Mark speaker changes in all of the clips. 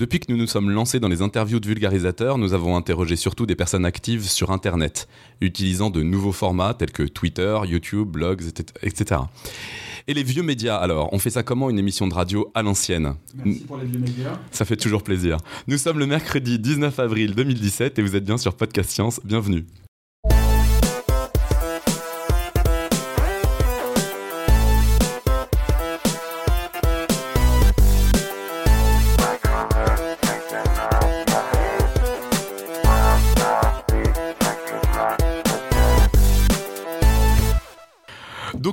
Speaker 1: Depuis que nous nous sommes lancés dans les interviews de vulgarisateurs, nous avons interrogé surtout des personnes actives sur Internet, utilisant de nouveaux formats tels que Twitter, YouTube, blogs, etc. Et les vieux médias, alors, on fait ça comment une émission de radio à l'ancienne?
Speaker 2: Merci pour les vieux médias.
Speaker 1: Ça fait toujours plaisir. Nous sommes le mercredi 19 avril 2017 et vous êtes bien sur Podcast Science. Bienvenue.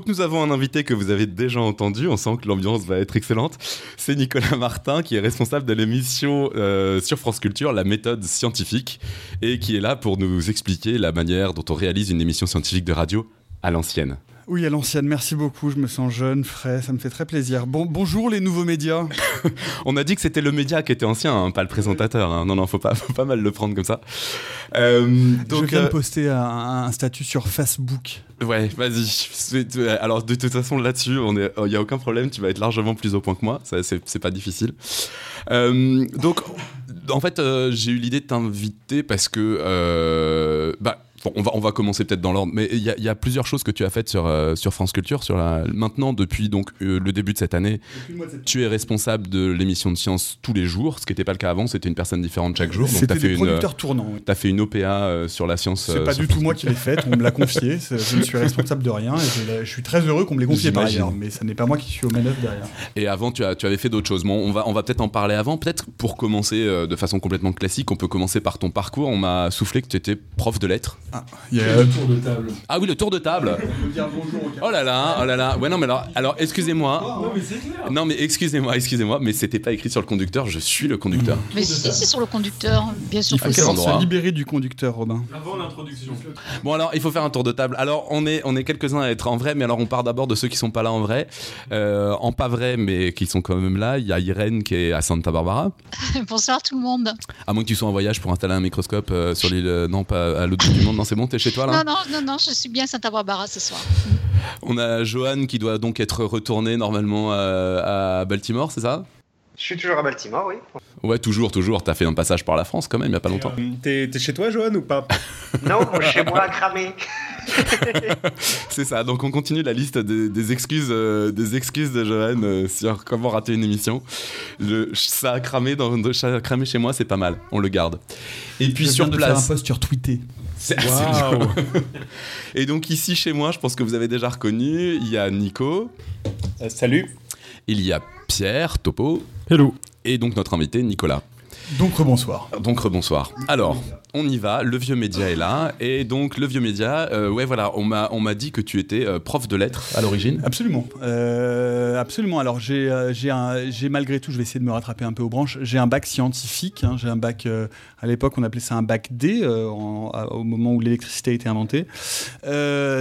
Speaker 1: Nous avons un invité que vous avez déjà entendu, on sent que l'ambiance va être excellente. C'est Nicolas Martin qui est responsable de l'émission euh, sur France Culture, la méthode scientifique, et qui est là pour nous expliquer la manière dont on réalise une émission scientifique de radio à l'ancienne.
Speaker 2: Oui, à l'ancienne, merci beaucoup. Je me sens jeune, frais, ça me fait très plaisir. Bon, bonjour les nouveaux médias.
Speaker 1: On a dit que c'était le média qui était ancien, hein, pas le présentateur. Hein. Non, non, faut pas, faut pas mal le prendre comme ça. Euh,
Speaker 2: donc, je viens de euh, poster un, statut sur Facebook.
Speaker 1: Ouais, vas-y. Alors, de toute façon, là-dessus, il n'y a aucun problème. Tu vas être largement plus au point que moi. C'est pas difficile. Euh, donc, en fait, j'ai eu l'idée de t'inviter parce que. bah, on va, on va commencer peut-être dans l'ordre, mais il y, a plusieurs choses que tu as faites sur, euh, sur France Culture. Sur la... Maintenant, depuis donc, euh, le début de cette année, tu es responsable de l'émission de science tous les jours, ce qui n'était pas le cas avant, c'était une personne différente chaque jour.
Speaker 2: C'était des producteurs tournants.
Speaker 1: Tu as fait une OPA euh, sur la science.
Speaker 2: C'est pas du tout moi qui l'ai faite, on me l'a confié, je ne suis responsable de rien, et je, suis très heureux qu'on me l'ait confié par ailleurs, mais ce n'est pas moi qui suis au manœuvre derrière.
Speaker 1: Et avant, tu, as, tu avais fait d'autres choses. Bon, on va, on va peut-être en parler avant. Peut-être pour commencer de façon complètement classique, on peut commencer par ton parcours. On m'a soufflé que tu étais prof de lettres.
Speaker 2: Ah, il y a tour de table.
Speaker 1: Ah oui, le tour de table. Oh là là, oh là là. Ouais, non, mais alors, alors excusez-moi. Non, mais excusez-moi, excusez-moi, mais c'était pas écrit sur le conducteur. Je suis le conducteur.
Speaker 3: Mais si, c'est sur le conducteur, bien sûr.
Speaker 2: Il faut se libérer du conducteur, Robin.
Speaker 4: Avant l'introduction.
Speaker 1: Bon, alors, il faut faire un tour de table. Alors, on est, on est quelques-uns à être en vrai, mais alors, on part d'abord de ceux qui sont pas là en vrai. Euh, en pas vrai, mais qui sont quand même là. Il y a Irène qui est à Santa Barbara.
Speaker 3: Bonsoir tout le monde.
Speaker 1: À moins que tu sois en voyage pour installer un microscope euh, sur l'île. Euh, non, pas à l'autre bout du monde. Non, c'est bon, t'es chez toi là
Speaker 3: Non, non, non, non, je suis bien à Santa Barbara ce soir.
Speaker 1: On a Johan qui doit donc être retourné normalement à, Baltimore, c'est ça?
Speaker 5: Je suis toujours à Baltimore, oui.
Speaker 1: Ouais, toujours, toujours. T'as fait un passage par la France quand même, il n'y a pas longtemps.
Speaker 4: Euh, t'es chez toi, Johan, ou pas?
Speaker 5: Non, chez moi à cramer.
Speaker 1: c'est ça. Donc on continue la liste des, excuses, euh, des excuses de Johan euh, sur comment rater une émission. ça a cramé dans, ça a cramé chez moi, c'est pas mal. On le garde.
Speaker 2: Et puis sur place. faire un post sur Twitter.
Speaker 1: Wow. Et donc ici chez moi, je pense que vous avez déjà reconnu, il y a Nico.
Speaker 4: salut.
Speaker 1: Il y a Pierre, Topo.
Speaker 6: Hello.
Speaker 1: Et donc notre invité, Nicolas.
Speaker 2: Donc rebonsoir.
Speaker 1: Donc rebonsoir. Alors, on y va, le vieux média est là. Et donc, le vieux média, euh, ouais, voilà, on m'a, on m'a dit que tu étais euh, prof de lettres à l'origine.
Speaker 2: Absolument. Euh, absolument. Alors, j'ai, j'ai, malgré tout, je vais essayer de me rattraper un peu aux branches, j'ai un bac scientifique. Hein. j'ai un bac, à l'époque, on appelait ça un bac D, au moment où l'électricité a été inventée.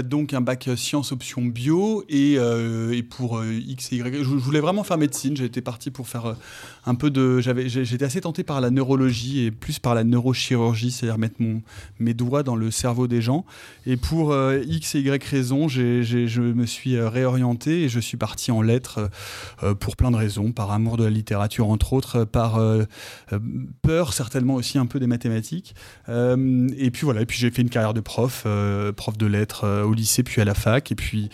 Speaker 2: donc, un bac sciences option bio. Et, et pour X et Y, je, voulais vraiment faire médecine. J'étais parti pour faire un peu de. J'avais, j'étais assez tenté par la neurologie et plus par la neurochirurgie, c'est-à-dire mettre mes doigts dans le cerveau des gens. Et pour euh, X et Y raisons, je me suis euh, réorienté et je suis parti en lettres euh, pour plein de raisons, par amour de la littérature entre autres, par peur certainement aussi un peu des mathématiques. et puis voilà, et puis j'ai fait une carrière de prof, prof de lettres au lycée puis à la fac. Et puis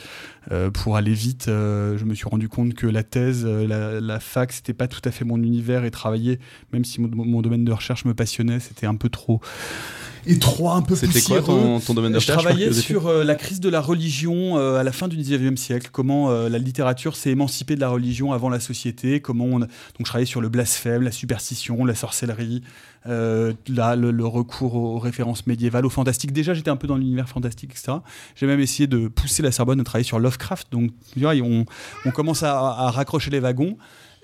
Speaker 2: pour aller vite, je me suis rendu compte que la thèse, la, la fac, c'était pas tout à fait mon univers et travailler, même si mon domaine de recherche me passionnait, c'était un peu trop étroit, un peu
Speaker 1: C'était quoi ton, domaine de recherche
Speaker 2: Je travaillais sur euh, la crise de la religion euh, à la fin du 19e siècle, comment euh, la littérature s'est émancipée de la religion avant la société, comment on... donc je travaillais sur le blasphème, la superstition, la sorcellerie, là, le, recours aux références médiévales, au fantastique. Déjà, j'étais un peu dans l'univers fantastique, etc. J'ai même essayé de pousser la Sorbonne à travailler sur Lovecraft, donc on, on commence à, à raccrocher les wagons.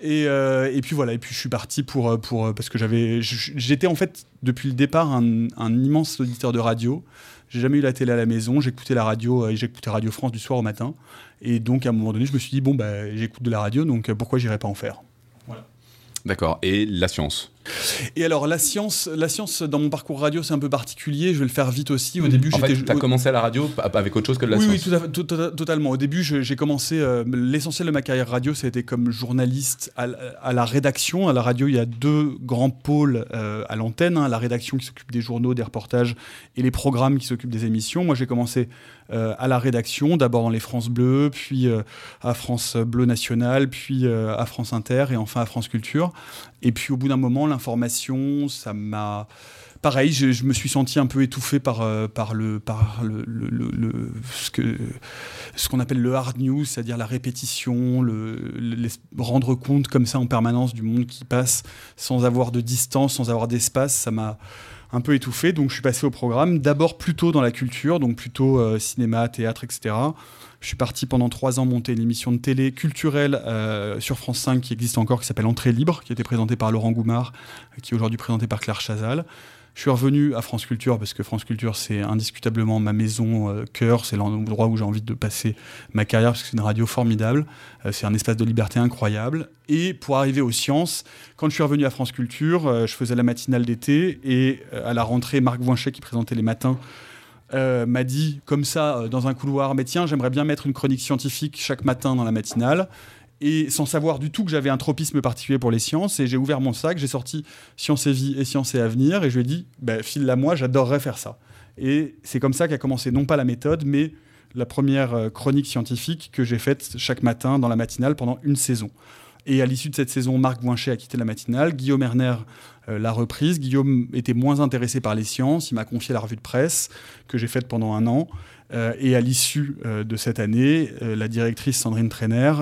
Speaker 2: Euh, et, puis voilà, et puis je suis parti pour, euh, pour euh, parce que j'avais, j'étais en fait depuis le départ un, immense auditeur de radio. J'ai jamais eu la télé à la maison, j'écoutais la radio, j'écoutais Radio France du soir au matin. Et donc à un moment donné, je me suis dit bon bah j'écoute de la radio, donc pourquoi j'irais pas en faire?
Speaker 1: D'accord. Et la science?
Speaker 2: Et alors la science, la science dans mon parcours radio c'est un peu particulier. Je vais le faire vite aussi. Au début
Speaker 1: En fait,
Speaker 2: j'étais.
Speaker 1: t'as
Speaker 2: au-
Speaker 1: commencé à la radio avec autre chose que de la
Speaker 2: oui, oui,
Speaker 1: science.
Speaker 2: tout à fait, to- to- totalement. Au début, j'ai commencé. euh, L'essentiel de ma carrière radio, c'était comme journaliste à, la rédaction. À la radio, il y a deux grands pôles euh, à l'antenne hein, la rédaction qui s'occupe des journaux, des reportages, et les programmes qui s'occupent des émissions. Moi, j'ai commencé euh, à la rédaction, d'abord dans les France Bleu, puis à France Bleu National, puis à France Inter, et enfin à France Culture. Et puis, au bout d'un moment, ça m'a pareil, je, me suis senti un peu étouffé par, euh, par, le, par le, ce qu'on appelle le hard news, c'est-à-dire la répétition, le, rendre compte comme ça en permanence du monde qui passe sans avoir de distance, sans avoir d'espace, ça m'a un peu étouffé. Donc je suis passé au programme, d'abord plutôt dans la culture, donc plutôt euh, cinéma, théâtre, etc. Je suis parti pendant trois ans monter une émission de télé culturelle euh, sur France 5 qui existe encore, qui s'appelle Entrée libre, qui était présentée par Laurent Goumard, qui est aujourd'hui présentée par Claire Chazal. Je suis revenu à France Culture parce que France Culture, c'est indiscutablement ma maison euh, cœur, c'est l'endroit où j'ai envie de passer ma carrière parce que c'est une radio formidable, euh, c'est un espace de liberté incroyable. Et pour arriver aux sciences, quand je suis revenu à France Culture, euh, je faisais la matinale d'été et à la rentrée, Marc Voinchet qui présentait les matins m'a dit comme ça dans un couloir, mais tiens, j'aimerais bien mettre une chronique scientifique chaque matin dans la matinale. Et sans savoir du tout que j'avais un tropisme particulier pour les sciences, j'ai ouvert mon sac, j'ai sorti Science et Vie et Science et Avenir, et je lui ai dit, bah, file-la moi, j'adorerais faire ça. Et c'est comme ça qu'a commencé non pas la méthode, mais la première euh, chronique scientifique que j'ai faite chaque matin dans la matinale pendant une saison. Et à l'issue de cette saison, Marc Voinchet a quitté la matinale, Guillaume Erner euh, l'a reprise. Guillaume était moins intéressé par les sciences, il m'a confié la revue de presse que j'ai faite pendant un an. Euh, et à l'issue de cette année, la directrice Sandrine Trainer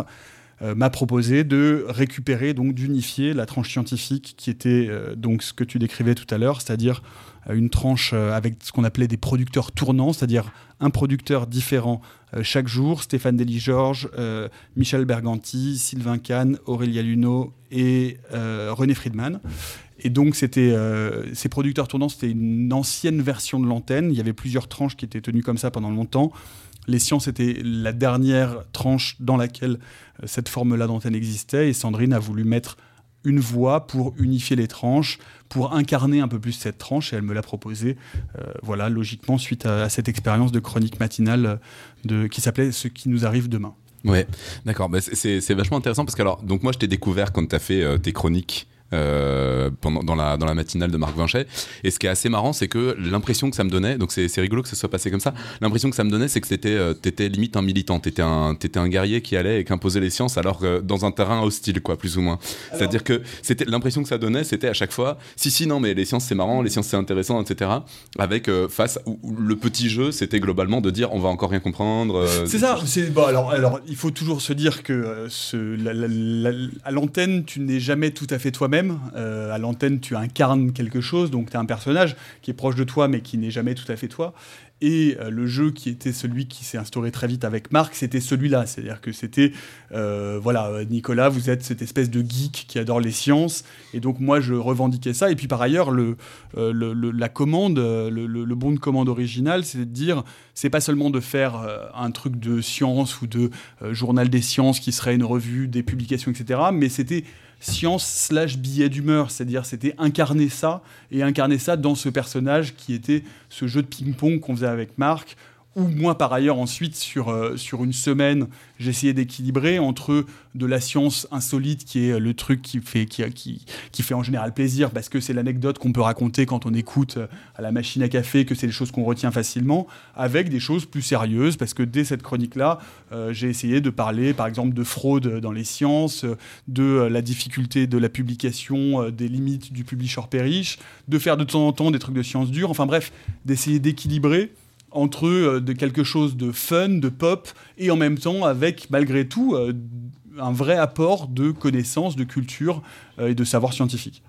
Speaker 2: m'a proposé de récupérer, donc d'unifier la tranche scientifique qui était euh, donc ce que tu décrivais tout à l'heure, c'est-à-dire euh, une tranche euh, avec ce qu'on appelait des producteurs tournants, c'est-à-dire un producteur différent euh, chaque jour, Stéphane Delis-Georges, euh, Michel Berganti, Sylvain Kahn, Aurélia Luneau et euh, René Friedman. Et donc, c'était euh, ces producteurs tournants, c'était une ancienne version de l'antenne. Il y avait plusieurs tranches qui étaient tenues comme ça pendant longtemps. Les sciences étaient la dernière tranche dans laquelle euh, cette forme-là d'antenne existait. Et Sandrine a voulu mettre une voix pour unifier les tranches, pour incarner un peu plus cette tranche. Et elle me l'a proposé, euh, voilà, logiquement, suite à, cette expérience de chronique matinale euh, de, qui s'appelait Ce qui nous arrive demain.
Speaker 1: Ouais, d'accord. Bah, c'est- vachement intéressant parce que alors, donc moi, je t'ai découvert quand t'as fait euh, tes chroniques. Euh, pendant dans la dans la matinale de Marc Vinchet et ce qui est assez marrant c'est que l'impression que ça me donnait donc c'est rigolo que ça soit passé comme ça l'impression que ça me donnait c'est que c'était euh, t'étais limite un militant t'étais un t'étais un guerrier qui allait et qui imposait les sciences alors que dans un terrain hostile quoi plus ou moins c'est à dire que c'était l'impression que ça donnait c'était à chaque fois si si non mais les sciences c'est marrant les sciences c'est intéressant etc avec euh, face où, où le petit jeu c'était globalement de dire on va encore rien comprendre euh,
Speaker 2: C'est ça. C'est bon. Alors, alors, il faut toujours se dire que euh, ce, la- la- la- à l'antenne, tu n'es jamais tout à fait toi-même. Euh, à l'antenne, tu incarnes quelque chose, donc tu as un personnage qui est proche de toi, mais qui n'est jamais tout à fait toi. Et euh, le jeu qui était celui qui s'est instauré très vite avec Marc, c'était celui-là. C'est-à-dire que c'était, euh, voilà, Nicolas, vous êtes cette espèce de geek qui adore les sciences. Et donc, moi, je revendiquais ça. Et puis, par ailleurs, le, le- le- la commande, le, le- bon de commande original, c'est de dire, c'est pas seulement de faire un truc de science ou de journal des sciences qui serait une revue, des publications, etc. Mais c'était science slash billet d'humeur, c'est-à-dire c'était incarner ça et incarner ça dans ce personnage qui était ce jeu de ping-pong qu'on faisait avec Marc. Ou moi, par ailleurs, ensuite, sur, euh, sur une semaine, j'essayais d'équilibrer entre de la science insolite, qui est le truc qui fait, qui, qui, qui fait en général plaisir, parce que c'est l'anecdote qu'on peut raconter quand on écoute euh, à la machine à café, que c'est des choses qu'on retient facilement, avec des choses plus sérieuses, parce que dès cette chronique-là, euh, j'ai essayé de parler, par exemple, de fraude dans les sciences, de la difficulté de la publication, des limites du publish or perish, de faire de temps en temps des trucs de sciences dures, enfin bref, d'essayer d'équilibrer entre euh, de quelque chose de fun, de pop, et en même temps avec, malgré tout, euh, un vrai apport de connaissances, de culture euh, et de savoir scientifique.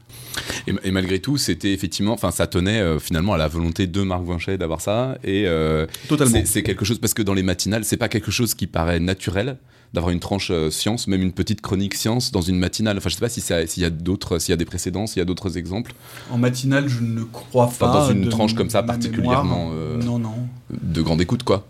Speaker 1: Et, et malgré tout, c'était effectivement, enfin, ça tenait euh, finalement à la volonté de Marc Vinchet d'avoir ça. Et euh,
Speaker 2: Totalement.
Speaker 1: c'est- c'est quelque chose parce que dans les matinales, c'est pas quelque chose qui paraît naturel d'avoir une tranche euh, science, même une petite chronique science dans une matinale. Enfin, je sais pas si ça- s'il y a d'autres, s'il y a des précédents, s'il y a d'autres exemples
Speaker 2: En matinale, je ne crois
Speaker 1: Enfin,
Speaker 2: pas.
Speaker 1: dans une tranche comme ça, particulièrement, euh,
Speaker 2: Non, non.
Speaker 1: de grande écoute, quoi.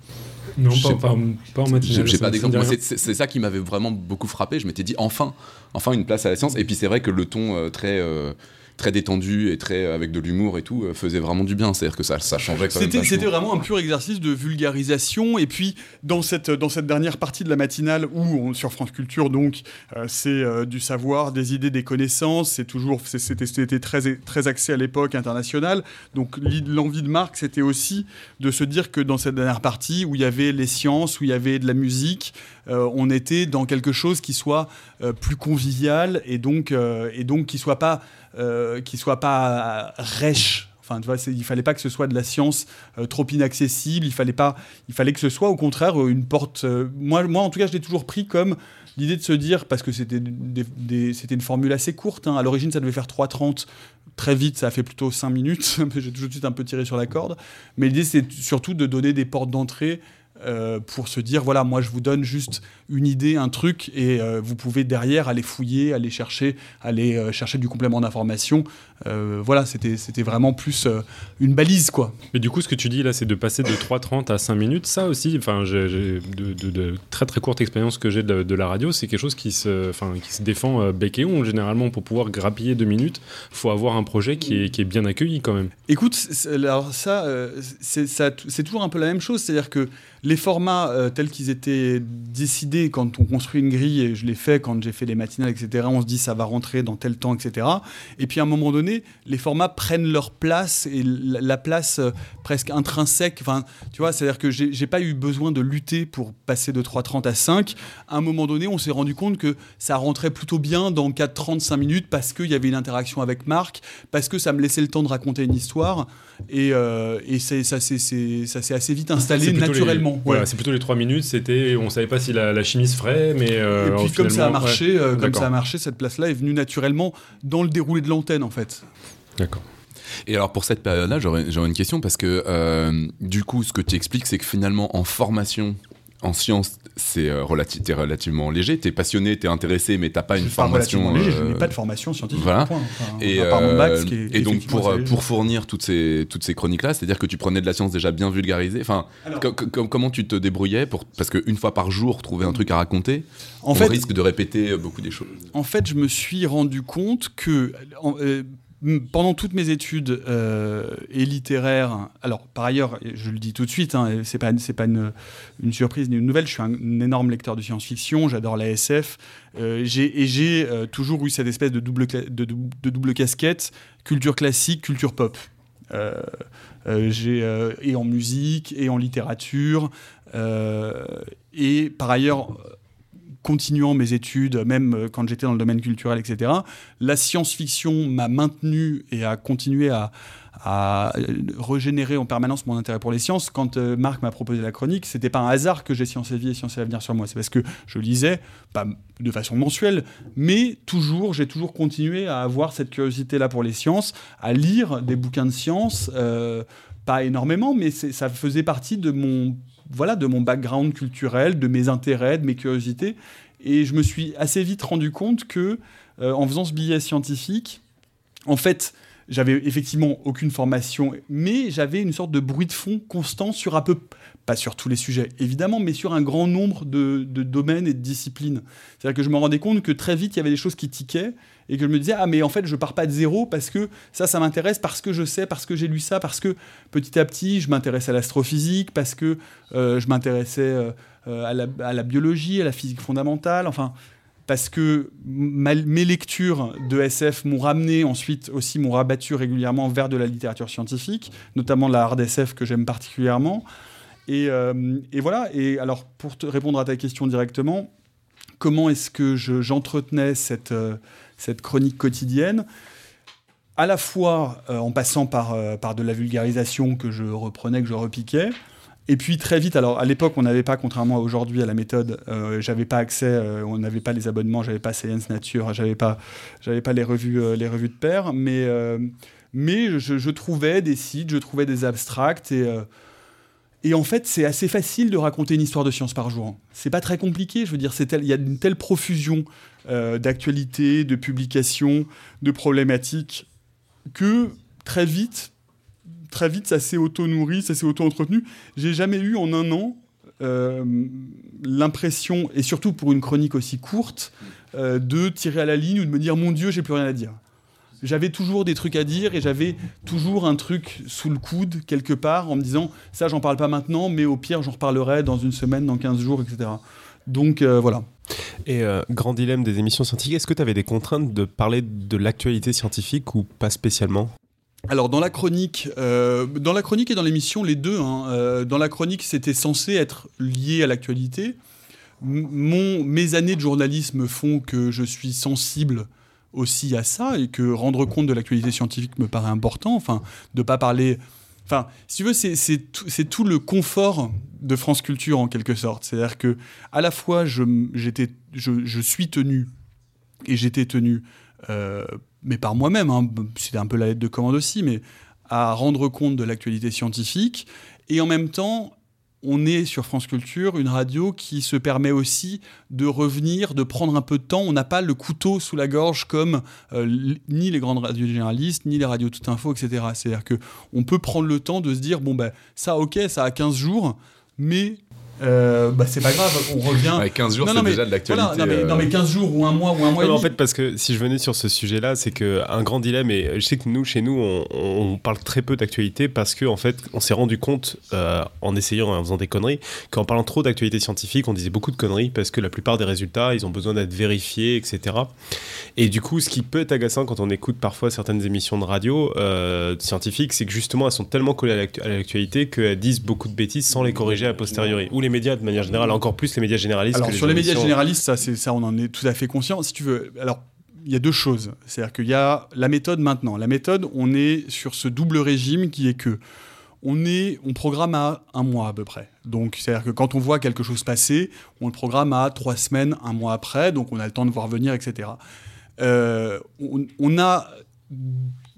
Speaker 6: Non, pas, pas, pas en matinale.
Speaker 1: j'ai pas d'exemple. c'est ça qui m'avait vraiment beaucoup frappé. Je m'étais dit enfin, enfin une place à la science. Et puis c'est vrai que le ton euh, très euh,
Speaker 7: très détendu et très avec de l'humour et tout euh, faisait vraiment du bien. C'est-à-dire que ça, ça changeait.
Speaker 2: C'était, vraiment un pur exercice de vulgarisation. Et puis, dans cette, dans cette dernière partie de la matinale, où on- sur France Culture, donc, euh, c'est euh, du savoir, des idées, des connaissances. C'est toujours, c'était, c'était très, très axé à l'époque internationale. Donc, l'envie de Marc, c'était aussi de se dire que dans cette dernière partie, où il y avait les sciences, où il y avait de la musique, euh, on était dans quelque chose qui soit euh, plus convivial et donc, euh, et donc qui soit pas, euh, qui soit pas rêche. Enfin, tu vois, il fallait pas que ce soit de la science euh, trop inaccessible. Il fallait pas, il fallait que ce soit au contraire euh, une porte. euh, moi, moi, en tout cas, je l'ai toujours pris comme l'idée de se dire parce que c'était c'était une formule assez courte. hein. À l'origine, ça devait faire 3,30. Très vite, ça a fait plutôt 5 minutes. J'ai tout de suite un peu tiré sur la corde. Mais l'idée, c'est surtout de donner des portes d'entrée euh, pour se dire voilà, moi, je vous donne juste une idée, un truc, et euh, vous pouvez derrière aller fouiller, aller chercher, aller euh, chercher du complément d'information. Euh, voilà, c'était c'était vraiment plus euh, une balise, quoi.
Speaker 6: Mais du coup, ce que tu dis là, c'est de passer de 3.30 à 5 minutes. Ça aussi, enfin, j'ai j'ai de, de- de très très courte expérience que j'ai de, de la radio, c'est quelque chose qui se, enfin, qui se défend euh, bec et ongle. Généralement, pour pouvoir grappiller deux minutes, faut avoir un projet qui est, qui est bien accueilli quand même.
Speaker 2: Écoute, c'est- alors ça, c'est ça- c'est toujours un peu la même chose, c'est-à-dire que les formats euh, tels qu'ils étaient décidés quand on construit une grille, et je l'ai fait quand j'ai fait les matinales, etc., on se dit ça va rentrer dans tel temps, etc. Et puis à un moment donné, les formats prennent leur place, et la, la place euh, presque intrinsèque, enfin, tu vois, c'est-à-dire que j'ai pas eu besoin de lutter pour passer de 3.30 à 5. À un moment donné, on s'est rendu compte que ça rentrait plutôt bien dans 4.35 minutes parce qu'il y avait une interaction avec Marc, parce que ça me laissait le temps de raconter une histoire. Et, euh, et c'est- ça s'est c'est- ça s'est assez vite installé naturellement.
Speaker 6: les-
Speaker 2: ouais.
Speaker 6: Voilà, c'est plutôt les 3 minutes. C'était, on savait pas si la, la chimie se ferait, mais euh,
Speaker 2: et puis comme ça a marché, euh, comme ça a marché, cette place-là est venue naturellement dans le déroulé de l'antenne en fait.
Speaker 6: D'accord.
Speaker 7: Et alors pour cette période-là, j'aurais j'aurais une question parce que euh, du coup, ce que tu expliques, c'est que finalement, en formation, en sciences, c'est euh, relati- relativement léger. T'es passionné, t'es intéressé, mais t'as pas une formation.
Speaker 2: léger, je
Speaker 7: euh,
Speaker 2: n'ai pas de formation scientifique.
Speaker 7: voilà.
Speaker 2: point. Enfin,
Speaker 7: Et,
Speaker 2: bac, qui
Speaker 7: et donc pour, euh, pour fournir toutes ces, toutes ces chroniques-là, c'est-à-dire que tu prenais de la science déjà bien vulgarisée. Enfin,
Speaker 2: Alors-
Speaker 7: co- co- comment tu te débrouillais pour parce qu'une fois par jour trouver un truc à raconter,
Speaker 2: En
Speaker 7: on
Speaker 2: fait,
Speaker 7: risque de répéter beaucoup des choses.
Speaker 2: En fait, je me suis rendu compte que en- euh, pendant toutes mes études euh, et littéraires, alors par ailleurs, je le dis tout de suite, hein, c'est pas pas une, surprise ni une nouvelle. Je suis un, énorme lecteur de science-fiction, j'adore la SF, euh, et j'ai euh, toujours eu cette espèce de double de, dou- de double casquette, culture classique, culture pop. Et en musique et en littérature et par ailleurs continuant mes études, même euh, quand j'étais dans le domaine culturel, etc., la science-fiction m'a maintenu et a continué à, euh, régénérer en permanence mon intérêt pour les sciences. Quand euh, Marc m'a proposé la chronique, c'était pas un hasard que j'ai Sciences et Vie et Sciences et Avenir sur moi. C'est parce que je lisais, pas de façon mensuelle, mais toujours, j'ai toujours continué à avoir cette curiosité-là pour les sciences, à lire des bouquins de sciences, pas énormément, mais ça faisait partie de mon voilà, de mon background culturel, de mes intérêts, de mes curiosités. Et je me suis assez vite rendu compte que, euh, en faisant ce billet scientifique, en fait, j'avais effectivement aucune formation, mais j'avais une sorte de bruit de fond constant sur un peu, pas sur tous les sujets évidemment, mais sur un grand nombre de, de domaines et de disciplines. C'est-à-dire que je me rendais compte que très vite, il y avait des choses qui tiquaient et que je me disais, ah mais en fait, je pars pas de zéro parce que ça, ça m'intéresse, parce que je sais, parce que j'ai lu ça, parce que petit à petit, je m'intéresse à l'astrophysique, parce que euh, je m'intéressais euh, euh, à, la, à la biologie, à la physique fondamentale, enfin, parce que mes lectures de SF m'ont ramené ensuite aussi, m'ont rabattu régulièrement vers de la littérature scientifique, notamment la hard SF que j'aime particulièrement. Et, et voilà, et alors pour répondre à ta question directement, comment est-ce que je- j'entretenais cette, cette chronique quotidienne à la fois euh, en passant par, euh, par de la vulgarisation que je reprenais, que je repiquais, et puis très vite, alors à l'époque, on n'avait pas, contrairement aujourd'hui, à la méthode, euh, j'avais pas accès, euh, on n'avait pas les abonnements, j'avais pas Science Nature, j'avais pas, j'avais pas les revues, les revues de pair, mais, mais je, je trouvais des sites, je trouvais des abstracts et et en fait, c'est assez facile de raconter une histoire de science par jour. C'est pas très compliqué. Je veux dire, il y a une telle profusion euh, d'actualités, de publications, de problématiques que très vite, très vite, ça s'est auto-nourri, ça s'est auto-entretenu. J'ai jamais eu en un an euh, l'impression, et surtout pour une chronique aussi courte, euh, de tirer à la ligne ou de me dire mon Dieu, j'ai plus rien à dire. J'avais toujours des trucs à dire et j'avais toujours un truc sous le coude quelque part en me disant ça j'en parle pas maintenant mais au pire j'en reparlerai dans une semaine, dans 15 jours, etc. Donc euh, voilà.
Speaker 4: Et euh, grand dilemme des émissions scientifiques, est-ce que tu avais des contraintes de parler de l'actualité scientifique ou pas spécialement?
Speaker 2: Alors dans la chronique, euh, dans la chronique et dans l'émission, les deux. hein, dans la chronique, c'était censé être lié à l'actualité. Mon, mes années de journalisme font que je suis sensible aussi à ça et que rendre compte de l'actualité scientifique me paraît important. Enfin, de pas parler. Enfin, si tu veux, c'est tout, tout le confort de France Culture en quelque sorte. C'est-à-dire que à la fois, je, je, je suis tenu et j'étais tenu, euh, mais par moi-même. hein, c'était un peu la lettre de commande aussi, mais à rendre compte de l'actualité scientifique. Et en même temps, on est sur France Culture, une radio qui se permet aussi de revenir, de prendre un peu de temps. On n'a pas le couteau sous la gorge comme euh, ni les grandes radios généralistes, ni les radios tout info, etc. C'est-à-dire que on peut prendre le temps de se dire bon ben ça ok, ça a 15 jours, mais euh, bah, c'est pas grave, on revient.
Speaker 7: Ouais, 15 jours,
Speaker 2: Non,
Speaker 7: c'est déjà de l'actualité.
Speaker 2: Voilà, non, mais,
Speaker 7: euh,
Speaker 2: non, mais 15 jours ou un mois ou un mois et
Speaker 4: Non, mais en
Speaker 2: demi.
Speaker 4: fait, parce que si je venais sur ce sujet-là, c'est que un grand dilemme, et je sais que nous, chez nous, on, on parle très peu d'actualité parce que, en fait, on s'est rendu compte, euh, en essayant, en faisant des conneries, qu'en parlant trop d'actualité scientifique, on disait beaucoup de conneries parce que la plupart des résultats, ils ont besoin d'être vérifiés, etc. Et du coup, ce qui peut être agaçant quand on écoute parfois certaines émissions de radio euh, scientifiques, c'est que justement, elles sont tellement collées à l'actualité qu'elles disent beaucoup de bêtises sans les corriger a posteriori. Ou les médias, de manière générale, encore plus les médias généralistes.
Speaker 2: Alors
Speaker 4: que
Speaker 2: sur les médias généralistes, ça, on en est tout à fait conscient. Si tu veux, alors il y a deux choses. C'est-à-dire qu'il y a la méthode maintenant. La méthode, on est sur ce double régime qui est que on est, on programme à un mois à peu près. Donc c'est-à-dire que quand on voit quelque chose passer, on le programme à trois semaines, un mois après. Donc on a le temps de voir venir, etc. Euh, on, on a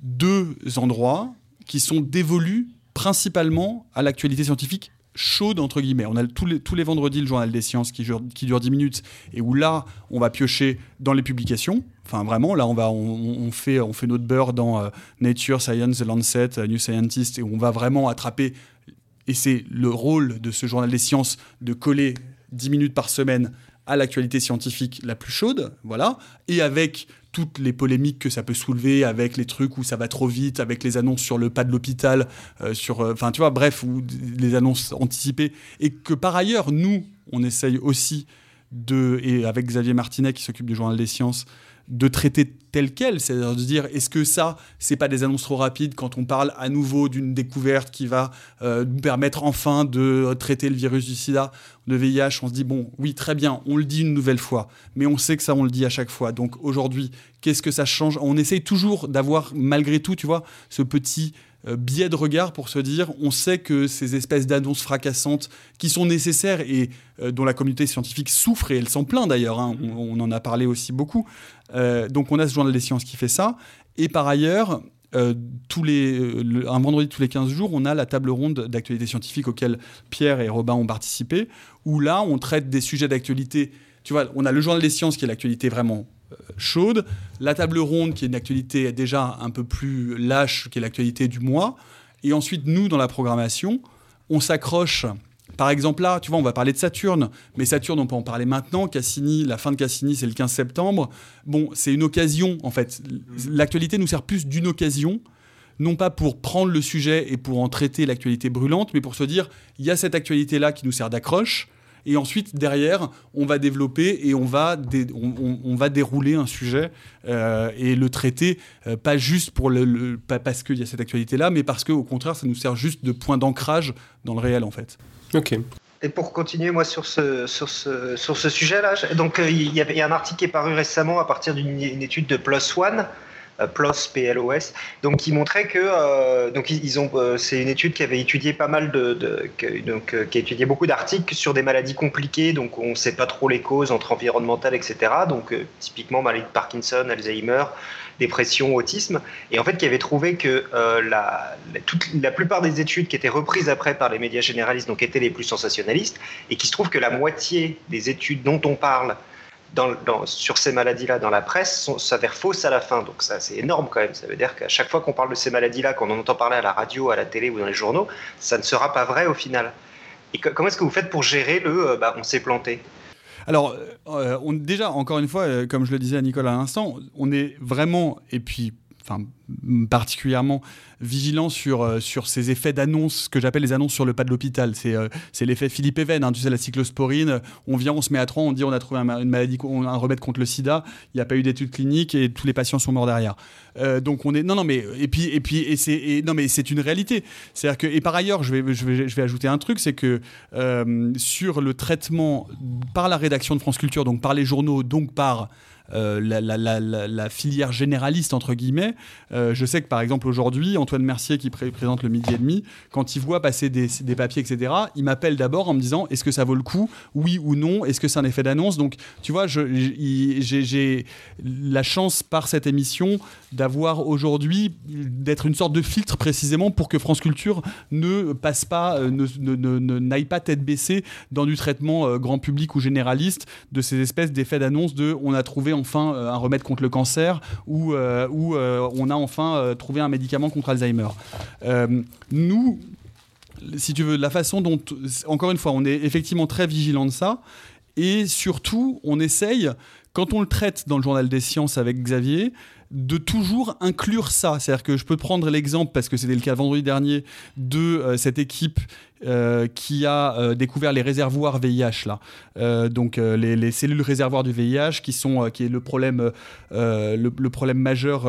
Speaker 2: deux endroits qui sont dévolus principalement à l'actualité scientifique chaude entre guillemets. On a tous les, tous les vendredis le journal des sciences qui dure, qui dure 10 minutes et où là on va piocher dans les publications. Enfin vraiment là on va on, on fait on fait notre beurre dans euh, Nature, Science, The Lancet, euh, New Scientist et on va vraiment attraper et c'est le rôle de ce journal des sciences de coller 10 minutes par semaine à l'actualité scientifique la plus chaude, voilà, et avec toutes les polémiques que ça peut soulever, avec les trucs où ça va trop vite, avec les annonces sur le pas de l'hôpital, euh, sur, euh, enfin tu vois, bref, ou les annonces anticipées, et que par ailleurs nous, on essaye aussi de, et avec Xavier Martinet qui s'occupe du journal des sciences, de traiter tel quel, c'est-à-dire de dire est-ce que ça, c'est pas des annonces trop rapides quand on parle à nouveau d'une découverte qui va euh, nous permettre enfin de traiter le virus du sida, le VIH, on se dit bon, oui, très bien, on le dit une nouvelle fois, mais on sait que ça, on le dit à chaque fois. Donc aujourd'hui, qu'est-ce que ça change? On essaye toujours d'avoir, malgré tout, tu vois, ce petit biais de regard pour se dire on sait que ces espèces d'annonces fracassantes qui sont nécessaires et euh, dont la communauté scientifique souffre et elle s'en plaint d'ailleurs, hein, on, en a parlé aussi beaucoup. Euh, donc on a ce journal des sciences qui fait ça. Et par ailleurs, euh, tous les, euh, le- un vendredi tous les 15 jours, on a la table ronde d'actualité scientifique auquel Pierre et Robin ont participé, où là, on traite des sujets d'actualité. Tu vois, on a le journal des sciences qui est l'actualité vraiment euh, chaude, la table ronde qui est une actualité déjà un peu plus lâche, qui est l'actualité du mois, et ensuite, nous, dans la programmation, on s'accroche. Par exemple, là, tu vois, on va parler de Saturne, mais Saturne, on peut en parler maintenant. Cassini, la fin de Cassini, c'est le 15 septembre. Bon, c'est une occasion, en fait. L'actualité nous sert plus d'une occasion, non pas pour prendre le sujet et pour en traiter l'actualité brûlante, mais pour se dire, il y a cette actualité-là qui nous sert d'accroche. Et ensuite, derrière, on va développer et on va, dé- on, on- on va dérouler un sujet euh, et le traiter, euh, pas juste pour le, le- pas parce qu'il y a cette actualité-là, mais parce qu'au contraire, ça nous sert juste de point d'ancrage dans le réel, en fait.
Speaker 4: Ok.
Speaker 5: Et pour continuer, moi, sur ce, sur ce, sur ce sujet-là, je- donc euh, il y, y a un article qui est paru récemment à partir d'une une étude de PLOS ONE, euh, PLOS, PLOS, donc qui montrait que, euh, donc ils, ils ont, euh, c'est une étude qui avait étudié pas mal de, donc, euh, qui a beaucoup d'articles sur des maladies compliquées, donc on ne sait pas trop les causes entre environnementales, etc. Donc euh, typiquement maladie de Parkinson, Alzheimer, dépression, autisme, et en fait qui avait trouvé que euh, la, la, toute, la plupart des études qui étaient reprises après par les médias généralistes donc étaient les plus sensationnalistes, et qui se trouve que la moitié des études dont on parle sur ces maladies-là dans la presse s'avèrent fausses à la fin. Donc ça c'est énorme quand même. Ça veut dire qu'à chaque fois qu'on parle de ces maladies-là, qu'on en entend parler à la radio, à la télé ou dans les journaux, ça ne sera pas vrai au final. Et co- comment est-ce que vous faites pour gérer le euh, bah, on s'est planté?
Speaker 2: Alors, euh, déjà, encore une fois, euh, comme je le disais à Nicolas à l'instant, on est vraiment, et puis, particulièrement vigilant sur, euh, sur ces effets d'annonce, que j'appelle les annonces sur le pas de l'hôpital. C'est euh, c'est l'effet Philippe Even, hein, tu sais, la cyclosporine. On vient, on se met à trois, on dit on a trouvé un, une maladie, un remède contre le sida, il n'y a pas eu d'études cliniques et tous les patients sont morts derrière. Euh, donc on est non non mais et puis et puis et c'est non mais c'est une réalité. C'est-à-dire que et par ailleurs je vais je vais je vais ajouter un truc c'est que euh, sur le traitement par la rédaction de France Culture donc par les journaux donc par euh, la, filière généraliste, entre guillemets. Euh, je sais que par exemple aujourd'hui, Antoine Mercier, qui pré présente le midi et demi, quand il voit passer des, papiers, etc., il m'appelle d'abord en me disant est-ce que ça vaut le coup? Oui ou non? Est-ce que c'est un effet d'annonce? Donc, tu vois, j'ai la chance par cette émission d'avoir aujourd'hui, d'être une sorte de filtre précisément pour que France Culture ne passe pas, euh, ne n'aille pas tête baissée dans du traitement grand public ou généraliste de ces espèces d'effets d'annonce de on a trouvé enfin euh, un remède contre le cancer ou, euh, euh, on a enfin trouvé un médicament contre Alzheimer. nous, si tu veux, la façon dont, encore une fois, on est effectivement très vigilant de ça, et surtout, on essaye, quand on le traite dans le journal des sciences avec Xavier, de toujours inclure ça. C'est-à-dire que je peux prendre l'exemple, parce que c'était le cas vendredi dernier, de euh, cette équipe euh, qui a euh, découvert les réservoirs VIH là. Euh, donc les, les, cellules réservoirs du VIH qui sont qui est le problème le, problème majeur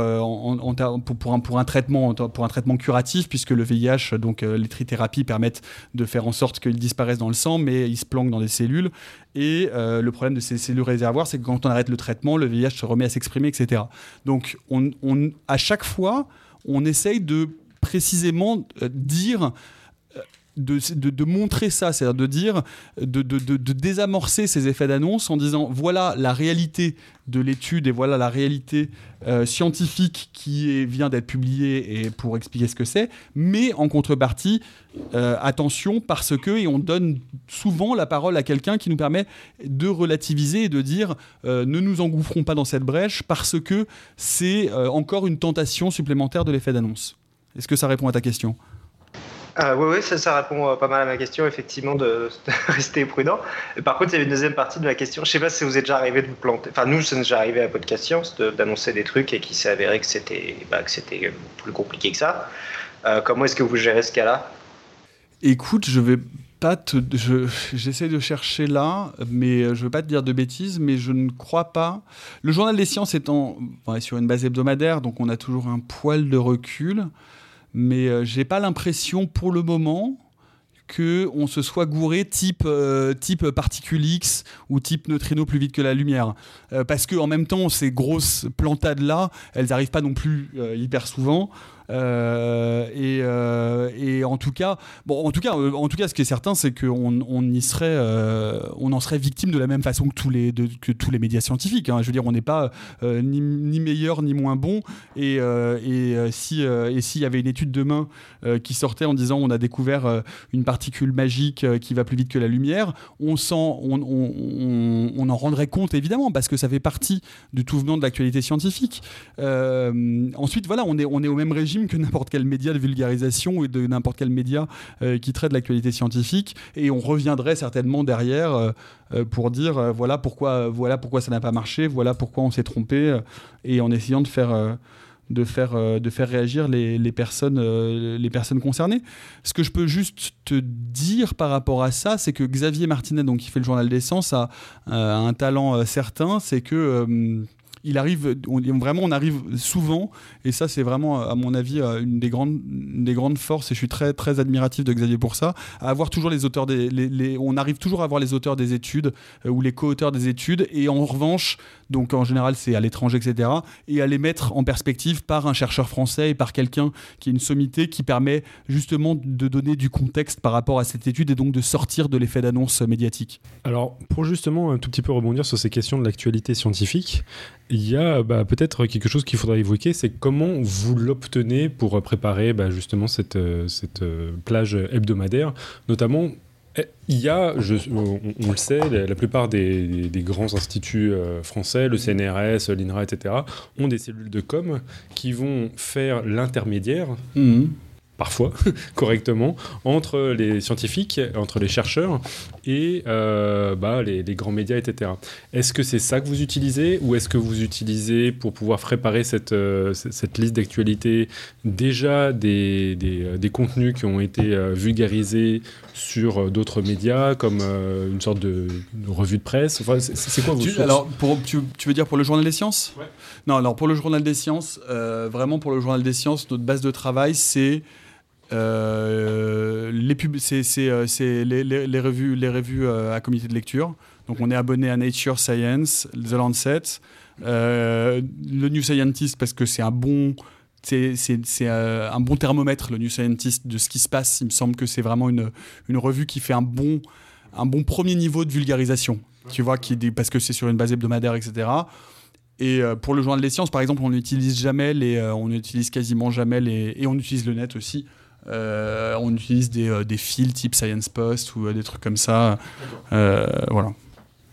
Speaker 2: pour, un, pour un traitement pour un traitement curatif puisque le VIH donc les trithérapies permettent de faire en sorte qu'il disparaisse dans le sang mais il se planque dans des cellules et le problème de ces cellules réservoirs c'est que quand on arrête le traitement le VIH se remet à s'exprimer etc. Donc on, on, à chaque fois on essaye de précisément dire de, montrer ça, c'est-à-dire de dire, de, désamorcer ces effets d'annonce en disant voilà la réalité de l'étude et voilà la réalité euh, scientifique qui vient d'être publiée et pour expliquer ce que c'est, mais en contrepartie, euh, attention parce que, et on donne souvent la parole à quelqu'un qui nous permet de relativiser et de dire euh, ne nous engouffrons pas dans cette brèche parce que c'est encore une tentation supplémentaire de l'effet d'annonce. Est-ce que ça répond à ta question?
Speaker 5: Euh, oui, oui, ça, répond euh, pas mal à ma question, effectivement, de, rester prudent. Et par contre, il y avait une deuxième partie de ma question. Je sais pas si vous êtes déjà arrivé de vous planter. Enfin, nous, ça nous est déjà arrivé à Podcast Science d'annoncer des trucs et qui s'est avéré que c'était bah, plus compliqué que ça. Euh, comment est-ce que vous gérez ce cas-là?
Speaker 2: Écoute, je vais pas te. J'essaie de chercher là, mais je veux pas te dire de bêtises, mais je ne crois pas. Le journal des sciences étant sur une base hebdomadaire, donc on a toujours un poil de recul mais euh, j'ai pas l'impression pour le moment que on se soit gouré type euh, particule X ou type neutrino plus vite que la lumière. Euh, parce que en même temps ces grosses plantades là elles arrivent pas non plus euh, hyper souvent et, euh, et, en tout cas, bon, en tout cas, euh, en tout cas, ce qui est certain, c'est qu'on on y serait, euh, on en serait victime de la même façon que tous les, que tous les médias scientifiques. Hein. Je veux dire, on n'est pas euh, ni, meilleur ni moins bon. Et, si et s'il y avait une étude demain qui sortait en disant on a découvert une particule magique qui va plus vite que la lumière, on, on, en rendrait compte évidemment parce que ça fait partie du tout venant de l'actualité scientifique. ensuite, voilà, on est, on est au même régime que n'importe quel média de vulgarisation ou de n'importe quel média euh, qui traite l'actualité scientifique et on reviendrait certainement derrière euh, euh, pour dire voilà pourquoi voilà pourquoi ça n'a pas marché voilà pourquoi on s'est trompé et en essayant de faire de faire, de faire réagir les, personnes, les personnes concernées. Ce que je peux juste te dire par rapport à ça, c'est que Xavier Martinet, donc, qui fait le journal d'essence, a, a un talent certain, c'est que il arrive, on, vraiment, on arrive souvent, et ça, c'est vraiment, à mon avis, une des grandes, des grandes forces, et je suis très, très admiratif de Xavier pour ça, à avoir toujours les auteurs des, les, on arrive toujours à avoir les auteurs des études euh, ou les co-auteurs des études, et en revanche, donc en général, c'est à l'étranger, etc., et à les mettre en perspective par un chercheur français et par quelqu'un qui est une sommité qui permet justement de donner du contexte par rapport à cette étude et donc de sortir de l'effet d'annonce médiatique.
Speaker 6: Alors, pour justement un tout petit peu rebondir sur ces questions de l'actualité scientifique, il y a bah, peut-être quelque chose qu'il faudrait évoquer, c'est comment vous l'obtenez pour préparer bah, justement cette, cette plage hebdomadaire, notamment il y a, on, le sait, la, plupart des, grands instituts euh, français, le CNRS, l'INRA, etc., ont des cellules de com qui vont faire l'intermédiaire.
Speaker 2: Mmh
Speaker 6: parfois correctement entre les scientifiques, entre les chercheurs et euh, bah, les, les grands médias, etc. Est-ce que c'est ça que vous utilisez ou est-ce que vous utilisez pour pouvoir préparer cette, euh, cette liste d'actualité déjà des, des, euh, des contenus qui ont été euh, vulgarisés sur d'autres médias comme une sorte de, de revue de presse? Enfin, c'est- quoi vos
Speaker 2: Tu- alors, pour, tu, tu veux dire pour le journal des sciences?
Speaker 6: Ouais.
Speaker 2: Non, alors pour le journal des sciences, vraiment pour le journal des sciences, notre base de travail, c'est euh, les, euh, c'est les, revues, euh, à comité de lecture. Donc on est abonné à Nature Science, The Lancet, le New Scientist parce que c'est un bon, c'est, un bon thermomètre, le New Scientist, de ce qui se passe. Il me semble que c'est vraiment une, une revue qui fait un bon, un bon premier niveau de vulgarisation. Tu vois, qui, parce que c'est sur une base hebdomadaire, etc. Et pour le journal des sciences, par exemple, on n'utilise jamais les, on n'utilise quasiment jamais les, et on utilise le net aussi. Euh, on utilise des, euh, des fils type Science Post ou euh, des trucs comme ça. Voilà.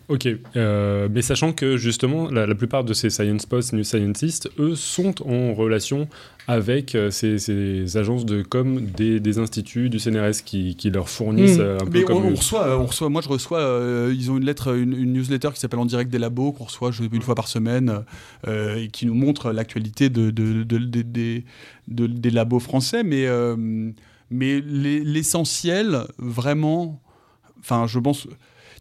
Speaker 6: Ok, euh, mais sachant que justement, la, la plupart de ces Science Post, New Scientists, eux, sont en relation avec euh, ces, ces agences de com des, des instituts du CNRS qui, qui leur fournissent
Speaker 2: Mmh.
Speaker 6: euh, un peu
Speaker 2: Mais
Speaker 6: comme...
Speaker 2: on, on reçoit, on reçoit, moi je reçois, euh, ils ont une lettre, une, une newsletter qui s'appelle En direct des labos, qu'on reçoit une fois par semaine, euh, et qui nous montre l'actualité de, de- de- de- des- de- des labos français. Mais, euh, mais les- l'essentiel, vraiment, enfin je pense.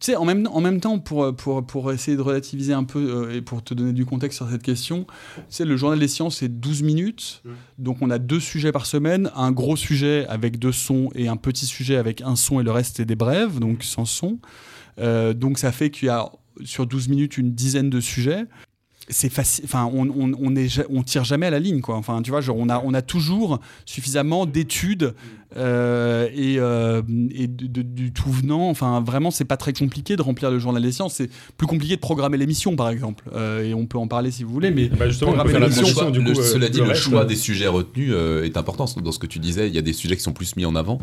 Speaker 2: Tu sais, en même, en même temps, pour, pour, pour essayer de relativiser un peu euh, et pour te donner du contexte sur cette question, tu sais, le journal des sciences, c'est 12 minutes. Donc, on a deux sujets par semaine, un gros sujet avec deux sons et un petit sujet avec un son et le reste, c'est des brèves, donc sans son. Euh, donc, ça fait qu'il y a sur 12 minutes une dizaine de sujets. C'est facile, enfin, on, on, on, est, ja- on tire jamais à la ligne, quoi. Enfin, tu vois, genre, on a, on a toujours suffisamment d'études euh, et, euh, et de- de- du tout venant. Enfin, vraiment, c'est pas très compliqué de remplir le journal des sciences. C'est plus compliqué de programmer l'émission, par exemple. Euh, et on peut en parler si vous voulez, mais
Speaker 6: Bah justement,
Speaker 2: programmer l'émission,
Speaker 6: euh,
Speaker 1: cela dit,
Speaker 6: le
Speaker 1: le
Speaker 6: reste,
Speaker 1: choix
Speaker 6: euh,
Speaker 1: des sujets retenus euh, est important. Dans ce que tu disais, il y a des sujets qui sont plus mis en avant.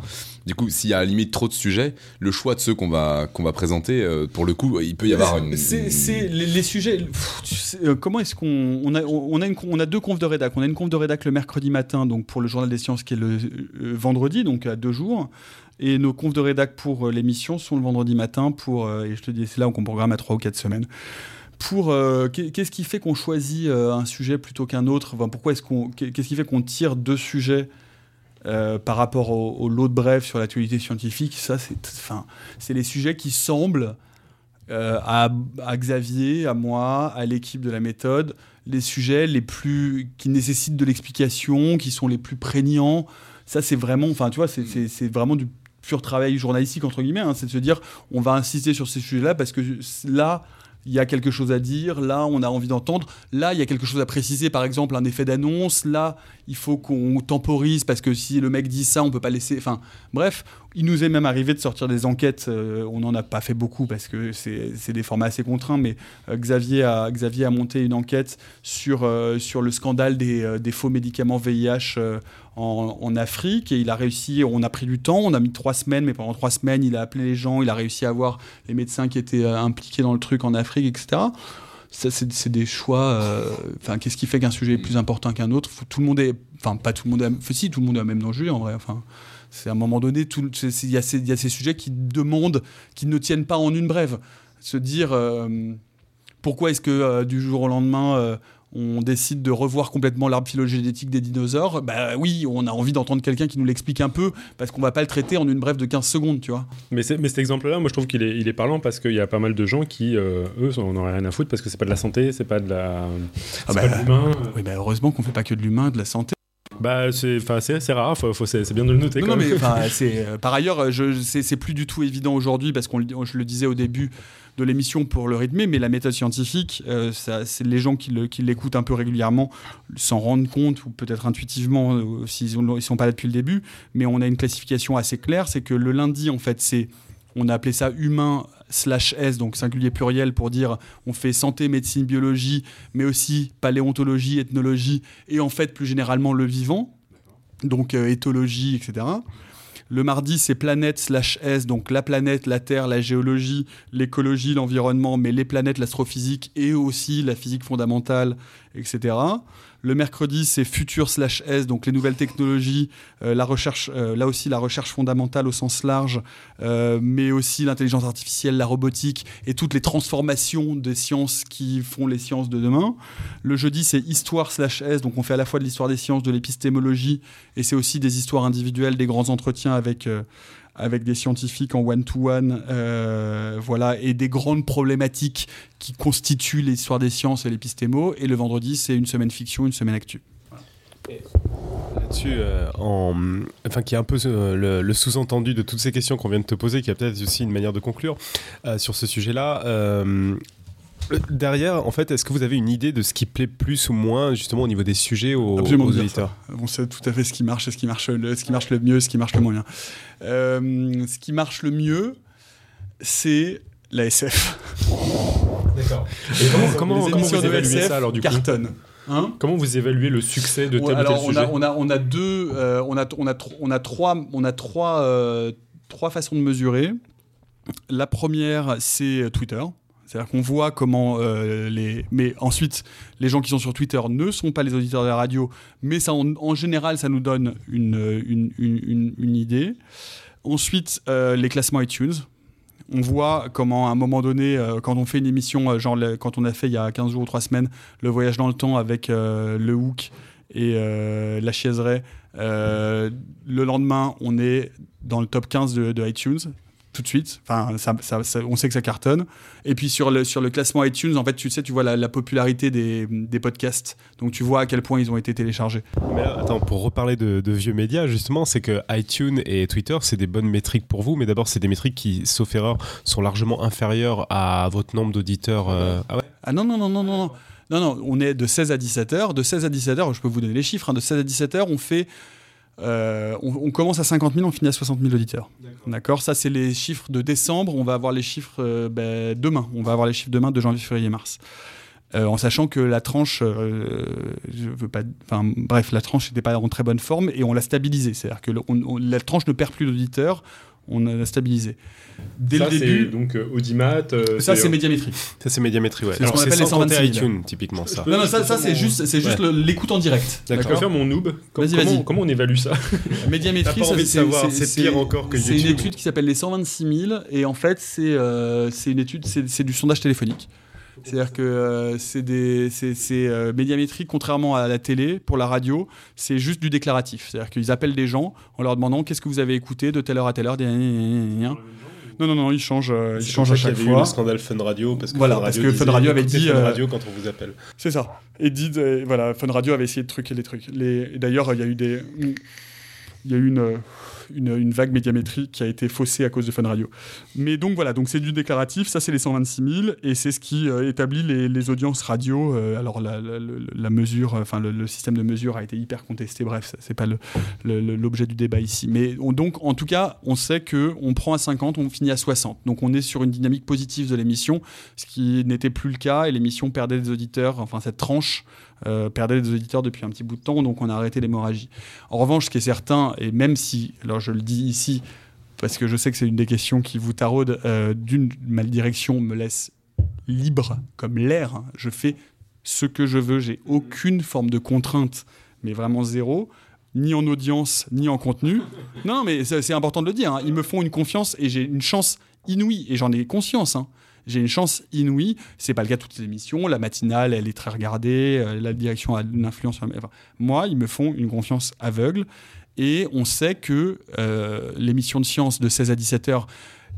Speaker 1: Du coup, s'il y a à la limite trop de sujets, le choix de ceux qu'on va, qu'on va présenter, euh, pour le coup, il peut y avoir une.
Speaker 2: C'est c'est les, les sujets. pff, tu sais, euh, comment est-ce qu'on on a deux confs de rédac. On a une conf de rédac le mercredi matin, donc pour le journal des sciences qui est le euh, vendredi, donc à deux jours. Et nos confs de rédac pour euh, l'émission sont le vendredi matin pour euh, et je te dis c'est là qu'on programme à trois ou quatre semaines. Pour qu'est- qu'est-ce qui fait qu'on choisit un sujet plutôt qu'un autre? Pourquoi est-ce qu'on qu'est-ce qui fait qu'on tire deux sujets par rapport au, lot de brèves sur l'actualité scientifique? Ça c'est c'est les sujets qui semblent euh, à, Xavier, à moi, à l'équipe de la méthode, les sujets les plus qui nécessitent de l'explication, qui sont les plus prégnants. Ça, c'est vraiment, enfin, tu vois, c'est vraiment du pur travail journalistique entre guillemets. hein. c'est de se dire, on va insister sur ces sujets-là parce que là, il y a quelque chose à dire. Là, on a envie d'entendre. Là, il y a quelque chose à préciser. Par exemple, un effet d'annonce. Là, il faut qu'on temporise parce que si le mec dit ça, on peut pas laisser. Enfin, bref, il nous est même arrivé de sortir des enquêtes. euh, on n'en a pas fait beaucoup parce que c'est des formats assez contraints. Mais euh, Xavier, a, Xavier a monté une enquête sur, euh, sur le scandale des, des faux médicaments VIH en, Afrique. Et il a réussi. On a pris du temps. On a mis trois semaines. Mais pendant trois semaines, il a appelé les gens. Il a réussi à voir les médecins qui étaient euh, impliqués dans le truc en Afrique, etc. Ça, c'est des choix. euh, Enfin, qu'est-ce qui fait qu'un sujet est plus important qu'un autre? Tout le monde est. Enfin, pas tout le monde. enfin, si, tout le monde à même enjeu en vrai. Enfin, c'est à un moment donné, il y, a ces- a sujets qui demandent, qui ne tiennent pas en une brève. Se dire euh, pourquoi est-ce que du jour au lendemain on décide de revoir complètement l'arbre phylogénétique des dinosaures Bah oui, on a envie d'entendre quelqu'un qui nous l'explique un peu parce qu'on va pas le traiter en une brève de 15 secondes, tu vois.
Speaker 6: Mais, cet exemple-là, moi je trouve qu'il est, il est parlant parce qu'il y a pas mal de gens qui, euh, eux, on n'en a rien à foutre parce que c'est pas de la santé, c'est pas de la.
Speaker 2: Ah
Speaker 6: pas
Speaker 2: bah,
Speaker 6: de l'humain.
Speaker 2: Oui, bah heureusement qu'on fait pas que de l'humain, de la santé.
Speaker 6: Bah, c'est, c'est, rare, faut, faut- c'est, bien de le noter
Speaker 2: Non,
Speaker 6: quand
Speaker 2: non,
Speaker 6: même.
Speaker 2: mais euh, par ailleurs, je, c'est, plus du tout évident aujourd'hui parce qu'on, le- je le disais au début de l'émission pour le rythmer, mais la méthode scientifique, euh, c'est les gens qui l'écoutent un peu régulièrement s'en rendent compte ou peut-être intuitivement euh, s'ils ne sont pas là depuis le début. Mais on a une classification assez claire, c'est que le lundi, en fait, c'est on a appelé ça humain slash S, donc singulier pluriel pour dire on fait santé, médecine, biologie, mais aussi paléontologie, ethnologie et en fait plus généralement le vivant, donc euh, éthologie, etc. Le mardi, c'est planète slash S, donc la planète, la Terre, la géologie, l'écologie, l'environnement, mais les planètes, l'astrophysique et aussi la physique fondamentale etc. Le mercredi, c'est futur slash S, donc les nouvelles technologies, euh, la recherche, euh, là aussi la recherche fondamentale au sens large, euh, mais aussi l'intelligence artificielle, la robotique et toutes les transformations des sciences qui font les sciences de demain. Le jeudi, c'est histoire slash S, donc on fait à la fois de l'histoire des sciences, de l'épistémologie, et c'est aussi des histoires individuelles, des grands entretiens avec avec des scientifiques en one-to-one, euh, voilà, et des grandes problématiques qui constituent l'histoire des sciences et l'épistémo. Et le vendredi, c'est une semaine fiction, une semaine actu.
Speaker 4: Là-dessus, euh, en... enfin, qui est un peu euh, le, sous-entendu de toutes ces questions qu'on vient de te poser, qui a peut-être aussi une manière de conclure sur ce sujet-là. Euh, derrière, en fait, est-ce que vous avez une idée de ce qui plaît plus ou moins, justement, au niveau des sujets aux,
Speaker 2: Absolument
Speaker 4: aux auditeurs?
Speaker 2: On sait tout à fait ce qui marche, et ce qui marche le, ce qui marche le mieux, ce qui marche le moins bien. Euh, ce qui marche le mieux, c'est la SF.
Speaker 6: D'accord. Et comment, comment,
Speaker 2: Les
Speaker 6: comment
Speaker 2: émissions
Speaker 6: vous
Speaker 2: de
Speaker 6: évaluez
Speaker 2: SF
Speaker 6: ça alors du coup?
Speaker 2: cartonnent. Hein?
Speaker 6: Comment vous évaluez le succès de tel ou tel
Speaker 2: on
Speaker 6: sujet?
Speaker 2: a, on, a, on a deux, euh, on, a, on, a, tr- on a trois, on a trois, euh, trois façons de mesurer. La première, c'est Twitter. C'est-à-dire qu'on voit comment euh, les. Mais ensuite, les gens qui sont sur Twitter ne sont pas les auditeurs de la radio, mais ça, en, général, ça nous donne une, une, une, idée. Ensuite, euh, les classements iTunes. On voit comment, à un moment donné, euh, quand on fait une émission, genre le- quand on a fait il y a 15 jours ou 3 semaines, le voyage dans le temps avec le Hook et la Chiaiseray, euh, le lendemain, on est dans le top 15 de, de iTunes tout de suite. Enfin, ça, ça- ça- on sait que ça cartonne. Et puis sur le, sur le classement iTunes, en fait, tu sais, tu vois la, la popularité des, des podcasts. Donc tu vois à quel point ils ont été téléchargés.
Speaker 4: Mais là, attends, pour reparler de, de vieux médias, justement, c'est que iTunes et Twitter, c'est des bonnes métriques pour vous, mais d'abord, c'est des métriques qui, sauf erreur, sont largement inférieures à votre nombre d'auditeurs. euh, Ah ouais
Speaker 2: Ah non, non, non, non, non, non. Non, non, on est de 16 à 17 heures. De 16 à 17 heures, je peux vous donner les chiffres. hein. de 16 à 17 heures, on fait. Euh, on, on commence à 50 000, on finit à 60 000 auditeurs. D'accord Ça, c'est les chiffres de décembre. On va avoir les chiffres euh, ben, demain. On va avoir les chiffres demain de janvier, février, mars. Euh, en sachant que la tranche, je veux pas, bref, la tranche n'était pas en très bonne forme et on l'a stabilisée. C'est-à-dire que le- on- on- la tranche ne perd plus d'auditeurs, on l'a stabilisée. Dès
Speaker 6: ça,
Speaker 2: le
Speaker 6: c'est
Speaker 2: début,
Speaker 6: donc euh, Audimat. euh,
Speaker 2: ça c'est médiamétrie.
Speaker 4: Ça, c'est médiamétrie, ouais.
Speaker 2: C'est ce qu'on appelle les
Speaker 4: sans compter
Speaker 2: 126 000.
Speaker 4: iTunes, typiquement, ça.
Speaker 2: Non, non, ça, ça, c'est
Speaker 6: mon-
Speaker 2: juste, c'est juste
Speaker 4: Ouais.
Speaker 2: l'écoute en direct.
Speaker 4: D'accord.
Speaker 6: Je peux faire mon noob comment, on évalue ça
Speaker 2: Médiamétrie,
Speaker 4: c'est pire encore que
Speaker 2: C'est une
Speaker 4: YouTube.
Speaker 2: étude qui s'appelle les 126 000 et en fait c'est euh, c'est une étude, c'est c'est du sondage téléphonique. C'est-à-dire que euh, c'est des, c'est, c'est, euh, médiamétrie, contrairement à la télé, pour la radio, c'est juste du déclaratif. C'est-à-dire qu'ils appellent des gens en leur demandant qu'est-ce que vous avez écouté de telle heure à telle heure? gna. Non, non, non, ils changent, euh, ils changent à chaque
Speaker 4: y avait eu
Speaker 2: fois.
Speaker 4: le scandale Fun Radio parce que
Speaker 2: Voilà,
Speaker 4: Fun
Speaker 2: parce
Speaker 4: Radio
Speaker 2: que Fun Radio avait dit,
Speaker 4: Fun
Speaker 2: euh,
Speaker 4: Radio quand on vous appelle.
Speaker 2: C'est ça. Et dit, euh, voilà, Fun Radio avait essayé de truquer les trucs. Les, et d'ailleurs, il y a eu des, il y a eu une, euh, une, vague médiamétrique qui a été faussée à cause de Fun Radio. Mais donc voilà, donc c'est du déclaratif. Ça, c'est les 126 000 et c'est ce qui euh, établit les, audiences radio. Euh, alors la, mesure, enfin le, système de mesure a été hyper contesté. Bref, c'est pas l'objet du débat ici. Mais on- donc, en tout cas, on sait que on prend à 50, on finit à 60. Donc on est sur une dynamique positive de l'émission, ce qui n'était plus le cas et l'émission perdait des auditeurs. Enfin cette tranche euh, perdait des auditeurs depuis un petit bout de temps, donc on a arrêté l'hémorragie. En revanche, ce qui est certain, et même si, alors je le dis ici, parce que je sais que c'est une des questions qui vous taraude, euh, d'une, ma direction me laisse libre comme l'air. hein. Je fais ce que je veux, j'ai aucune forme de contrainte, mais vraiment zéro, ni en audience, ni en contenu. Non, mais c'est c'est important de le dire. hein. Ils me font une confiance et j'ai une chance inouïe, et j'en ai conscience. hein. J'ai une chance inouïe. C'est pas le cas de toutes les émissions. La matinale, elle est très regardée. euh, la direction a une influence. enfin, moi, ils me font une confiance aveugle. Et on sait que euh, l'émission de science de 16 à 17 heures,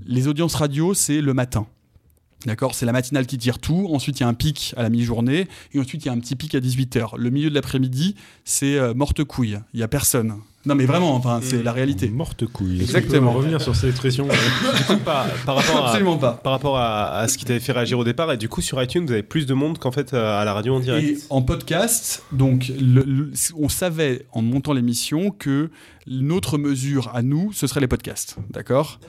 Speaker 2: les audiences radio, c'est le matin. D'accord? C'est la matinale qui tire tout. Ensuite, il y a un pic à la mi-journée. Et ensuite, il y a un petit pic à 18h. Le milieu de l'après-midi, c'est euh, morte couille. Il n'y a personne. Non, mais vraiment, enfin, c'est la réalité.
Speaker 6: Morte couille.
Speaker 2: Exactement.
Speaker 6: Revenir sur cette expression
Speaker 4: Du coup, par, par rapport à,
Speaker 2: Absolument pas.
Speaker 4: par rapport à, à ce qui t'avait fait réagir au départ, et du coup, sur iTunes, vous avez plus de monde qu'en fait euh, à la radio en
Speaker 2: Et
Speaker 4: direct.
Speaker 2: en podcast, donc, le- le- on savait en montant l'émission que notre mesure à nous, ce serait les podcasts. D'accord?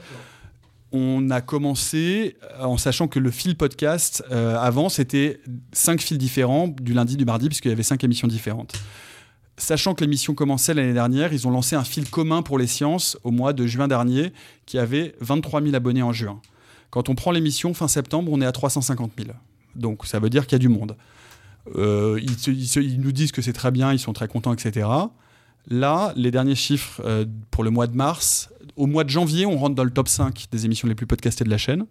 Speaker 2: On a commencé euh, en sachant que le fil podcast, euh, avant, c'était cinq fils différents du lundi, du mardi, puisqu'il y avait cinq émissions différentes. Sachant que l'émission commençait l'année dernière, ils ont lancé un fil commun pour les sciences au mois de juin dernier, qui avait 23 000 abonnés en juin. Quand on prend l'émission fin septembre, on est à 350 000. Donc ça veut dire qu'il y a du monde. Euh, ils, se- ils se- ils nous disent que c'est très bien, ils sont très contents, etc. Là, les derniers chiffres euh, pour le mois de mars, au mois de janvier, on rentre dans le top 5 des émissions les plus podcastées de la chaîne,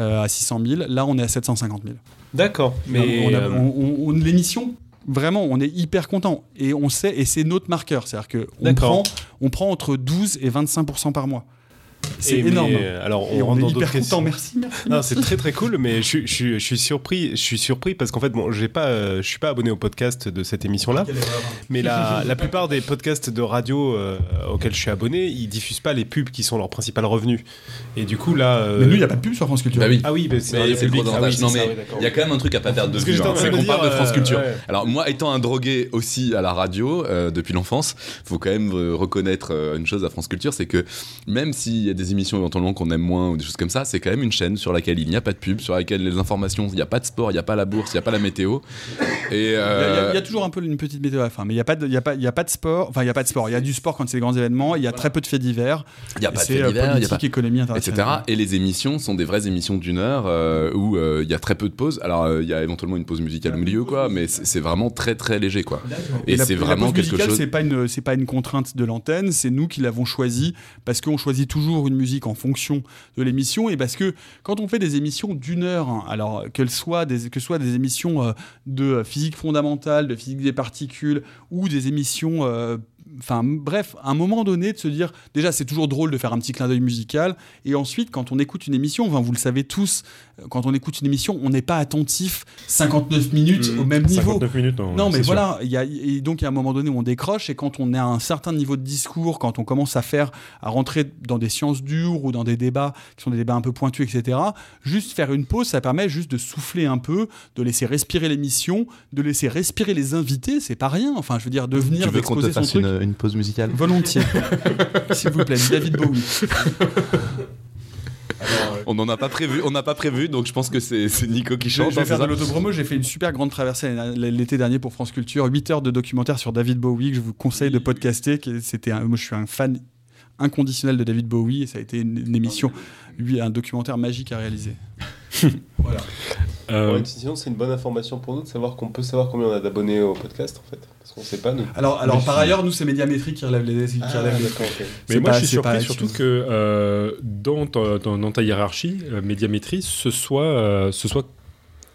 Speaker 2: euh, à 600 000. Là, on est à 750 000.
Speaker 4: D'accord. Mais
Speaker 2: on- l'émission, vraiment, on est hyper content. Et on sait, et c'est notre marqueur. C'est-à-dire qu'on prend, on prend entre 12 et 25% par mois. C'est
Speaker 4: mais,
Speaker 2: énorme.
Speaker 4: euh, alors, on
Speaker 2: on,
Speaker 4: rentre
Speaker 2: est
Speaker 4: dans
Speaker 2: hyper
Speaker 4: d'autres questions.
Speaker 2: content. Merci, merci.
Speaker 4: Non,
Speaker 2: merci.
Speaker 4: c'est très très cool, mais je, suis- je, suis- je suis surpris. Je suis surpris parce qu'en fait, bon, j'ai pas, euh, je suis pas abonné au podcast de cette émission-là, mais la, la plupart des podcasts de radio euh, auxquels je suis abonné, ils diffusent pas les pubs qui sont leur principal revenu. Et du coup là, euh,
Speaker 2: Mais nous, il n'y a pas de pub sur France Culture.
Speaker 1: Bah oui.
Speaker 4: ah oui, bah, c'est
Speaker 1: le
Speaker 4: public.
Speaker 1: gros
Speaker 4: Ah oui,
Speaker 1: non, mais il y a quand même un truc à pas perdre de
Speaker 4: Parce que
Speaker 1: vue.
Speaker 4: j'étais en
Speaker 1: hein,
Speaker 4: train
Speaker 1: C'est
Speaker 4: de
Speaker 1: qu'on parle de France
Speaker 4: euh,
Speaker 1: Culture.
Speaker 4: ouais.
Speaker 1: Alors, moi, étant un drogué aussi à la radio euh, depuis l'enfance, faut quand même reconnaître une chose à France Culture c'est que même s'il y a des émissions éventuellement qu'on aime moins ou des choses comme ça, c'est quand même une chaîne sur laquelle il n'y a pas de pub, sur laquelle les informations, il n'y a pas de sport, il n'y a pas la bourse, il n'y a pas la météo. Et
Speaker 2: Il y, a- il y a-
Speaker 1: euh,
Speaker 2: il y a toujours un peu une petite météo à la fin, mais il n'y a, pas de- il y a, pas- il y a pas de sport. Enfin, il n'y a pas de sport. Il y a du sport quand c'est des grands événements. Il y a très peu de faits divers.
Speaker 1: il n'y a pas de
Speaker 2: C'est
Speaker 1: fait
Speaker 2: euh,
Speaker 1: divers, il n'y a pas
Speaker 2: économie
Speaker 1: etc. Et les émissions sont des vraies émissions d'une heure euh, où euh, il y a très peu de pauses. Alors euh, il y a éventuellement une pause musicale au milieu, quoi, mais c'est vraiment très très léger, quoi. Et, c'est
Speaker 2: la
Speaker 1: vraiment
Speaker 2: pause
Speaker 1: quelque
Speaker 2: musicale,
Speaker 1: chose.
Speaker 2: C'est pas une, pas une contrainte de l'antenne. C'est nous qui l'avons choisi parce qu'on choisit toujours une musique en fonction de l'émission. Et parce que quand on fait des émissions d'une heure, hein, alors qu'elles soient des, que soit des émissions euh, de physique fondamentale, de physique des particules ou des émissions euh, Enfin, bref, à un moment donné, de se dire, déjà, c'est toujours drôle de faire un petit clin d'œil musical, et ensuite, quand on écoute une émission, enfin, vous le savez tous, euh, quand on écoute une émission, on n'est pas attentif 59 minutes
Speaker 6: Mmh,
Speaker 2: au même niveau.
Speaker 6: 59 minutes, non.
Speaker 2: Non, mais voilà, il y a, et donc il y a un moment donné où on décroche, et quand on est à un certain niveau de discours, quand on commence à faire, à rentrer dans des sciences dures ou dans des débats qui sont des débats un peu pointus, etc., juste faire une pause, ça permet juste de souffler un peu, de laisser respirer l'émission, de laisser respirer les invités, c'est pas rien. Enfin, je veux dire, de venir
Speaker 8: Tu veux qu'on te fasse une, une pause musicale
Speaker 2: Volontiers. S'il vous plaît, David Bowie.
Speaker 1: On n'en a pas prévu, on n'a pas prévu, donc je pense que c'est c'est Nico qui
Speaker 2: Je,
Speaker 1: chante.
Speaker 2: je vais
Speaker 1: hein,
Speaker 2: faire de l'autopromo. J'ai fait une super grande traversée l'été dernier pour France Culture. 8 heures de documentaire sur David Bowie que je vous conseille de podcaster. C'était un- moi, je suis un fan inconditionnel de David Bowie et ça a été une, une émission, lui, un documentaire magique à réaliser. voilà.
Speaker 6: Euh,
Speaker 4: Ouais, sinon, c'est une bonne information pour nous de savoir qu'on peut savoir combien on a d'abonnés au podcast en fait. Parce qu'on sait pas nous.
Speaker 2: Alors, alors par ailleurs, nous, c'est Médiamétrie qui relève les. Qui
Speaker 4: Ah,
Speaker 2: relève les-.
Speaker 6: Mais moi,
Speaker 2: pas-
Speaker 6: je suis surpris surtout que euh, dans, ta, dans- dans ta hiérarchie, euh, médiamétrie, ce soit, euh, ce soit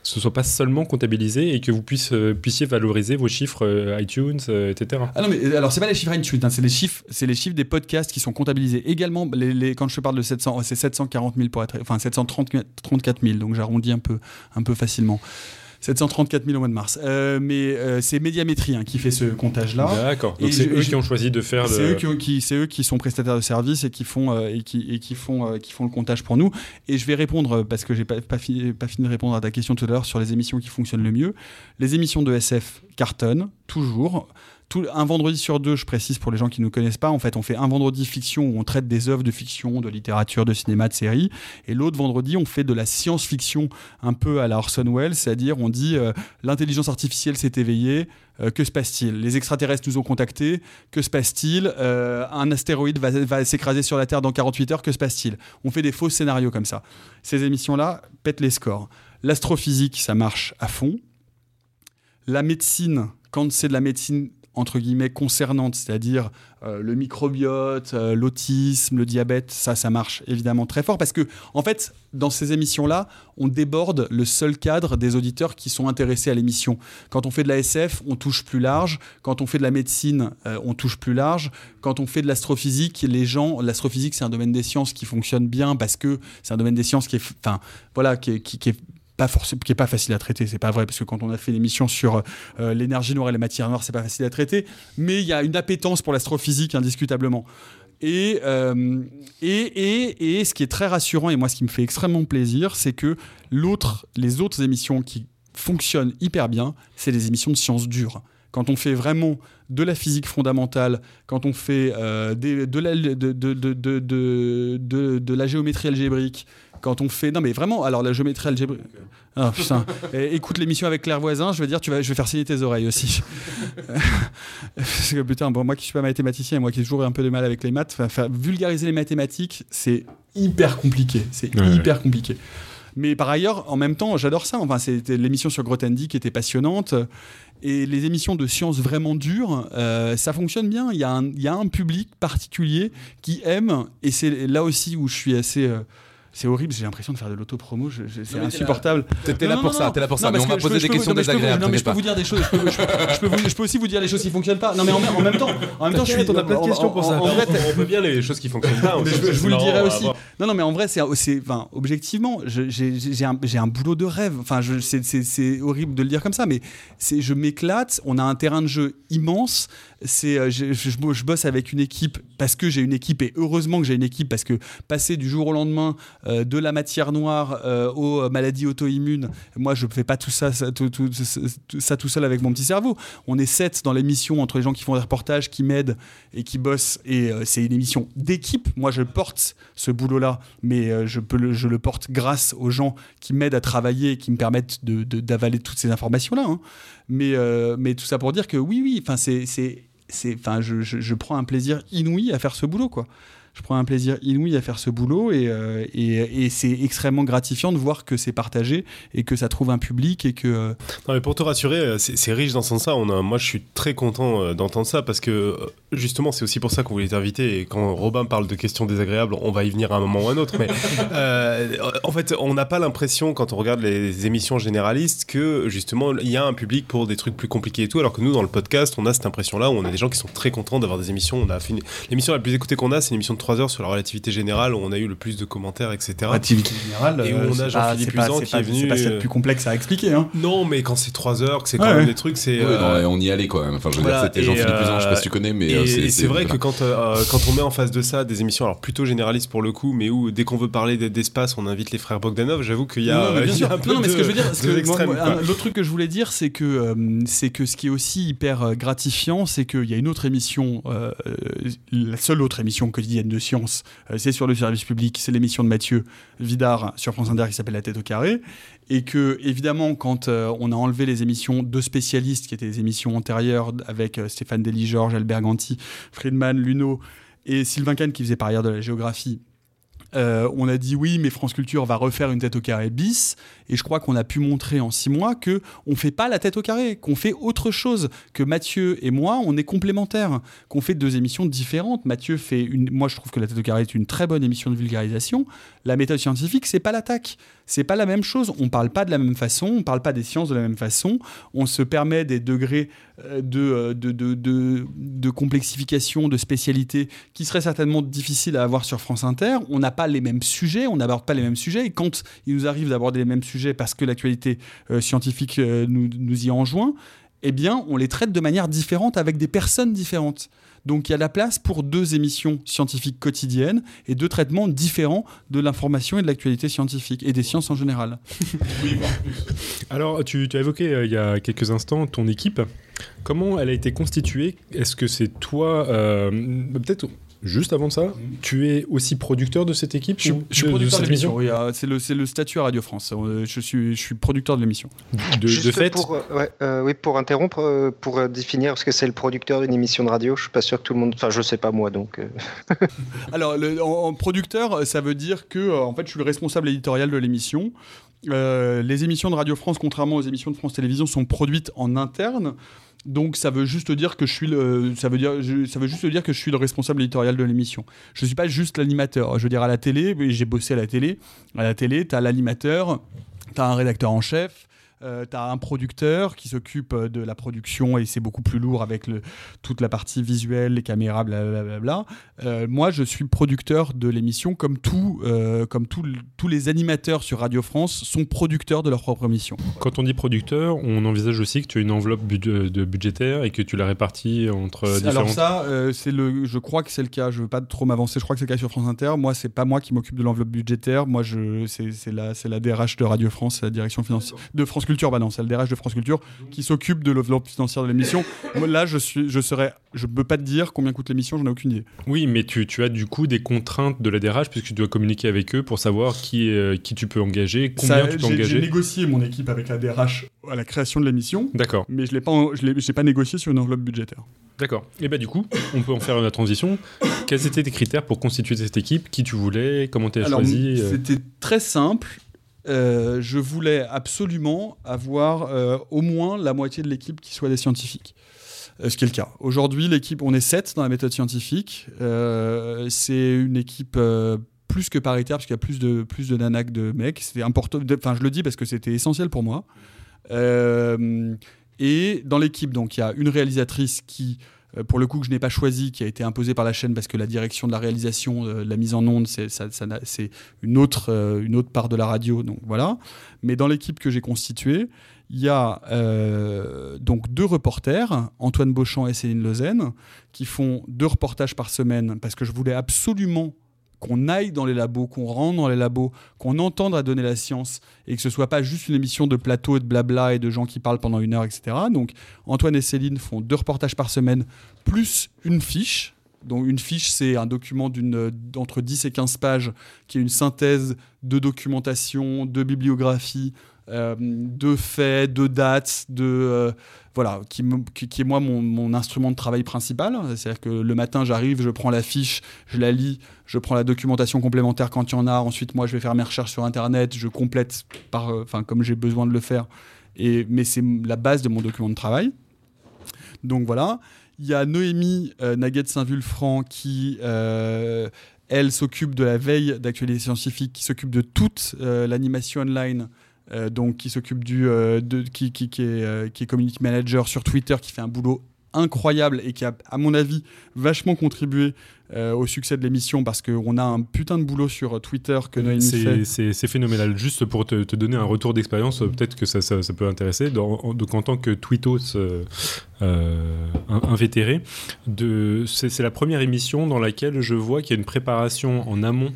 Speaker 6: ce soit pas seulement comptabilisé et que vous puissiez, euh, valoriser vos chiffres euh, iTunes, euh, etc.
Speaker 2: Ah non, mais alors, c'est pas les chiffres iTunes, hein, c'est les chiffres, c'est les chiffres des podcasts qui sont comptabilisés. Également, les- quand je parle de 700, c'est 740 000 pour être, enfin 734 000, donc j'arrondis un peu, un peu facilement. 734 000 au mois de mars. Euh, mais euh, c'est Médiamétrie hein, qui fait ce comptage-là.
Speaker 6: D'accord. Donc c'est eux
Speaker 2: je-
Speaker 6: qui ont choisi de faire
Speaker 2: C'est
Speaker 6: le.
Speaker 2: eux qui, qui- c'est eux qui sont prestataires de services et qui font euh, et qui, et qui font euh, qui font le comptage pour nous. Et je vais répondre parce que j'ai pas pas fini, pas fini de répondre à ta question tout à l'heure sur les émissions qui fonctionnent le mieux. Les émissions de SF cartonnent toujours. Un vendredi sur deux, je précise pour les gens qui ne nous connaissent pas, en fait, on fait un vendredi fiction où on traite des œuvres de fiction, de littérature, de cinéma, de séries, et l'autre vendredi, on fait de la science-fiction un peu à la Orson Welles, c'est-à-dire on dit euh, l'intelligence artificielle s'est éveillée, euh, que se passe-t-il? Les extraterrestres nous ont contactés, que se passe-t-il? Euh, Un astéroïde va, va s'écraser sur la Terre dans 48 heures, que se passe-t-il? On fait des faux scénarios comme ça. Ces émissions-là pètent les scores. L'astrophysique, ça marche à fond. La médecine, quand c'est de la médecine entre guillemets concernante, c'est-à-dire euh, le microbiote, euh, l'autisme, le diabète, ça, ça marche évidemment très fort parce que, en fait, dans ces émissions-là, on déborde le seul cadre des auditeurs qui sont intéressés à l'émission. Quand on fait de la SF, on touche plus large. Quand on fait de la médecine, euh, on touche plus large. Quand on fait de l'astrophysique, les gens, l'astrophysique, c'est un domaine des sciences qui fonctionne bien parce que c'est un domaine des sciences qui enfin, voilà, qui est pas forcément qui est pas facile à traiter c'est pas vrai parce que quand on a fait l'émission sur euh, l'énergie noire et les matières noires c'est pas facile à traiter mais il y a une appétence pour l'astrophysique indiscutablement. Et, euh, et, et, et ce qui est très rassurant et moi ce qui me fait extrêmement plaisir c'est que l'autre les autres émissions qui fonctionnent hyper bien c'est les émissions de sciences dures. Quand on fait vraiment de la physique fondamentale, quand on fait euh, de la géométrie algébrique, quand on fait... Non mais vraiment, alors la géométrie algébrique... Ah putain, écoute l'émission avec Claire Voisin, je veux dire, tu vas, je vais faire saigner tes oreilles aussi. Parce que putain, bon, moi qui suis pas mathématicien moi qui ai toujours un peu de mal avec les maths, enfin, vulgariser les mathématiques, c'est hyper compliqué. C'est
Speaker 6: Ouais,
Speaker 2: hyper compliqué. Mais par ailleurs, en même temps, j'adore ça. Enfin, c'était l'émission sur Grothendie qui était passionnante. Et les émissions de science vraiment dures, euh, ça fonctionne bien. Il y, a un, il y, a un public particulier qui aime. Et c'est là aussi où je suis assez. euh, c'est horrible, j'ai l'impression de faire de l'auto-promo, c'est insupportable.
Speaker 1: T'es là pour ça, t'es là pour ça. Mais on va poser des questions
Speaker 2: non, mais je peux vous-
Speaker 1: désagréables.
Speaker 2: Non, mais je peux vous dire des choses. Je peux, je peux- je peux vous- je peux aussi vous dire les choses qui fonctionnent pas. Non, mais en, en même temps, en même temps, je suis.
Speaker 4: On a plein de questions pour ça.
Speaker 2: en- en vrai,
Speaker 4: on peut bien les choses qui fonctionnent pas.
Speaker 2: je, vous le dirai aussi. Non, non, mais en vrai, c'est, c'est, enfin, objectivement, je- j'ai, un, boulot de rêve. Enfin, c'est, horrible de le dire comme ça, mais je m'éclate. On a un terrain de jeu immense. C'est, euh, je, je- bosse avec une équipe parce que j'ai une équipe et heureusement que j'ai une équipe parce que passer du jour au lendemain euh, de la matière noire euh, aux maladies auto-immunes, moi, je fais pas tout ça, tout, ça tout seul avec mon petit cerveau. On est sept dans l'émission entre les gens qui font des reportages, qui m'aident et qui bossent. Et c'est une émission d'équipe. Moi, je porte ce boulot-là, mais je, peux le, je le porte grâce aux gens qui m'aident à travailler et qui me permettent de- de- d'avaler toutes ces informations-là. hein. Mais, mais tout ça pour dire que oui, oui, c'est. C'est- Enfin, je prends un plaisir inouï à faire ce boulot, quoi. Je prends un plaisir inouï à faire ce boulot et, euh, et, et c'est extrêmement gratifiant de voir que c'est partagé et que ça trouve un public et que euh,
Speaker 4: Non, mais pour te rassurer, euh, c'est riche dans ce sens-là. On a- Moi, je suis très content d'entendre ça parce que justement, c'est aussi pour ça qu'on voulait t'inviter. Et quand Robin parle de questions désagréables, on va y venir à un moment ou à un autre. Mais euh, en fait, on n'a pas l'impression, quand on regarde les émissions généralistes, que justement, il y a un public pour des trucs plus compliqués et tout. Alors que nous, dans le podcast, on a cette impression-là où on a des gens qui sont très contents d'avoir des émissions. On a une- l'émission la plus écoutée qu'on a, c'est une émission de 3 heures sur la relativité générale où on a eu le plus de commentaires, etc.
Speaker 2: activité générale.
Speaker 4: Et où
Speaker 2: euh,
Speaker 4: on a Jean-Philippe Usan qui
Speaker 2: pas-
Speaker 4: est venu,
Speaker 2: C'est pas ce qu'il y a de
Speaker 4: euh,
Speaker 2: plus complexe à expliquer. Hein.
Speaker 4: Non, mais quand c'est 3 heures, que c'est quand
Speaker 2: Ouais,
Speaker 4: même
Speaker 2: ouais.
Speaker 4: des trucs, c'est.
Speaker 1: Ouais,
Speaker 4: euh,
Speaker 1: non, on y allait quand même. Enfin, je veux
Speaker 4: voilà,
Speaker 1: dire, c'était
Speaker 4: et,
Speaker 1: Jean-Philippe Usan, je sais pas si tu connais, mais
Speaker 4: c'est vrai
Speaker 1: voilà.
Speaker 4: que quand, euh, quand on met en face de ça des émissions, alors plutôt généralistes pour le coup, mais où dès qu'on veut parler d'espace, on invite les frères Bogdanov, j'avoue qu'il y a,
Speaker 2: Non, mais bien sûr.
Speaker 4: un peu
Speaker 2: Non, non, mais ce que je veux dire, l'autre truc que je voulais dire, c'est que, c'est que ce qui est aussi hyper gratifiant, c'est qu'il y a une autre émission, la seule autre émission quotidienne de science, euh, c'est sur le service public, c'est l'émission de Mathieu Vidard sur France Inter qui s'appelle La tête au carré. Et que, évidemment, quand euh, on a enlevé les émissions de spécialistes, qui étaient les émissions antérieures avec euh, Stéphane Dely, Georges, Albert Ganti, Friedman, Luno et Sylvain Kahn qui faisait par ailleurs de la géographie, euh, on a dit oui, mais France Culture va refaire une tête au carré bis. Et je crois qu'on a pu montrer en six mois que on fait pas la tête au carré, qu'on fait autre chose, que Mathieu et moi, on est complémentaires, qu'on fait deux émissions différentes. Mathieu fait une, moi je trouve que la tête au carré est une très bonne émission de vulgarisation. La méthode scientifique, c'est pas l'attaque, c'est pas la même chose. On parle pas de la même façon, on parle pas des sciences de la même façon. On se permet des degrés euh, de, euh, de, de, de, de complexification, de spécialité qui seraient certainement difficiles à avoir sur France Inter. On n'a pas les mêmes sujets, on n'aborde pas les mêmes sujets. Et quand il nous arrive d'aborder les mêmes sujets parce que l'actualité euh, scientifique euh, nous, nous y enjoint, eh bien, on les traite de manière différente avec des personnes différentes. Donc il y a la place pour deux émissions scientifiques quotidiennes et deux traitements différents de l'information et de l'actualité scientifique et des sciences en général.
Speaker 6: Alors, tu, tu as évoqué euh, il y a quelques instants ton équipe. Comment elle a été constituée? Est-ce que c'est toi, euh, peut-être juste avant ça, tu es aussi producteur de cette équipe
Speaker 2: Je,
Speaker 6: ou
Speaker 2: je suis
Speaker 6: de- de
Speaker 2: producteur de
Speaker 6: cette
Speaker 2: l'émission. Oui, c'est le, statut à Radio France. Euh, Je suis, je suis producteur de l'émission.
Speaker 6: De, de
Speaker 5: Juste
Speaker 6: fait,
Speaker 5: pour, euh, ouais, euh, oui, pour interrompre, euh, pour définir, parce que c'est le producteur d'une émission de radio, je suis pas sûr que tout le monde. Enfin, je sais pas moi, donc. euh,
Speaker 2: Alors, le- en, en producteur, ça veut dire que en fait, je suis le responsable éditorial de l'émission. Euh, les émissions de Radio France, contrairement aux émissions de France Télévisions, sont produites en interne. Donc ça veut juste dire que je suis le, ça veut dire, ça veut juste dire que je suis le responsable éditorial de l'émission. Je suis pas juste l'animateur. Je veux dire à la télé, j'ai bossé à la télé. À la télé, t'as l'animateur, t'as un rédacteur en chef. Euh, t'as un producteur qui s'occupe de la production et c'est beaucoup plus lourd avec le, toute la partie visuelle, les caméras, blablabla. Euh, moi, je suis producteur de l'émission comme, tout, euh, comme tout- tous les animateurs sur Radio France sont producteurs de leur propre émission.
Speaker 6: quand on dit producteur, on envisage aussi que tu as une enveloppe de budgétaire et que tu la répartis entre
Speaker 2: C'est- Alors ça, euh, c'est le, je crois que c'est le cas. Je veux pas trop m'avancer. Je crois que c'est le cas sur France Inter. Moi, c'est pas moi qui m'occupe de l'enveloppe budgétaire. Moi, c'est, la, la DRH de Radio France, c'est la direction financière de France Culture. Bah non, c'est la DRH de France Culture qui s'occupe de l'enveloppe financière de l'émission. Moi, là, je suis, je serais, je peux pas te dire combien coûte l'émission. J'en ai aucune idée.
Speaker 6: Oui, mais tu, tu as du coup des contraintes de la DRH puisque tu dois communiquer avec eux pour savoir qui, euh, qui tu peux engager, combien
Speaker 2: Ça,
Speaker 6: tu peux
Speaker 2: j'ai, j'ai
Speaker 6: engager.
Speaker 2: négocié mon équipe avec la DRH à la création de l'émission,
Speaker 6: D'accord,
Speaker 2: mais je l'ai pas, je l'ai, pas négocié sur une enveloppe budgétaire.
Speaker 6: d'accord. Et bah du coup, on peut en faire la transition. Quels étaient tes critères pour constituer cette équipe? Qui tu voulais? Comment tu as
Speaker 2: Alors,
Speaker 6: choisi?
Speaker 2: C'était très simple. Euh, je voulais absolument avoir euh, au moins la moitié de l'équipe qui soit des scientifiques. Euh, ce qui est le cas. Aujourd'hui, l'équipe, on est 7 dans la méthode scientifique. C'est une équipe plus que paritaire, parce qu'il y a plus de, plus de nanas que de mecs. C'était important. Enfin, je le dis parce que c'était essentiel pour moi. Et dans l'équipe, donc, il y a une réalisatrice qui, pour le coup, que je n'ai pas choisie, qui a été imposée par la chaîne parce que la direction de la réalisation, euh, la mise en onde, c'est ça- ça une, autre, euh, une autre part de la radio. Donc voilà. Mais dans l'équipe que j'ai constituée, il y a euh, donc deux reporters, Antoine Beauchamp et Céline Lezen, qui font deux reportages par semaine parce que je voulais absolument qu'on aille dans les labos, qu'on rentre dans les labos, qu'on entende à donner la science et que ce soit pas juste une émission de plateau et de blabla et de gens qui parlent pendant une heure, etc. Donc Antoine et Céline font deux reportages par semaine plus une fiche. Donc une fiche, c'est un document d'entre 10 et 15 pages qui est une synthèse de documentation, de bibliographie, euh, de faits, de dates, de euh, voilà, qui, est moi mon, instrument de travail principal. C'est-à-dire que le matin, j'arrive, je prends la fiche, je la lis, je prends la documentation complémentaire quand il y en a. Ensuite, moi, je vais faire mes recherches sur Internet, je complète par, euh, comme j'ai besoin de le faire. Et, mais c'est la base de mon document de travail. Donc voilà. Il y a Noémie euh, Naguette-Saint-Vulfranc qui, elle, s'occupe de la veille d'actualité scientifique, qui s'occupe de toute l'animation online, euh, donc qui s'occupe du, euh, de, qui, qui, qui est, euh, qui est community manager sur Twitter, qui fait un boulot incroyable et qui a, à mon avis, vachement contribué au succès de l'émission parce qu'on a un putain de boulot sur Twitter que Noémie fait.
Speaker 6: C'est- phénoménal. Juste pour te, te donner un retour d'expérience, peut-être que ça, ça- ça peut intéresser. Dans- donc, en tant que tweetos in- invétéré, c'est la première émission dans laquelle je vois qu'il y a une préparation en amont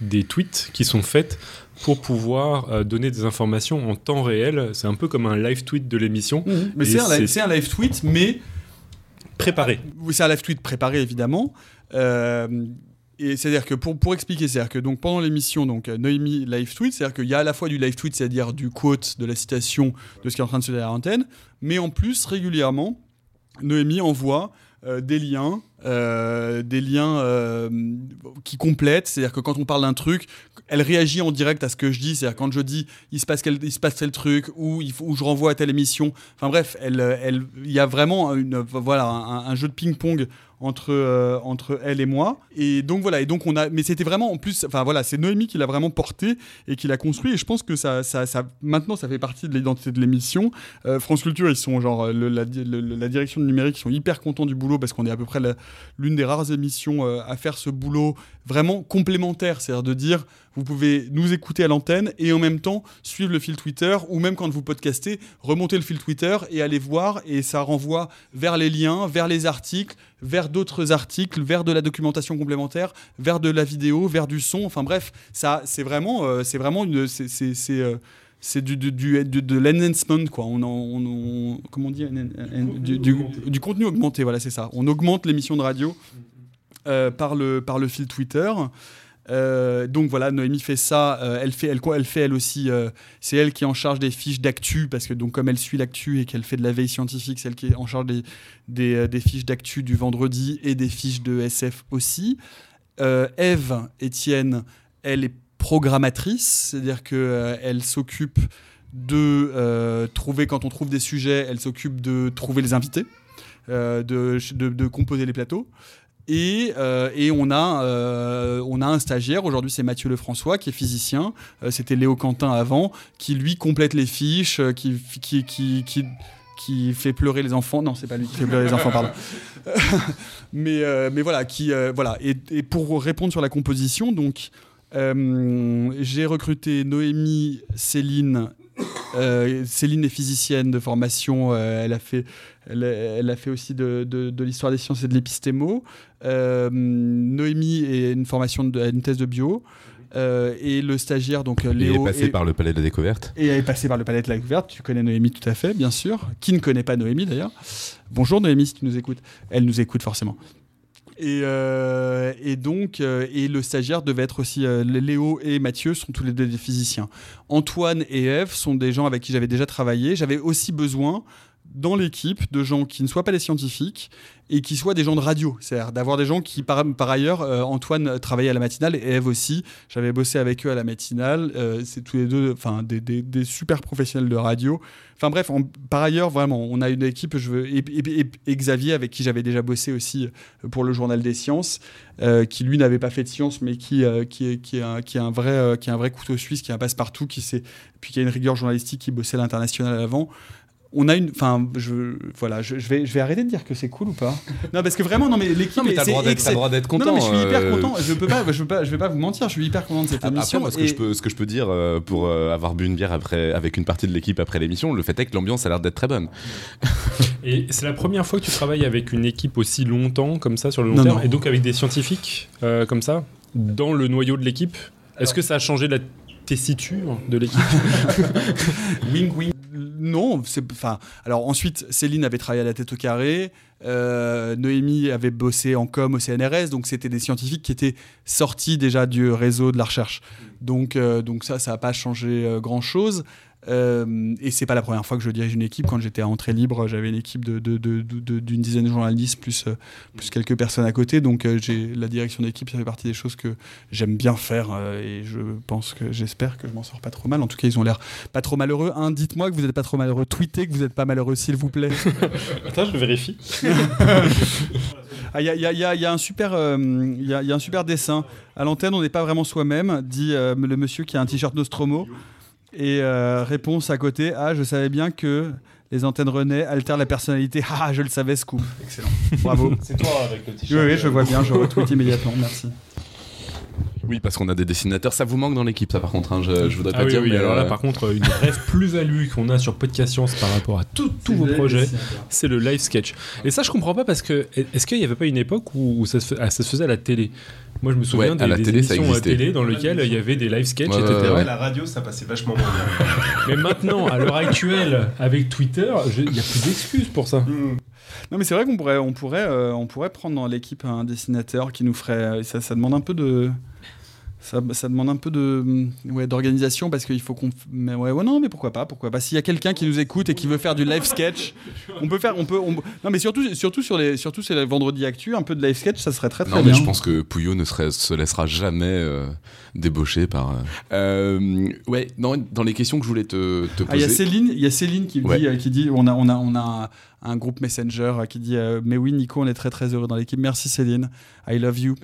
Speaker 6: des tweets qui sont faites pour pouvoir euh, donner des informations en temps réel. C'est un peu comme un live tweet de l'émission,
Speaker 2: Mais
Speaker 6: Et
Speaker 2: c'est un, live-
Speaker 6: c'est-
Speaker 2: c'est un live tweet, mais
Speaker 6: préparé.
Speaker 2: Oui, c'est un live tweet préparé évidemment. Euh, et c'est-à-dire que pour, pour expliquer, c'est-à-dire que donc pendant l'émission, donc euh, Noémie live tweet, c'est-à-dire qu'il y a à la fois du live tweet, c'est-à-dire du quote, de la citation de ce qui est en train de se dire à l'antenne, mais en plus régulièrement, Noémie envoie euh, des liens, euh, des liens euh, qui complètent, c'est-à-dire que quand on parle d'un truc, elle réagit en direct à ce que je dis, c'est-à-dire quand je dis il se passe quel, il se passe tel truc ou il faut, ou je renvoie à telle émission. Enfin bref, elle, elle, il y a vraiment une, voilà un jeu de ping-pong entre euh, entre elle et moi. Et donc voilà, et donc on a, mais c'était vraiment en plus, enfin voilà, c'est Noémie qui l'a vraiment porté et qui l'a construit. Et je pense que ça, ça, maintenant ça fait partie de l'identité de l'émission. Euh, France Culture, ils sont genre le- la, la direction du numérique, ils sont hyper contents du boulot parce qu'on est à peu près l'une des rares émissions euh, à faire ce boulot vraiment complémentaire, c'est-à-dire de dire vous pouvez nous écouter à l'antenne et en même temps suivre le fil Twitter ou même quand vous podcastez, remonter le fil Twitter et aller voir et ça renvoie vers les liens, vers les articles, vers d'autres articles, vers de la documentation complémentaire, vers de la vidéo, vers du son. Enfin bref, ça c'est vraiment, euh, c'est vraiment c'est, c'est, c'est, euh, du, du, du- de, l'enhancement quoi. On, on, comment on du, du- contenu augmenté. Voilà, c'est ça. On augmente l'émission de radio par le par le fil Twitter. Euh, donc voilà, Noémie fait ça. euh, elle fait, elle, quoi, elle fait elle aussi. euh, c'est elle qui est en charge des fiches d'actu parce que donc comme elle suit l'actu et qu'elle fait de la veille scientifique, c'est elle qui est en charge des des, euh, fiches d'actu du vendredi et des fiches de SF aussi. Euh, Eve Étienne, elle est programmatrice, c'est-à-dire que euh, elle s'occupe de euh, trouver quand on trouve des sujets, elle s'occupe de trouver les invités, euh, de, de composer les plateaux. Et, euh, et on, a, euh, on a un stagiaire, aujourd'hui c'est Mathieu Lefrançois, qui est physicien, Euh, c'était Léo Quentin avant, qui lui complète les fiches, qui, qui, qui, qui, fait pleurer les enfants. Non, c'est pas lui qui fait pleurer les enfants, pardon. mais, mais voilà, qui, voilà. Et, et pour répondre sur la composition, donc, j'ai recruté Noémie, Céline. Céline est physicienne de formation. elle a fait, elle, a- elle a fait aussi de, de- de l'histoire des sciences et de l'épistémo. Euh, Noémie est une formation de a une thèse de bio. Euh, et le stagiaire, donc
Speaker 1: Il
Speaker 2: Léo.
Speaker 1: est passé
Speaker 2: est-
Speaker 1: par le palais de la découverte.
Speaker 2: et elle est passée par le palais de la découverte. Tu connais Noémie tout à fait, bien sûr. Qui ne connaît pas Noémie d'ailleurs Bonjour Noémie, si tu nous écoutes. Elle nous écoute forcément. Et, euh, et donc, euh, et le stagiaire devait être aussi euh, Léo et Mathieu sont tous les deux des physiciens. Antoine et Eve sont des gens avec qui j'avais déjà travaillé. J'avais aussi besoin dans l'équipe de gens qui ne soient pas des scientifiques et qui soient des gens de radio. C'est-à-dire d'avoir des gens qui, par, par ailleurs, euh, Antoine travaillait à la matinale et Eve aussi. J'avais bossé avec eux à la matinale. Euh, c'est tous les deux enfin, des, des- super professionnels de radio. Enfin bref, par ailleurs, vraiment, on a une équipe. Je veux, et, Xavier, avec qui j'avais déjà bossé aussi euh, pour le Journal des Sciences, qui lui n'avait pas fait de sciences, mais qui, qui, est, qui, est un, vrai, qui est un vrai couteau suisse, qui est un passe-partout, qui puis qui a une rigueur journalistique, qui bossait à l'international avant on a une enfin je voilà je, je vais je vais arrêter de dire que c'est cool ou pas non parce que vraiment non mais l'équipe
Speaker 1: Non, mais
Speaker 2: est-
Speaker 1: t'as le
Speaker 2: c'est
Speaker 1: droit d'être-
Speaker 2: excell-
Speaker 1: t'as le droit d'être
Speaker 2: non,
Speaker 1: content.
Speaker 2: non, mais je suis hyper
Speaker 1: euh,
Speaker 2: content je peux pas je peux pas je vais pas vous mentir je suis hyper content de cette
Speaker 1: Après,
Speaker 2: émission
Speaker 1: moi, ce que, je peux, ce que je peux dire euh, pour euh, avoir bu une bière après, avec une partie de l'équipe après l'émission, le fait est que l'ambiance a l'air d'être très bonne.
Speaker 6: Et c'est la première fois que tu travailles avec une équipe aussi longtemps, comme ça, sur le long
Speaker 2: Non,
Speaker 6: terme,
Speaker 2: non.
Speaker 6: et donc avec des scientifiques, euh, comme ça, dans le noyau de l'équipe? Est-ce que ça a changé la tessiture de l'équipe?
Speaker 2: Wing wing. Non, c'est enfin. Alors ensuite, Céline avait travaillé à la tête au carré. euh, Noémie avait bossé en com au CNRS, donc c'était des scientifiques qui étaient sortis déjà du réseau de la recherche. Donc, euh, donc ça, ça n'a pas changé grand chose. et c'est pas la première fois que je dirige une équipe. Quand j'étais à Entrée Libre, j'avais une équipe de, de- de- de- de- d'une dizaine de journalistes plus, euh, plus quelques personnes à côté. Donc euh, j'ai la direction d'équipe, ça fait partie des choses que j'aime bien faire euh, et je pense que j'espère que je m'en sors pas trop mal. En tout cas, ils ont l'air pas trop malheureux. Hein, dites-moi que vous n'êtes pas trop malheureux. Tweetez que vous n'êtes pas malheureux, s'il vous plaît.
Speaker 6: Attends, je vérifie.
Speaker 2: Ah, Il y, a, il y a- il y a- il y a un super, euh, y a un dessin. À l'antenne, on n'est pas vraiment soi-même, dit euh, le monsieur qui a un t-shirt Nostromo. Et euh, réponse à côté Ah, je savais bien que les antennes René altèrent la personnalité. Ah, je le savais, scoop. Excellent. Bravo.
Speaker 9: C'est toi avec le
Speaker 2: oui,
Speaker 9: t-shirt.
Speaker 2: oui, je vois bien, je retweet immédiatement. Merci.
Speaker 1: Oui, parce qu'on a des dessinateurs. Ça vous manque dans l'équipe, ça par contre. hein, je, je voudrais
Speaker 6: Ah
Speaker 1: pas
Speaker 6: oui,
Speaker 1: dire.
Speaker 6: oui,
Speaker 1: mais,
Speaker 6: alors là,
Speaker 1: euh,
Speaker 6: par contre, une vraie plus-value qu'on a sur Podcast Science par rapport à tous vos projets, c'est le live sketch. Et ça, je comprends pas parce que est-ce qu'il n'y avait pas une époque où, ça, se, ah, ça se faisait à la télé? Moi, je me souviens
Speaker 1: Ouais,
Speaker 6: des,
Speaker 1: à la
Speaker 6: des
Speaker 1: télé, ça
Speaker 6: émissions à télé dans lesquelles il y avait des live sketchs,
Speaker 1: Ouais,
Speaker 6: etc.
Speaker 1: ouais, ouais.
Speaker 9: la radio, ça passait vachement moins bien.
Speaker 6: Mais maintenant, à l'heure actuelle, avec Twitter, il n'y a plus d'excuses pour ça.
Speaker 2: Non, mais c'est vrai qu'on pourrait, on pourrait, euh, on pourrait prendre dans l'équipe un dessinateur qui nous ferait. Ça, ça demande un peu de. Ça, ça demande un peu de ouais, d'organisation parce qu'il faut qu'on. Mais ouais, ouais, non, mais pourquoi pas, pourquoi pas. S'il y a quelqu'un qui nous écoute et qui veut faire du live sketch, on peut faire, on peut. on- Non, mais surtout, surtout sur les, surtout c'est le vendredi actu, un peu de live sketch, ça serait très très
Speaker 1: Non,
Speaker 2: bien.
Speaker 1: mais je pense que Pouillot ne serait- se laissera jamais euh, débaucher par. euh, euh, ouais, non, dans les questions que je voulais te, te
Speaker 2: Ah, il y a
Speaker 1: poser.
Speaker 2: Céline, il y a Céline qui
Speaker 1: Ouais.
Speaker 2: dit, euh, qui dit, on a, on a, on a un, un groupe Messenger qui dit, mais oui, Nico, on est très très heureux dans l'équipe. Merci Céline, I love you.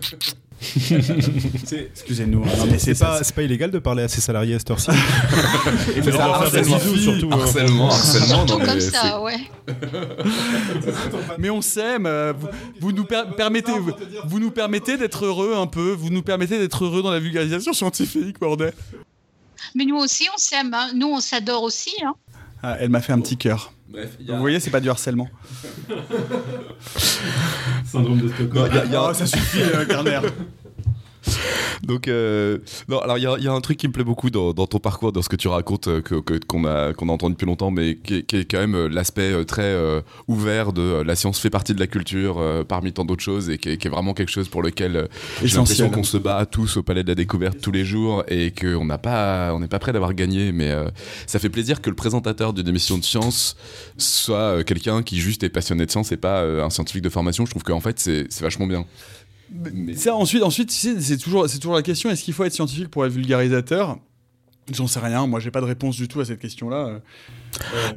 Speaker 2: Excusez-nous. hein, mais
Speaker 4: C'est
Speaker 2: c'est
Speaker 4: pas, c'est illégal de parler à ses salariés à cette heure-ci.
Speaker 2: Et
Speaker 6: Mais
Speaker 2: ça, harcèlement.
Speaker 6: bisous, surtout. hein.
Speaker 1: Harcèlement, harcèlement.
Speaker 3: Surtout comme
Speaker 1: c'est-
Speaker 3: ça, ouais.
Speaker 2: Mais on s'aime. euh, vous, vous nous per- permettez, vous, vous nous permettez d'être heureux un peu. Vous nous permettez d'être heureux dans la vulgarisation scientifique, bordel.
Speaker 3: Mais nous aussi, on s'aime. hein. Nous, on s'adore aussi. Hein.
Speaker 2: Ah, elle m'a fait un petit cœur.
Speaker 1: Bref, il y a-
Speaker 2: Vous voyez, c'est pas du harcèlement.
Speaker 6: Syndrome de Stockholm.
Speaker 1: Non, y a- il y a un-
Speaker 2: ça suffit, Carner.
Speaker 1: Donc, euh, non, alors il y, a- il y a un truc qui me plaît beaucoup dans, dans ton parcours, dans ce que tu racontes, euh, que- qu'on a, qu'on a entendu depuis longtemps, mais qui est, qui est quand même euh, l'aspect euh, très euh, ouvert de la science fait partie de la culture parmi tant d'autres choses et qui est, qui est vraiment quelque chose pour lequel j'ai l'impression qu'on se bat tous au Palais de la Découverte tous les jours et qu'on n'a pas, on n'est pas prêt d'avoir gagné, mais ça fait plaisir que le présentateur d'une émission de science soit quelqu'un qui juste est passionné de science et pas un scientifique de formation. Je trouve qu'en fait c'est vachement bien.
Speaker 2: Ça, ensuite, ensuite c'est toujours, toujours la question est-ce qu'il faut être scientifique pour être vulgarisateur? J'en sais rien. Moi, j'ai pas de réponse du tout à cette question-là.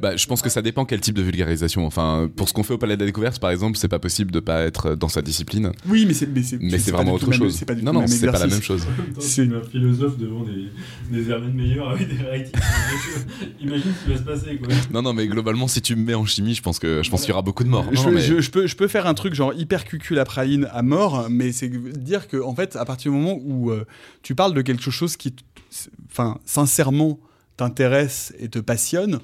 Speaker 1: Bah, je pense que ça dépend quel type de vulgarisation. Enfin, pour ce qu'on fait au Palais de la Découverte, par exemple, c'est pas possible de pas être dans sa discipline.
Speaker 2: Oui, mais c'est, mais c'est,
Speaker 1: Mais c'est
Speaker 2: pas
Speaker 1: vraiment autre
Speaker 2: même-
Speaker 1: chose.
Speaker 2: C'est pas du
Speaker 1: non,
Speaker 2: tout
Speaker 1: non,
Speaker 2: même
Speaker 1: c'est pas la même chose.
Speaker 2: C'est-
Speaker 6: un philosophe devant des, des Verlaine meilleurs avec des réactifs. Imagine ce qui va se passer, quoi.
Speaker 1: Non, non, mais globalement, si tu me mets en chimie, je pense que je pense qu'il y aura beaucoup de morts.
Speaker 2: Je,
Speaker 1: Non,
Speaker 2: peux-
Speaker 1: mais-
Speaker 2: je- je peux, je peux faire un truc genre hyper cucul à praline à mort, mais c'est dire que en fait, à partir du moment où euh, tu parles de quelque chose qui, enfin, sincèrement t'intéresse et te passionne,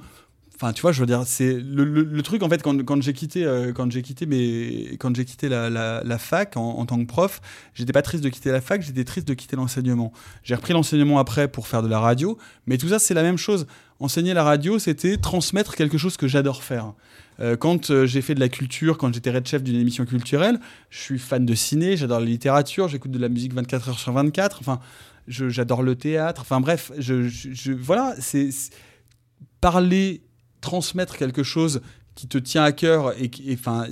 Speaker 2: enfin, tu vois, je veux dire, c'est le, truc en fait quand, j'ai quitté, euh, quand j'ai quitté mes, quand j'ai quitté la, fac en, tant que prof, j'étais pas triste de quitter la fac, j'étais triste de quitter l'enseignement. J'ai repris l'enseignement après pour faire de la radio, mais tout ça c'est la même chose. Enseigner la radio, c'était transmettre quelque chose que j'adore faire. Euh, quand euh, j'ai fait de la culture, quand j'étais red chef d'une émission culturelle, je suis fan de ciné, j'adore la littérature, j'écoute de la musique 24 heures sur 24, enfin, j'adore le théâtre, enfin bref, voilà, c'est- parler, transmettre quelque chose qui te tient à cœur et qui, enfin,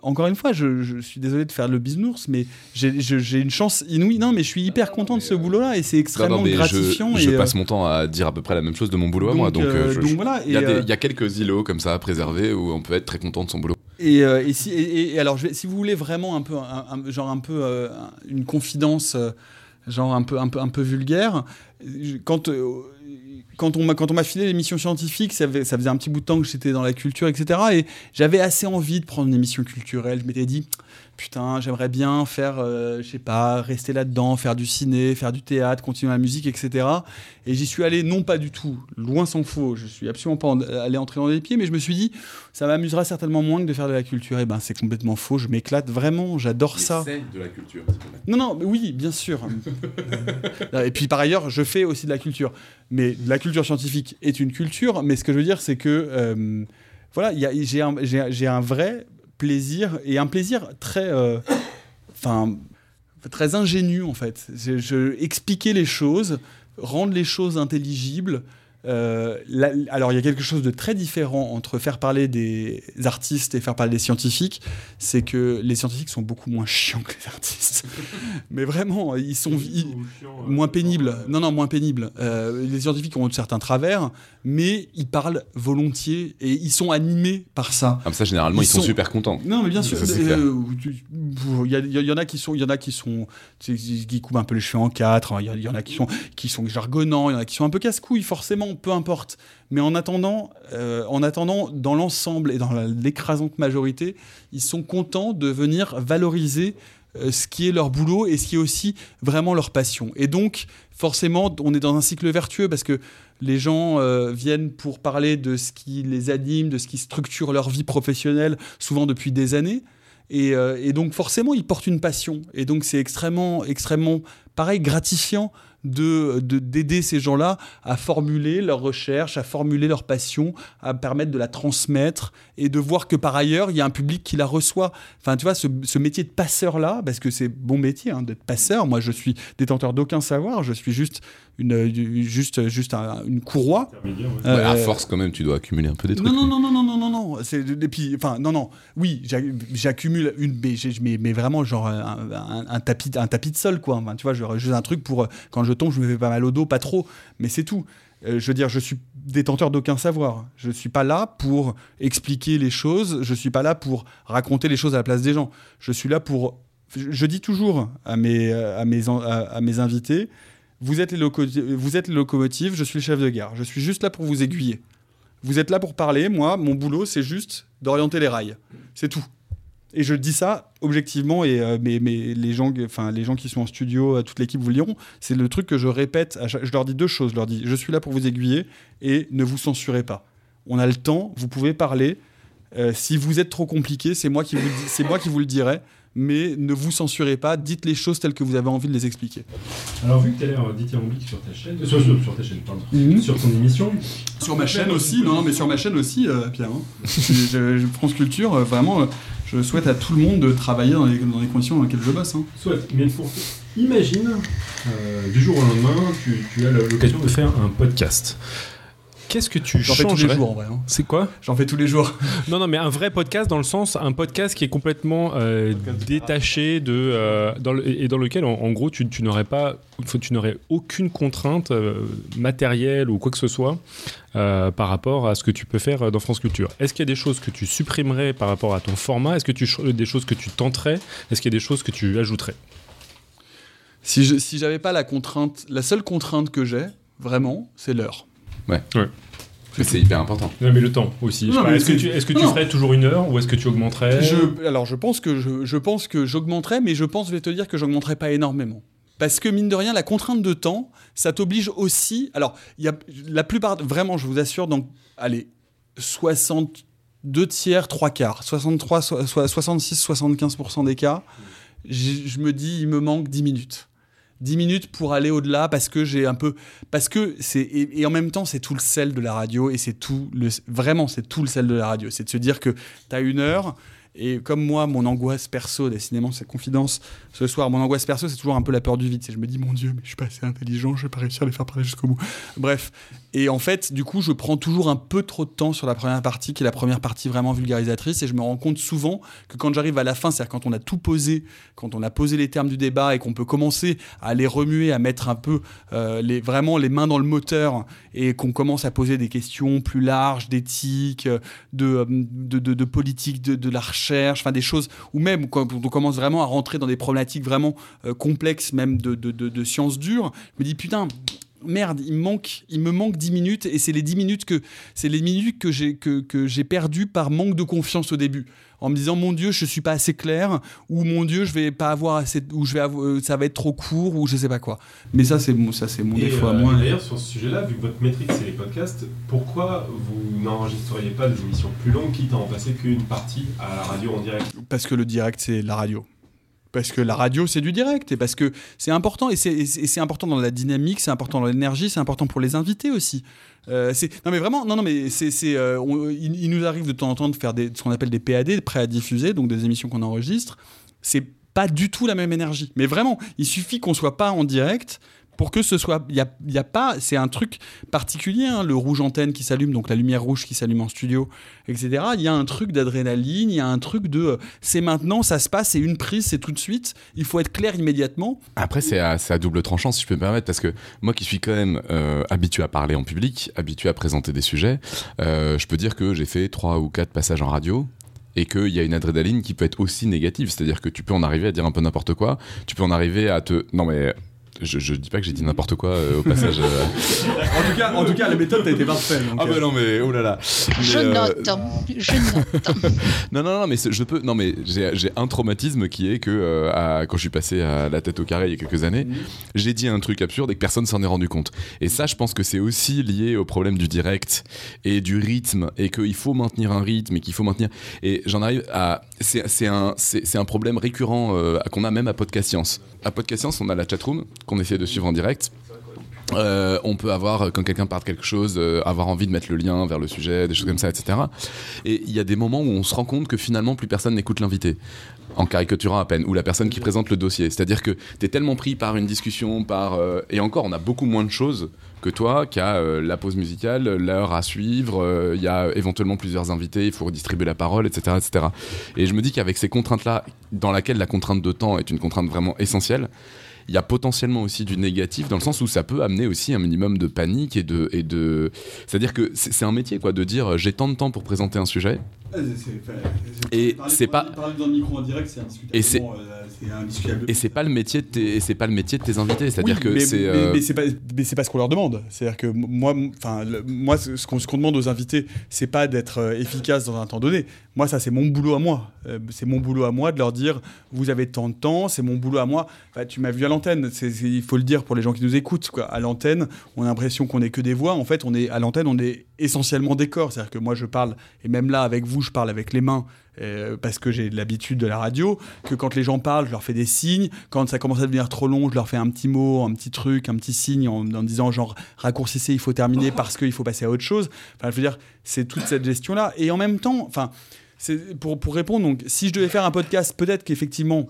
Speaker 2: encore une fois, je, je, suis désolé de faire le bisounours, mais j'ai une chance inouïe. Non, mais je suis hyper content de ce boulot-là et c'est extrêmement gratifiant.
Speaker 1: Je, je passe mon temps à dire à peu près la même chose de mon boulot à moi, donc, donc voilà. Il y, y, a quelques îlots comme ça à préserver où on peut être très content de son boulot.
Speaker 2: Et, et, si, et, alors, je vais, si vous voulez vraiment un peu, un, genre un peu une confidence, genre un peu, un peu, un peu vulgaire, quand quand on m'a quand on m'a filé l'émission scientifique, ça, ça, faisait un petit bout de temps que j'étais dans la culture, etc. Et j'avais assez envie de prendre une émission culturelle. Je m'étais dit, putain, j'aimerais bien faire, euh, je sais pas, rester là-dedans, faire du ciné, faire du théâtre, continuer la musique, etc. Et j'y suis allé, non pas du tout, loin s'en faut, je suis absolument pas allé entrer dans les pieds, mais je me suis dit, ça m'amusera certainement moins que de faire de la culture. Et ben, c'est complètement faux, je m'éclate vraiment, j'adore ça.
Speaker 1: C'est de la culture.
Speaker 2: Non, non, oui, bien sûr. et puis par ailleurs, je fais aussi de la culture. Mais la culture scientifique est une culture, mais ce que je veux dire, c'est que. Euh, voilà, j'ai un, un, vrai plaisir et un plaisir très, euh, enfin, très ingénu en fait. Expliquer les choses, rendre les choses intelligibles, euh, alors il y a quelque chose de très différent entre faire parler des artistes et faire parler des scientifiques, c'est que les scientifiques sont beaucoup moins chiants que les artistes. Mais vraiment, ils sont moins pénibles. Non, non, moins pénibles. Euh, les scientifiques ont certains travers, mais ils parlent volontiers et ils sont animés par ça.
Speaker 1: Comme ça, généralement, ils, sont... super contents.
Speaker 2: Non, mais bien sûr. Euh, il y, en a qui sont, il y en a qui sont, qui coupent un peu les cheveux en quatre. Il y, en a qui sont, qui sont jargonnants. Il y en a qui sont un peu casse-couilles, forcément peu importe. Mais en attendant, euh, en attendant dans l'ensemble et dans l'écrasante majorité, ils sont contents de venir valoriser euh, ce qui est leur boulot et ce qui est aussi vraiment leur passion. Et donc, forcément, on est dans un cycle vertueux parce que les gens euh, viennent pour parler de ce qui les anime, de ce qui structure leur vie professionnelle, souvent depuis des années. Et, et donc, forcément, ils portent une passion. Et donc, c'est extrêmement, extrêmement, pareil, gratifiant de d'aider ces gens-là à formuler leurs recherches, à formuler leur passion, à permettre de la transmettre et de voir que par ailleurs, il y a un public qui la reçoit. Enfin, tu vois, ce, métier de passeur-là, parce que c'est bon métier hein, d'être passeur. Moi, je suis détenteur d'aucun savoir, je suis juste une, juste, juste une courroie.
Speaker 1: à force, quand même, tu dois accumuler un peu des trucs.
Speaker 2: Non, non, non, non, non, non, non. Et puis, enfin, non, non. Oui, j'accumule une, mais, mais vraiment, genre, un, tapis, un tapis de sol, quoi. tu vois, juste un truc pour, quand je tombe, je me fais pas mal au dos, pas trop, mais c'est tout. Euh, je veux dire, je suis détenteur d'aucun savoir. Je ne suis pas là pour expliquer les choses. Je ne suis pas là pour raconter les choses à la place des gens. Je suis là pour. Je dis toujours à mes, à mes, à mes invités vous êtes, les locomotives, je suis le chef de gare. Je suis juste là pour vous aiguiller. Vous êtes là pour parler. Moi, mon boulot, c'est juste d'orienter les rails. C'est tout. Et je dis ça objectivement, et euh, mais, les, gens, les gens qui sont en studio, euh, toute l'équipe vous le diront, c'est le truc que je répète. je leur dis deux choses. Je leur dis, je suis là pour vous aiguiller et ne vous censurez pas. On a le temps, vous pouvez parler. Euh, si vous êtes trop compliqué, c'est moi qui vous le dirai mais ne vous censurez pas, dites les choses telles que vous avez envie de les expliquer.
Speaker 6: Alors, vu que tu as l'air dithyrambique sur ta chaîne, sur, sur, ta chaîne, pardon, mhm. sur ton émission.
Speaker 2: Sur ma chaîne aussi, non, mais sur ma chaîne aussi, euh, Pierre. Hein. je, France Culture, euh, vraiment, euh, je souhaite à tout le monde de travailler dans les, dans les conditions dans lesquelles je bosse. Hein.
Speaker 6: Souhaite, mais pour. Imagine, du jour au lendemain, tu, tu as l'occasion de faire un podcast. Qu'est-ce que tu
Speaker 2: J'en fais tous les jours en vrai. Hein.
Speaker 6: C'est quoi
Speaker 2: J'en fais tous les jours.
Speaker 6: Non, non, mais un vrai podcast dans le sens, un podcast qui est complètement euh, détaché de, euh, dans le, et dans lequel, en, gros, tu, tu n'aurais pas, tu n'aurais aucune contrainte euh, matérielle ou quoi que ce soit par rapport à ce que tu peux faire dans France Culture. Est-ce qu'il y a des choses que tu supprimerais par rapport à ton format? Est-ce que tu des choses que tu tenterais? Est-ce qu'il y a des choses que tu ajouterais?
Speaker 2: Si je, si j'avais pas la contrainte, la seule contrainte que j'ai vraiment, c'est l'heure.
Speaker 1: Ouais. C'est hyper important.
Speaker 6: Non, mais le temps aussi. Est-ce que, tu, est que tu ferais toujours une heure ou est-ce que tu augmenterais?
Speaker 2: Je, Alors, je pense que je, je pense que j'augmenterais, mais je pense, je vais te dire que j'augmenterais pas énormément. Parce que mine de rien, la contrainte de temps, ça t'oblige aussi. Alors, il y a la plupart, vraiment, je vous assure, donc, allez, 62 tiers, 3 quarts, 63, 66, 75% des cas, je me dis, il me manque 10 minutes. 10 minutes pour aller au-delà parce que j'ai un peu parce que c'est et, en même temps c'est tout le sel de la radio et c'est tout le vraiment c'est tout le sel de la radio c'est de se dire que tu as une heure Et comme moi, mon angoisse perso, décidément, c'est confidence ce soir, mon angoisse perso, c'est toujours un peu la peur du vide. C'est je me dis, mon Dieu, mais je suis pas assez intelligent, je vais pas réussir à les faire parler jusqu'au bout. Bref. Et en fait, du coup, je prends toujours un peu trop de temps sur la première partie, qui est la première partie vraiment vulgarisatrice. Et je me rends compte souvent que quand j'arrive à la fin, c'est-à-dire quand on a tout posé, quand on a posé les termes du débat et qu'on peut commencer à les remuer, à mettre un peu euh, vraiment les mains dans le moteur et qu'on commence à poser des questions plus larges, d'éthique, de, de, de, politique, de, la recherche, enfin des choses, ou même quand on commence vraiment à rentrer dans des problématiques vraiment euh, complexes, même de sciences dures, je me dis putain, merde, il me manque, il me manque 10 minutes et c'est les 10 minutes que c'est les minutes que j'ai que, que j'ai perdu par manque de confiance au début en me disant mon dieu, je suis pas assez clair ou mon dieu, je vais pas avoir assez ou je vais euh, ça va être trop court ou je sais pas quoi. Mais ça c'est mon ça c'est mon défaut à moi.
Speaker 10: D'ailleurs sur ce sujet-là, vu que votre métrique c'est les podcasts, pourquoi vous n'enregistreriez pas des émissions plus longues quitte à en passer qu'une partie à la radio en direct?
Speaker 2: Parce que le direct c'est la radio parce que la radio c'est du direct et parce que c'est important et c'est important dans la dynamique, c'est important dans l'énergie, c'est important pour les invités aussi. Euh, non mais vraiment, non non mais c'est euh, il, nous arrive de temps en temps de faire ce qu'on appelle des PAD, prêts à diffuser, donc des émissions qu'on enregistre. C'est pas du tout la même énergie. Mais vraiment, il suffit qu'on soit pas en direct pour que ce soit. Il a, y a, pas. C'est un truc particulier, hein, le rouge antenne qui s'allume, donc la lumière rouge qui s'allume en studio, etc. Il y a un truc d'adrénaline, il y a un truc de. C'est maintenant, ça se passe, c'est une prise, c'est tout de suite. Il faut être clair immédiatement.
Speaker 1: Après, c'est à, à, double tranchant, si je peux me permettre, parce que moi qui suis quand même euh, habitué à parler en public, habitué à présenter des sujets, euh, je peux dire que j'ai fait trois ou quatre passages en radio et qu'il y a une adrénaline qui peut être aussi négative. C'est-à-dire que tu peux en arriver à dire un peu n'importe quoi, tu peux en arriver à te... Non mais je, je, dis pas que j'ai dit n'importe quoi euh, au passage. Euh.
Speaker 2: en, tout cas, en tout cas, la méthode a été parfaite.
Speaker 1: ah, mais euh. non, mais oh là là.
Speaker 3: je note. Je note.
Speaker 1: non, non, non, mais je peux. Non, mais j'ai un traumatisme qui est que à, quand je suis passé à la tête au carré il y a quelques années, j'ai dit un truc absurde et que personne s'en est rendu compte. Et ça, je pense que c'est aussi lié au problème du direct et du rythme et qu'il faut maintenir un rythme et qu'il faut maintenir. Et j'en arrive à. C'est un, un problème récurrent qu'on a même à Podcast Science. À Podcast Science, on a la chatroom qu'on essaie de suivre en direct. Euh, on peut avoir, quand quelqu'un parle quelque chose, euh, avoir envie de mettre le lien vers le sujet, des choses comme ça, etc. Et il y a des moments où on se rend compte que finalement plus personne n'écoute l'invité, en caricaturant à peine, ou la personne qui présente le dossier. C'est-à-dire que tu es tellement pris par une discussion, par... Euh, et encore, on a beaucoup moins de choses que toi, qui a la pause musicale, l'heure à suivre, il y a éventuellement plusieurs invités, il faut redistribuer la parole, etc. etc. Et je me dis qu'avec ces contraintes-là, dans laquelle la contrainte de temps est une contrainte vraiment essentielle, il y a potentiellement aussi du négatif dans le sens où ça peut amener aussi un minimum de panique et de, et de... c'est-à-dire que c'est un métier quoi de dire j'ai tant de temps pour présenter un sujet et c'est pas et c'est et c'est pas le métier de tes c'est pas le métier de tes invités c'est à dire que c'est
Speaker 2: mais, mais c'est pas mais c'est pas ce qu'on leur demande. C'est à dire que moi enfin moi ce qu'on qu'on demande aux invités c'est pas d'être euh, efficace dans un temps donné. Moi ça c'est mon boulot à moi. Euh, c'est mon boulot à moi de leur dire vous avez tant de temps c'est mon boulot à moi. Enfin, tu m'as vu à l'antenne. Il faut le dire pour les gens qui nous écoutent quoi. à l'antenne on a l'impression qu'on est que des voix. En fait on est à l'antenne on est essentiellement des corps. C'est à dire que moi je parle et même là avec vous je parle avec les mains euh, parce que j'ai l'habitude de la radio, que quand les gens parlent, je leur fais des signes. Quand ça commence à devenir trop long, je leur fais un petit mot, un petit truc, un petit signe en, disant genre raccourcissez, il faut terminer parce qu'il faut passer à autre chose. Enfin, je veux dire, c'est toute cette gestion-là. Et en même temps, enfin, pour, pour répondre, donc, si je devais faire un podcast, peut-être qu'effectivement,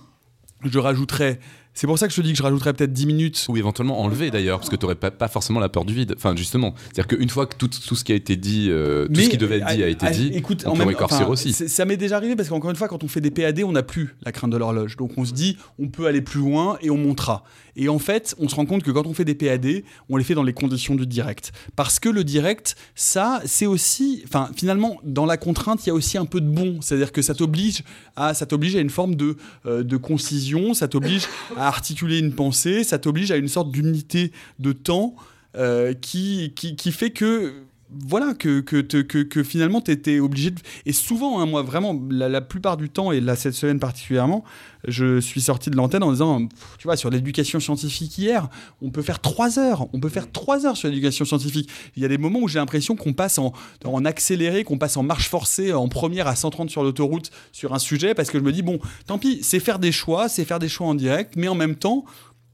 Speaker 2: je rajouterais c'est pour ça que je te dis que je rajouterais peut-être 10 minutes.
Speaker 1: Ou éventuellement enlever d'ailleurs, parce que tu n'aurais pas, pas, forcément la peur du vide. Enfin, justement. C'est-à-dire qu'une fois que tout, tout, ce qui a été dit, euh, tout ce qui devait être dit a été dit,
Speaker 2: écoute,
Speaker 1: on peut aussi.
Speaker 2: Ça m'est déjà arrivé parce qu'encore une fois, quand on fait des PAD, on n'a plus la crainte de l'horloge. Donc on se dit, on peut aller plus loin et on montera. Et en fait, on se rend compte que quand on fait des PAD, on les fait dans les conditions du direct. Parce que le direct, ça, c'est aussi. Enfin, finalement, dans la contrainte, il y a aussi un peu de bon. C'est-à-dire que ça t'oblige à, à une forme de, euh, de concision, ça t'oblige à articuler une pensée, ça t'oblige à une sorte d'unité de temps euh, qui, qui, qui fait que voilà, que, que, que, finalement, tu étais obligé de... Et souvent, hein, moi, vraiment, la, plupart du temps, et là, cette semaine particulièrement, je suis sorti de l'antenne en disant, tu vois, sur l'éducation scientifique hier, on peut faire trois heures, on peut faire trois heures sur l'éducation scientifique. Il y a des moments où j'ai l'impression qu'on passe en, en accéléré, qu'on passe en marche forcée, en première à 130 sur l'autoroute sur un sujet, parce que je me dis, bon, tant pis, c'est faire des choix, c'est faire des choix en direct, mais en même temps,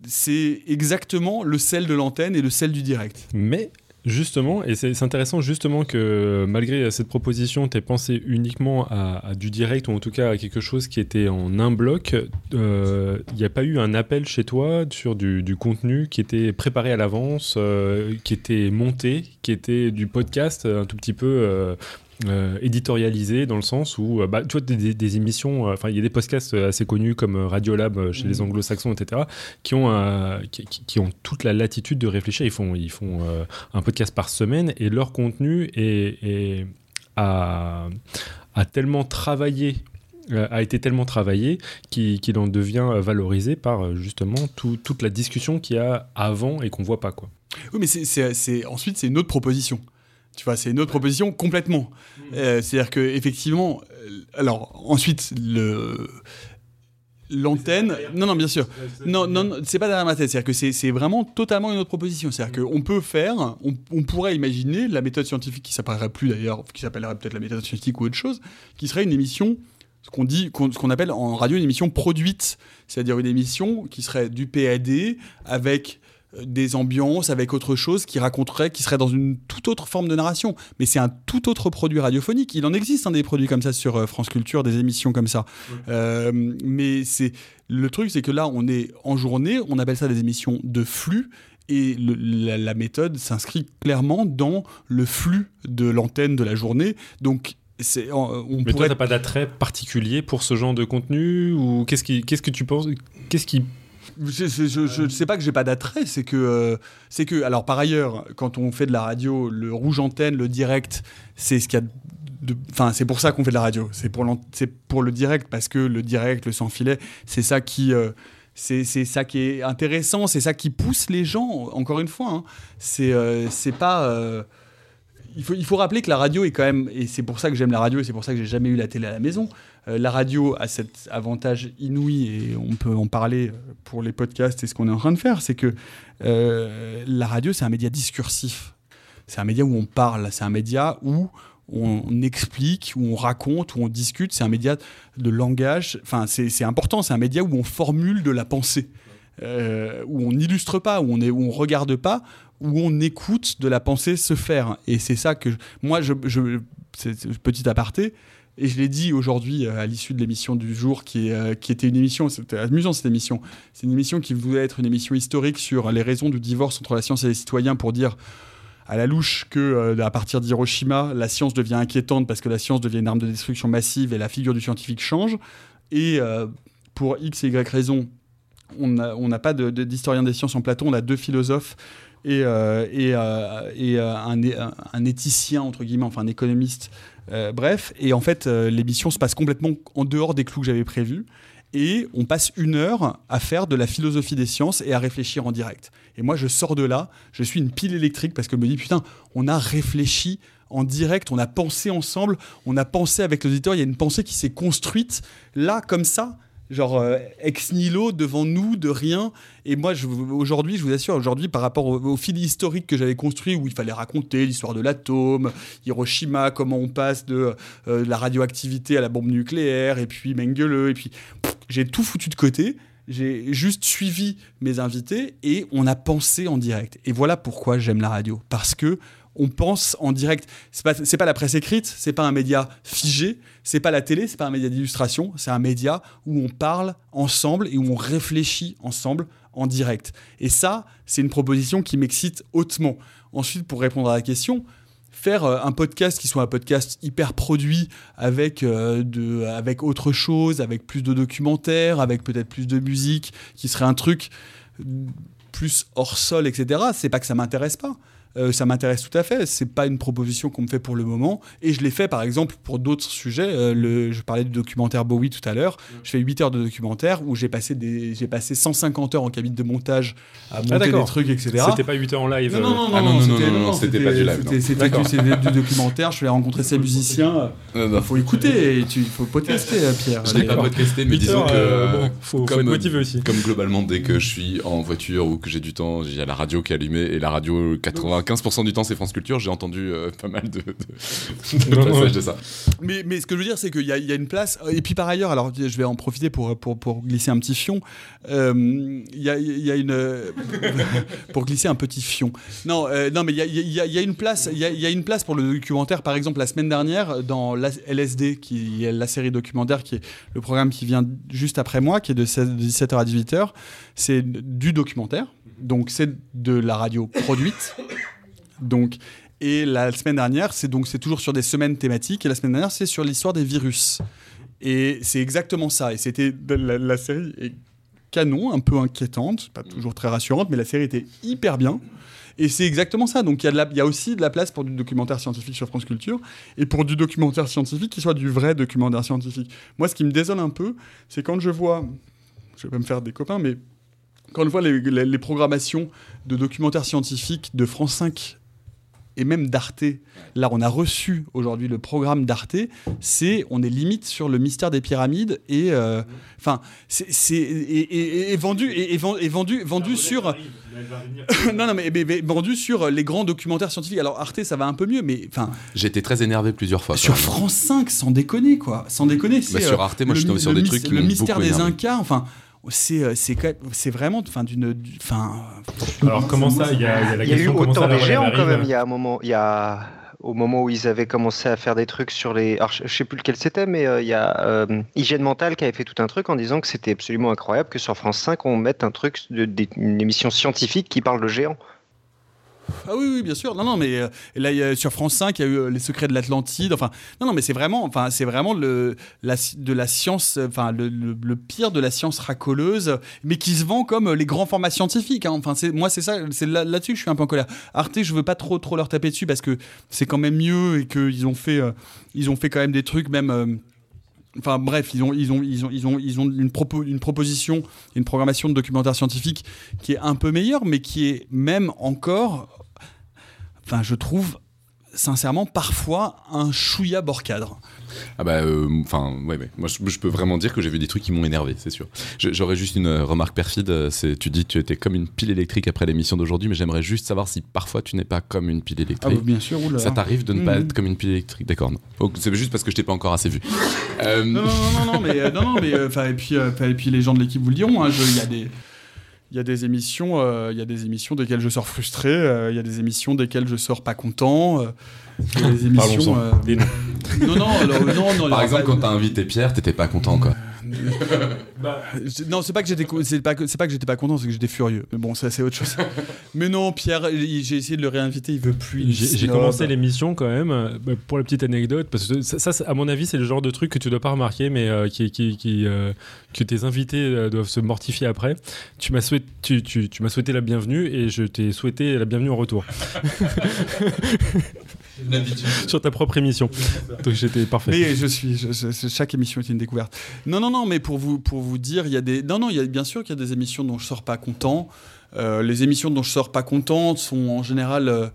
Speaker 2: c'est exactement le sel de l'antenne et le sel du direct.
Speaker 6: Mais Justement, et c'est intéressant justement que malgré cette proposition, tu pensé uniquement à, du direct ou en tout cas à quelque chose qui était en un bloc. Euh, Il n'y a pas eu un appel chez toi sur du, contenu qui était préparé à l'avance, euh, qui était monté, qui était du podcast un tout petit peu euh, euh, éditorialisé dans le sens où, euh, bah, tu vois, des, des- des émissions, euh, enfin, il y a des podcasts assez connus comme euh, Radiolab euh, chez les anglo-saxons, etc., qui ont, euh, qui, ont toute la latitude de réfléchir. Ils font, ils font euh, un podcast par semaine et leur contenu est, est- a, a tellement travaillé. euh, a été tellement travaillé qu'il en devient euh, valorisé par euh, justement tout- toute la discussion qu'il y a avant et qu'on voit pas quoi.
Speaker 2: Oui, mais c'est- ensuite, c'est une autre proposition. Tu vois, c'est une autre proposition complètement. Euh, C'est-à-dire que effectivement, euh, alors ensuite le l'antenne. Non, non, bien sûr. Non, non, non, c'est pas derrière ma tête. C'est-à-dire que c'est vraiment totalement une autre proposition. C'est-à-dire qu'on peut faire, on, on pourrait imaginer la méthode scientifique qui s'appellerait plus d'ailleurs, qui s'appellerait peut-être la méthode scientifique ou autre chose, qui serait une émission, ce qu'on dit, ce qu'on appelle en radio une émission produite. C'est-à-dire une émission qui serait du PAD avec des ambiances, avec autre chose qui raconterait, qui serait dans une toute autre forme de narration. Mais c'est un tout autre produit radiophonique. Il en existe hein, des produits comme ça sur euh, France Culture, des émissions comme ça. Euh, mais c'est le truc, c'est que là, on est en journée, on appelle ça des émissions de flux. Et le- la, la méthode s'inscrit clairement dans le flux de l'antenne de la journée. Donc, c'est, on,
Speaker 6: Mais toi,
Speaker 2: pourrait
Speaker 6: t'as pas d'attrait particulier pour ce genre de contenu ou qu'est-ce qui, qu'est-ce que tu penses, qu'est-ce qui
Speaker 2: Je, ne sais pas que j'ai pas d'attrait, c'est que, euh, c'est que, alors par ailleurs, quand on fait de la radio, le rouge antenne, le direct, c'est ce qu'il y a Enfin, c'est pour ça qu'on fait de la radio. C'est pour, pour le direct, parce que le direct, le sans filet, c'est ça qui. euh, c'est, ça qui est intéressant, c'est ça qui pousse les gens, encore une fois. hein. C'est, euh, c'est pas. Il, faut, il faut rappeler que la radio est quand même. Et c'est pour ça que j'aime la radio et c'est pour ça que j'ai jamais eu la télé à la maison. Euh, la radio a cet avantage inouï, et on peut en parler euh, pour les podcasts et ce qu'on est en train de faire, c'est que euh, la radio, c'est un média discursif. C'est un média où on parle, c'est un média où on explique, où on raconte, où on discute, c'est un média de langage, enfin c'est important, c'est un média où on formule de la pensée, euh, où on n'illustre pas, où on est, où on regarde pas, où on écoute de la pensée se faire. Et c'est ça que moi, je, je c'est petit aparté, et je l'ai dit aujourd'hui euh, à l'issue de l'émission du jour, qui, euh, qui était une émission, c'était amusant cette émission. C'est une émission qui voulait être une émission historique sur les raisons du divorce entre la science et les citoyens pour dire à la louche que euh, à partir d'Hiroshima, la science devient inquiétante parce que la science devient une arme de destruction massive et la figure du scientifique change. Et pour X et Y raisons, on n'a pas d'historien des sciences en plateau, on a deux philosophes et, euh, euh, euh, un, un- éthicien, entre guillemets, enfin un économiste. Bref, et en fait, l'émission se passe complètement en dehors des clous que j'avais prévus. Et on passe une heure à faire de la philosophie des sciences et à réfléchir en direct. Et moi, je sors de là, je suis une pile électrique parce que je me dis, putain, on a réfléchi en direct, on a pensé ensemble, on a pensé avec l'auditeur, il y a une pensée qui s'est construite là, comme ça, genre euh, ex nihilo devant nous, de rien. Et moi, aujourd'hui, je vous assure, aujourd'hui, par rapport au, fil historique que j'avais construit, où il fallait raconter l'histoire de l'atome, Hiroshima, comment on passe de euh, la radioactivité à la bombe nucléaire, et puis Mengele, et puis j'ai tout foutu de côté. J'ai juste suivi mes invités et on a pensé en direct. Et voilà pourquoi j'aime la radio. Parce que on pense en direct. C'est pas, pas la presse écrite, c'est pas un média figé, c'est pas la télé, c'est pas un média d'illustration, c'est un média où on parle ensemble et où on réfléchit ensemble en direct. Et ça, c'est une proposition qui m'excite hautement. Ensuite, pour répondre à la question, faire euh, un podcast qui soit un podcast hyper produit avec, euh, de, avec autre chose, avec plus de documentaires, avec peut-être plus de musique, qui serait un truc euh, plus hors sol, etc. C'est pas que ça m'intéresse pas. Euh, ça m'intéresse tout à fait. C'est pas une proposition qu'on me fait pour le moment. Et je l'ai fait, par exemple, pour d'autres sujets. Euh, le, je parlais du documentaire Bowie tout à l'heure. Je fais 8 heures de documentaire où j'ai passé, des, j'ai passé 150 heures en cabine de montage à monter des trucs, etc.
Speaker 6: C'était pas 8 heures en live.
Speaker 2: Non, non, non,
Speaker 1: Ah
Speaker 2: non,
Speaker 1: non, non,
Speaker 2: c'était-
Speaker 1: non, non, c'était pas du live,
Speaker 2: c'était- du, documentaire. Je suis allé rencontrer ces musiciens. Il faut écouter, et il faut podcaster, euh, Pierre.
Speaker 1: Je l'ai pas podcasté, mais
Speaker 6: 8
Speaker 1: disons que.
Speaker 6: euh, faut,
Speaker 1: comme-
Speaker 6: être motivé aussi.
Speaker 1: Comme globalement, dès que je suis en voiture ou que j'ai du temps, j'ai la radio qui est allumée et la radio 80, 15% du temps c'est France Culture, j'ai entendu euh, pas mal de, de, de
Speaker 6: Non,
Speaker 1: passages
Speaker 6: ouais.
Speaker 1: de ça.
Speaker 2: Mais, mais ce que je veux dire, c'est qu'il y, a- il y a une place. Et puis par ailleurs, alors je vais en profiter pour, pour, pour glisser un petit fion. Euh, Il y, a, il y a une. pour glisser un petit fion. Non, euh, non mais il y a, il y a- il y a une place. Il y a, il y a une place pour le documentaire. Par exemple, la semaine dernière, dans la- LSD, qui est la série documentaire, qui est le programme qui vient juste après moi, qui est de 16 de 17h à 18h, c'est du documentaire. Donc c'est de la radio produite. Donc et la semaine dernière, c'est donc c'est toujours sur des semaines thématiques. Et la semaine dernière, c'est sur l'histoire des virus. Et c'est exactement ça. Et c'était la, la série est canon, un peu inquiétante, pas toujours très rassurante, mais la série était hyper bien. Et c'est exactement ça. Donc il y, y a aussi de la place pour du documentaire scientifique sur France Culture et pour du documentaire scientifique qui soit du vrai documentaire scientifique. Moi, ce qui me désole un peu, c'est quand je vois, je vais pas me faire des copains, mais quand je vois les, les- les programmations de documentaires scientifiques de France 5 et même d'Arte, là on a reçu aujourd'hui le programme d'Arte, c'est on est limite sur le mystère des pyramides et euh, enfin c'est c'est- et, et- et vendu et, vendu vendu sur non non mais, mais- mais vendu sur les grands documentaires scientifiques. Alors Arte ça va un peu mieux, mais enfin
Speaker 1: J'ai été très énervé plusieurs fois.
Speaker 2: sur. France 5 sans déconner quoi, sans déconner.
Speaker 1: Bah, sur
Speaker 2: euh,
Speaker 1: Arte, moi je suis tombé sur
Speaker 2: le
Speaker 1: des trucs qui
Speaker 2: le mystère des. Incas, enfin. C'est, euh, c'est, vraiment enfin d'une enfin
Speaker 6: Alors comment ça Il y a, il y a la
Speaker 5: Il y a eu autant
Speaker 6: la
Speaker 5: de géants quand même. Il y a un moment, il y a au moment où ils avaient commencé à faire des trucs sur les, alors, je sais plus lequel c'était, mais euh, il y a euh, Hygiène Mentale qui avait fait tout un truc en disant que c'était absolument incroyable que sur France 5 on mette un truc, de, des- une émission scientifique qui parle de géants.
Speaker 2: Ah oui, oui, bien sûr. Non, non, mais euh, là, y a- sur France 5, il y a eu euh, Les Secrets de l'Atlantide. Enfin, non, non, mais c'est vraiment, enfin, c'est vraiment le, la, de la science, enfin, le, le- pire de la science racoleuse, mais qui se vend comme euh, les grands formats scientifiques. hein. Enfin, c'est, moi, c'est ça, c'est là, là-dessus que je suis un peu en colère. Arte, je veux pas trop, trop leur taper dessus parce que c'est quand même mieux et qu'ils ont fait, ils ont fait quand même des trucs, même. Enfin bref, ils ont, une, une proposition, une programmation de documentaire scientifique qui est un peu meilleure, mais qui est même encore, enfin je trouve sincèrement parfois un chouïa bord cadre.
Speaker 1: Ah bah, euh, enfin, ouais, ouais. Moi, je, je peux vraiment dire que j'ai vu des trucs qui m'ont énervé, c'est sûr. J'aurais juste une euh, remarque perfide. euh, C'est, tu dis que tu étais comme une pile électrique après l'émission d'aujourd'hui, mais j'aimerais juste savoir si parfois tu n'es pas comme une pile
Speaker 2: Ah
Speaker 1: électrique.
Speaker 2: bien sûr, oula.
Speaker 1: Ça t'arrive de ne pas
Speaker 2: Mhm.
Speaker 1: être comme une pile électrique, d'accord. Oh, C'est juste parce que je t'ai pas encore assez vu. Euh,
Speaker 2: Non, non, non, non, mais, euh, non, non, mais euh, et, puis, euh, et puis les gens de l'équipe vous le diront, hein, il y a des... Il y a des émissions, euh, il y a des émissions desquelles je sors frustré, euh, il y a des émissions desquelles je sors pas content. euh, il y a des émissions. Euh,
Speaker 6: Des noms.
Speaker 2: Non, non, alors, non, non,
Speaker 1: Par exemple,
Speaker 2: pas-
Speaker 1: quand t'as invité Pierre, t'étais pas content, quoi.
Speaker 2: Non, c'est pas que j'étais, c'est pas que c'est pas que j'étais pas content, c'est que j'étais furieux. Mais bon, ça c'est autre chose. Mais non, Pierre, j'ai essayé de le réinviter, il veut plus.
Speaker 6: J'ai commencé l'émission quand même, euh, pour la petite anecdote, parce que ça, à mon avis, c'est le genre de truc que tu dois pas remarquer, mais euh, qui, qui, qui, euh, que tes invités doivent se mortifier après. Tu m'as souhaité, tu, tu, tu m'as souhaité la bienvenue et je t'ai souhaité la bienvenue en retour sur ta propre émission. Donc j'étais parfait.
Speaker 2: Mais je suis, je- je- chaque émission est une découverte. Non, non, non, mais pour vous, pour vous dire, il y a des, non, non, il y a bien sûr qu'il y a des émissions dont je sors pas content. Euh, les émissions dont je sors pas content sont en général, euh,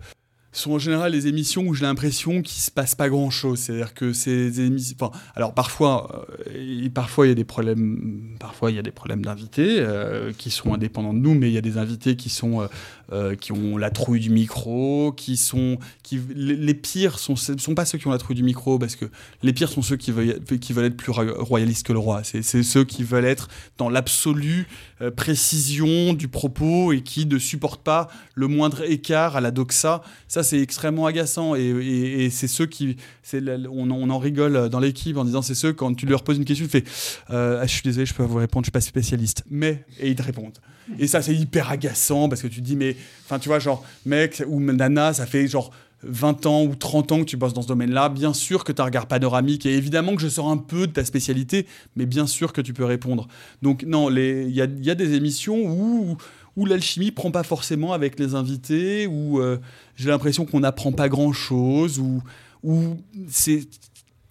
Speaker 2: sont en général les émissions où j'ai l'impression qu'il se passe pas grand chose. C'est-à-dire que ces émissions, enfin, alors parfois, euh, et parfois il y a des problèmes, parfois il y a des problèmes d'invités euh, qui sont indépendants de nous, mais il y a des invités qui sont, euh, qui ont la trouille du micro, qui sont, qui, les, pires sont, ne sont pas ceux qui ont la trouille du micro, parce que les pires sont ceux qui veulent, qui veulent être plus roy- royalistes que le roi. C'est ceux qui veulent être dans l'absolue euh, précision du propos et qui ne supportent pas le moindre écart à la doxa. Ça, c'est extrêmement agaçant. Et, c'est ceux qui. la- on, en- rigole dans l'équipe en disant c'est ceux, quand tu leur poses une question, tu fais euh, Ah, Je suis désolé, je peux pas vous répondre, je suis pas spécialiste. Mais. Et ils te répondent. Et ça, c'est hyper agaçant parce que tu te dis Mais. Enfin, tu vois, genre, mec ou nana, ça fait genre. 20 ans ou 30 ans que tu bosses dans ce domaine-là, bien sûr que tu as un regard panoramique et évidemment que je sors un peu de ta spécialité, mais bien sûr que tu peux répondre. Donc non, les- il y a, il y a des émissions où, où l'alchimie prend pas forcément avec les invités, où euh, j'ai l'impression qu'on n'apprend pas grand-chose, où, où c'est...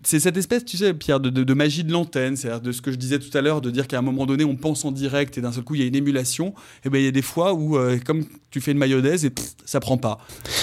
Speaker 2: C'est cette espèce, tu sais, Pierre, de, magie de l'antenne, c'est-à-dire de ce que je disais tout à l'heure, de dire qu'à un moment donné, on pense en direct et d'un seul coup, il y a une émulation. Et ben, il y a des fois où, euh, comme tu fais une mayonnaise et ça prend pas.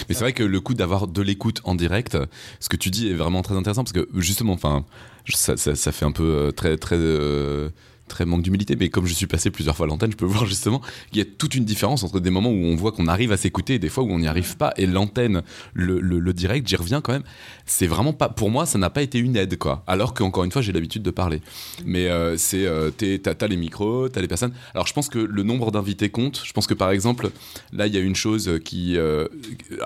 Speaker 1: Mais c'est vrai que le coup d'avoir de l'écoute en direct, ce que tu dis est vraiment très intéressant parce que justement, enfin, ça fait un peu euh, très très euh,
Speaker 7: très manque d'humilité, mais comme je suis passé plusieurs fois à l'antenne, je peux voir justement qu'il y a toute une différence entre des moments où on voit qu'on arrive à s'écouter et des fois où on n'y arrive pas. Et l'antenne, le, le, direct, j'y reviens quand même. C'est vraiment pas, pour moi, ça n'a pas été une aide, quoi. Alors qu'encore une fois, j'ai l'habitude de parler. Mais euh, c'est, euh, t'as, les micros, t'as les personnes. Alors je pense que le nombre d'invités compte. Je pense que par exemple, là, il y a une chose qui, euh,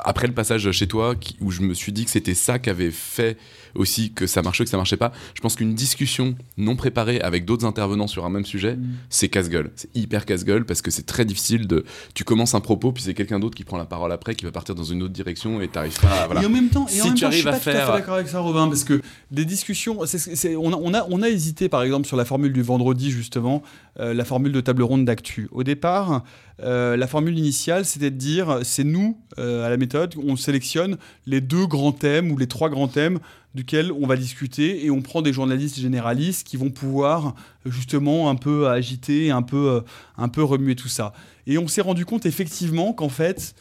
Speaker 7: après le passage chez toi, où je me suis dit que c'était ça qui avait fait aussi que ça marchait, que ça marchait pas. Je pense qu'une discussion non préparée avec d'autres intervenants sur un même sujet, c'est casse-gueule. C'est hyper casse-gueule parce que c'est très difficile de. Tu commences un propos, puis c'est quelqu'un d'autre qui prend la parole après, qui va partir dans une autre direction et t'arrives pas à. Voilà.
Speaker 2: Et en même temps, et
Speaker 7: Si
Speaker 2: en même
Speaker 7: tu
Speaker 2: temps,
Speaker 7: arrives
Speaker 2: je suis
Speaker 7: à
Speaker 2: pas tout à
Speaker 7: faire-
Speaker 2: fait d'accord avec ça, Robin, parce que des discussions, c'est- c'est- on, a, on, a, on a hésité par exemple sur la formule du vendredi, justement, euh, la formule de table ronde d'actu. Au départ, euh, la formule initiale, c'était de dire c'est nous, euh, à la méthode, on sélectionne les deux grands thèmes ou les trois grands thèmes duquel on va discuter et on prend des journalistes généralistes qui vont pouvoir justement un peu agiter, un peu, euh, un peu remuer tout ça. Et on s'est rendu compte effectivement qu'en fait,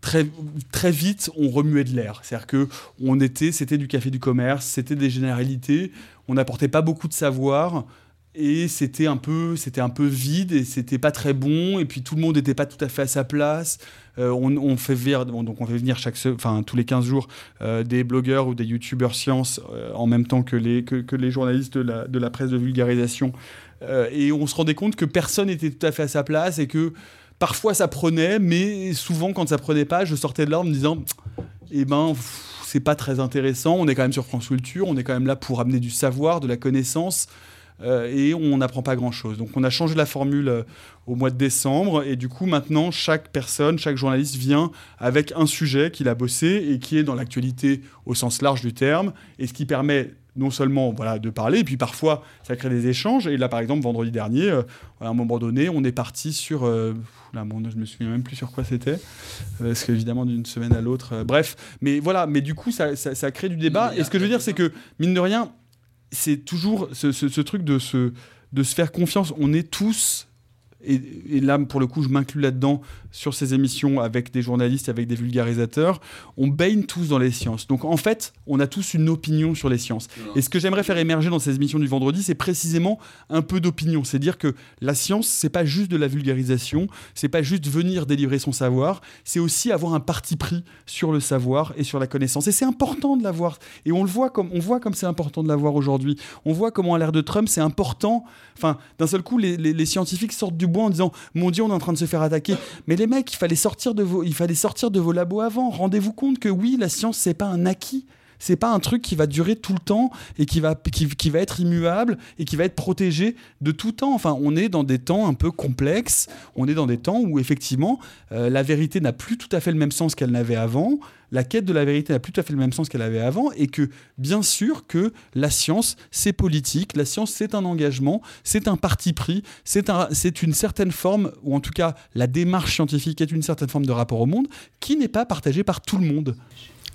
Speaker 2: très, très vite, on remuait de l'air. C'est-à-dire que on était, c'était du café du commerce, c'était des généralités, on n'apportait pas beaucoup de savoir et c'était un peu, c'était un peu vide et c'était pas très bon et puis tout le monde n'était pas tout à fait à sa place. Euh, on, fait venir, donc on fait venir chaque, enfin tous les 15 jours euh, des blogueurs ou des youtubeurs sciences euh, en même temps que les, que, les journalistes de la, de la presse de vulgarisation et on se rendait compte que personne n'était tout à fait à sa place et que parfois ça prenait, mais souvent quand ça prenait pas, je sortais de là en me disant, eh ben, c'est pas très intéressant. On est quand même sur France Culture, on est quand même là pour amener du savoir, de la connaissance, et on n'apprend pas grand chose. Donc on a changé la formule euh, au mois de décembre, et du coup maintenant chaque personne, chaque journaliste vient avec un sujet qu'il a bossé et qui est dans l'actualité au sens large du terme, et ce qui permet non seulement voilà, de parler, et puis parfois ça crée des échanges. Et là, par exemple, vendredi dernier, euh, à un moment donné, on est parti sur. euh, là, bon, je me souviens même plus sur quoi c'était, euh, parce qu'évidemment, d'une semaine à l'autre. euh, bref, mais voilà, mais du coup, ça, ça, ça crée du débat. Et ce que je veux dire, c'est que, mine de rien, c'est toujours ce, truc de se, de se faire confiance. On est tous. Et, et là, pour le coup, je m'inclus là-dedans sur ces émissions avec des journalistes, avec des vulgarisateurs. On baigne tous dans les sciences. Donc, en fait, on a tous une opinion sur les sciences. Et ce que j'aimerais faire émerger dans ces émissions du vendredi, c'est précisément un peu d'opinion. C'est dire que la science, c'est pas juste de la vulgarisation, c'est pas juste venir délivrer son savoir, c'est aussi avoir un parti pris sur le savoir et sur la connaissance. Et c'est important de l'avoir. Et on le voit comme on voit comme c'est important de l'avoir aujourd'hui. On voit comment à l'ère de Trump, c'est important. Enfin, d'un seul coup, les, les- les scientifiques sortent du bois en disant "Mon Dieu, on est en train de se faire attaquer." Mais les mecs, il fallait sortir de vos, il fallait sortir de vos labos avant. Rendez-vous compte que oui, la science, c'est pas un acquis. C'est pas un truc qui va durer tout le temps et qui va, qui, va être immuable et qui va être protégé de tout temps. Enfin, on est dans des temps un peu complexes. On est dans des temps où effectivement euh, la vérité n'a plus tout à fait le même sens qu'elle n'avait avant. La quête de la vérité n'a plus tout à fait le même sens qu'elle avait avant et que bien sûr que la science c'est politique, la science c'est un engagement, c'est un parti pris, c'est un, c'est une certaine forme ou en tout cas la démarche scientifique est une certaine forme de rapport au monde qui n'est pas partagée par tout le monde.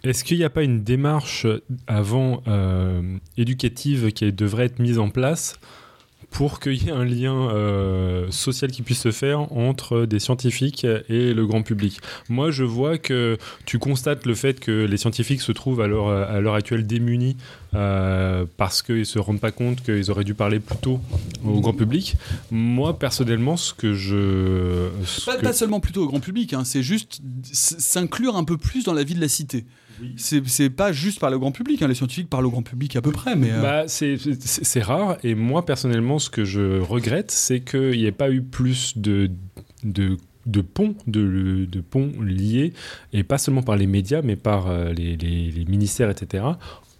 Speaker 6: Est-ce qu'il n'y a pas une démarche avant euh, éducative qui devrait être mise en place pour qu'il y ait un lien euh, social qui puisse se faire entre des scientifiques et le grand public? Moi, je vois que tu constates le fait que les scientifiques se trouvent à l'heure, à l'heure actuelle démunis euh, parce qu'ils ne se rendent pas compte qu'ils auraient dû parler plus tôt au grand public. Moi, personnellement, ce que je... ce
Speaker 2: Pas,
Speaker 6: que-
Speaker 2: pas seulement plutôt au grand public, hein, c'est juste s- s'inclure un peu plus dans la vie de la cité. C'est c'est pas juste par le grand public, hein, les scientifiques parlent au grand public à peu près, mais... euh,
Speaker 6: Bah, c'est- rare. Et moi, personnellement, ce que je regrette, c'est qu'il n'y ait pas eu plus de, de, de ponts, de, de ponts liés, et pas seulement par les médias, mais par euh, les, les- les ministères, etc.,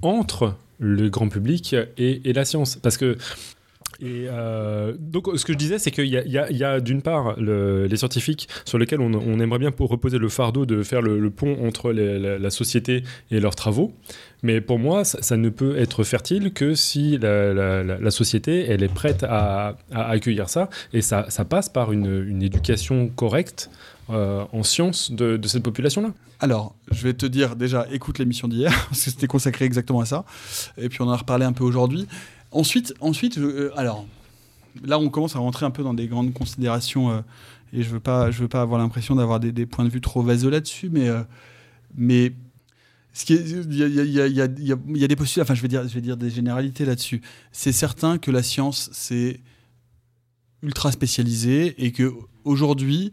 Speaker 6: entre le grand public et, et la science. Parce que. Et euh, donc, ce que je disais, c'est qu'il y a, d'une part le- les scientifiques sur lesquels on, aimerait bien pour reposer le fardeau de faire le, pont entre la, société et leurs travaux. Mais pour moi, ça, ne peut être fertile que si la, société elle est prête à, accueillir ça. Et ça, passe par une, éducation correcte euh, en sciences de cette population-là.
Speaker 2: Alors, je vais te dire déjà, écoute l'émission d'hier, parce que c'était consacré exactement à ça. Et puis on en a reparlé un peu aujourd'hui. Ensuite, ensuite euh, alors, là on commence à rentrer un peu dans des grandes considérations, euh, et je veux veux pas avoir l'impression d'avoir des, points de vue trop vaseux là-dessus, mais, mais il y a des postulats, enfin je vais dire, je vais dire des généralités là-dessus. C'est certain que la science, c'est ultra spécialisé et que aujourd'hui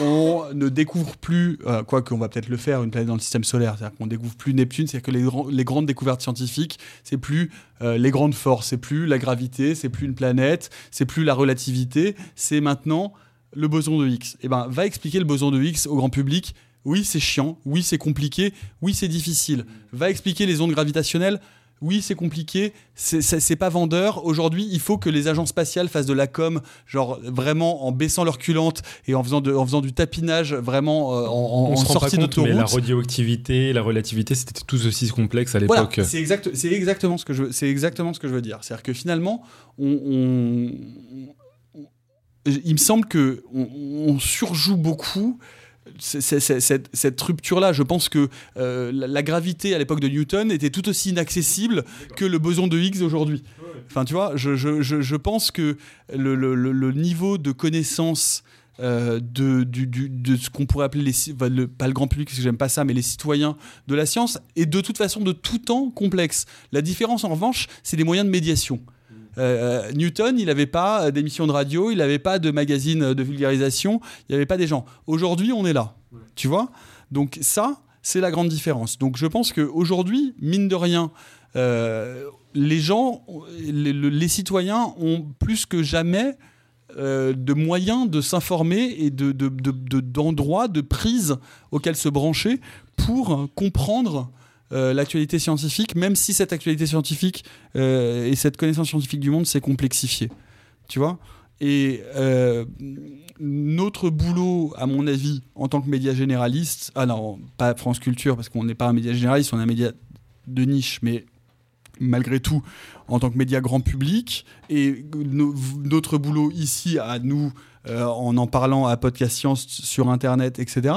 Speaker 2: on ne découvre plus, euh, quoi qu'on va peut-être le faire, une planète dans le système solaire, c'est-à-dire qu'on découvre plus Neptune, c'est-à-dire que les, grandes découvertes scientifiques, c'est plus euh, les grandes forces, c'est plus la gravité, c'est plus une planète, c'est plus la relativité, c'est maintenant le boson de Higgs. Et ben, va expliquer le boson de Higgs au grand public. Oui, c'est chiant. Oui, c'est compliqué. Oui, c'est difficile. Va expliquer les ondes gravitationnelles. Oui, c'est compliqué. C'est- pas vendeur. Aujourd'hui, il faut que les agences spatiales fassent de la com, genre vraiment en baissant leur culotte et en faisant, de- en faisant du tapinage, vraiment euh, en, en, sortie
Speaker 6: mais la
Speaker 2: d'autoroute.
Speaker 6: radioactivité, la relativité, c'était tout aussi complexe à
Speaker 2: Voilà,
Speaker 6: l'époque.
Speaker 2: c'est exact, c'est exactement ce que je, c'est exactement ce que je veux dire. C'est-à-dire que finalement, on, on- on- il me semble que on surjoue beaucoup. Cette, rupture-là, je pense que euh, la, gravité à l'époque de Newton était tout aussi inaccessible que le boson de Higgs aujourd'hui. Enfin, tu vois, je, pense que le, niveau de connaissance euh, de, ce qu'on pourrait appeler le- pas le grand public parce que j'aime pas ça, mais les citoyens de la science est de toute façon de tout temps complexe. La différence en revanche, c'est les moyens de médiation. Euh, Newton, il n'avait pas d'émissions de radio, il n'avait pas de magazine de vulgarisation, il n'y avait pas des gens. Aujourd'hui, on est là, tu vois? Donc ça, c'est la grande différence. Donc je pense qu'aujourd'hui, mine de rien, euh, les gens, les, le- les citoyens ont plus que jamais euh, de moyens de s'informer et de, de- de- de- d'endroits, de, prises auxquels se brancher pour comprendre euh, l'actualité scientifique, même si cette actualité scientifique euh, et cette connaissance scientifique du monde s'est complexifiée. Tu vois Et euh, notre boulot, à mon avis, en tant que média généraliste, ah pas France Culture, parce qu'on n'est pas un média généraliste, on est un média de niche, mais malgré tout, en tant que média grand public, et no- notre boulot ici, à nous, en en parlant à Podcast Science sur Internet, etc.,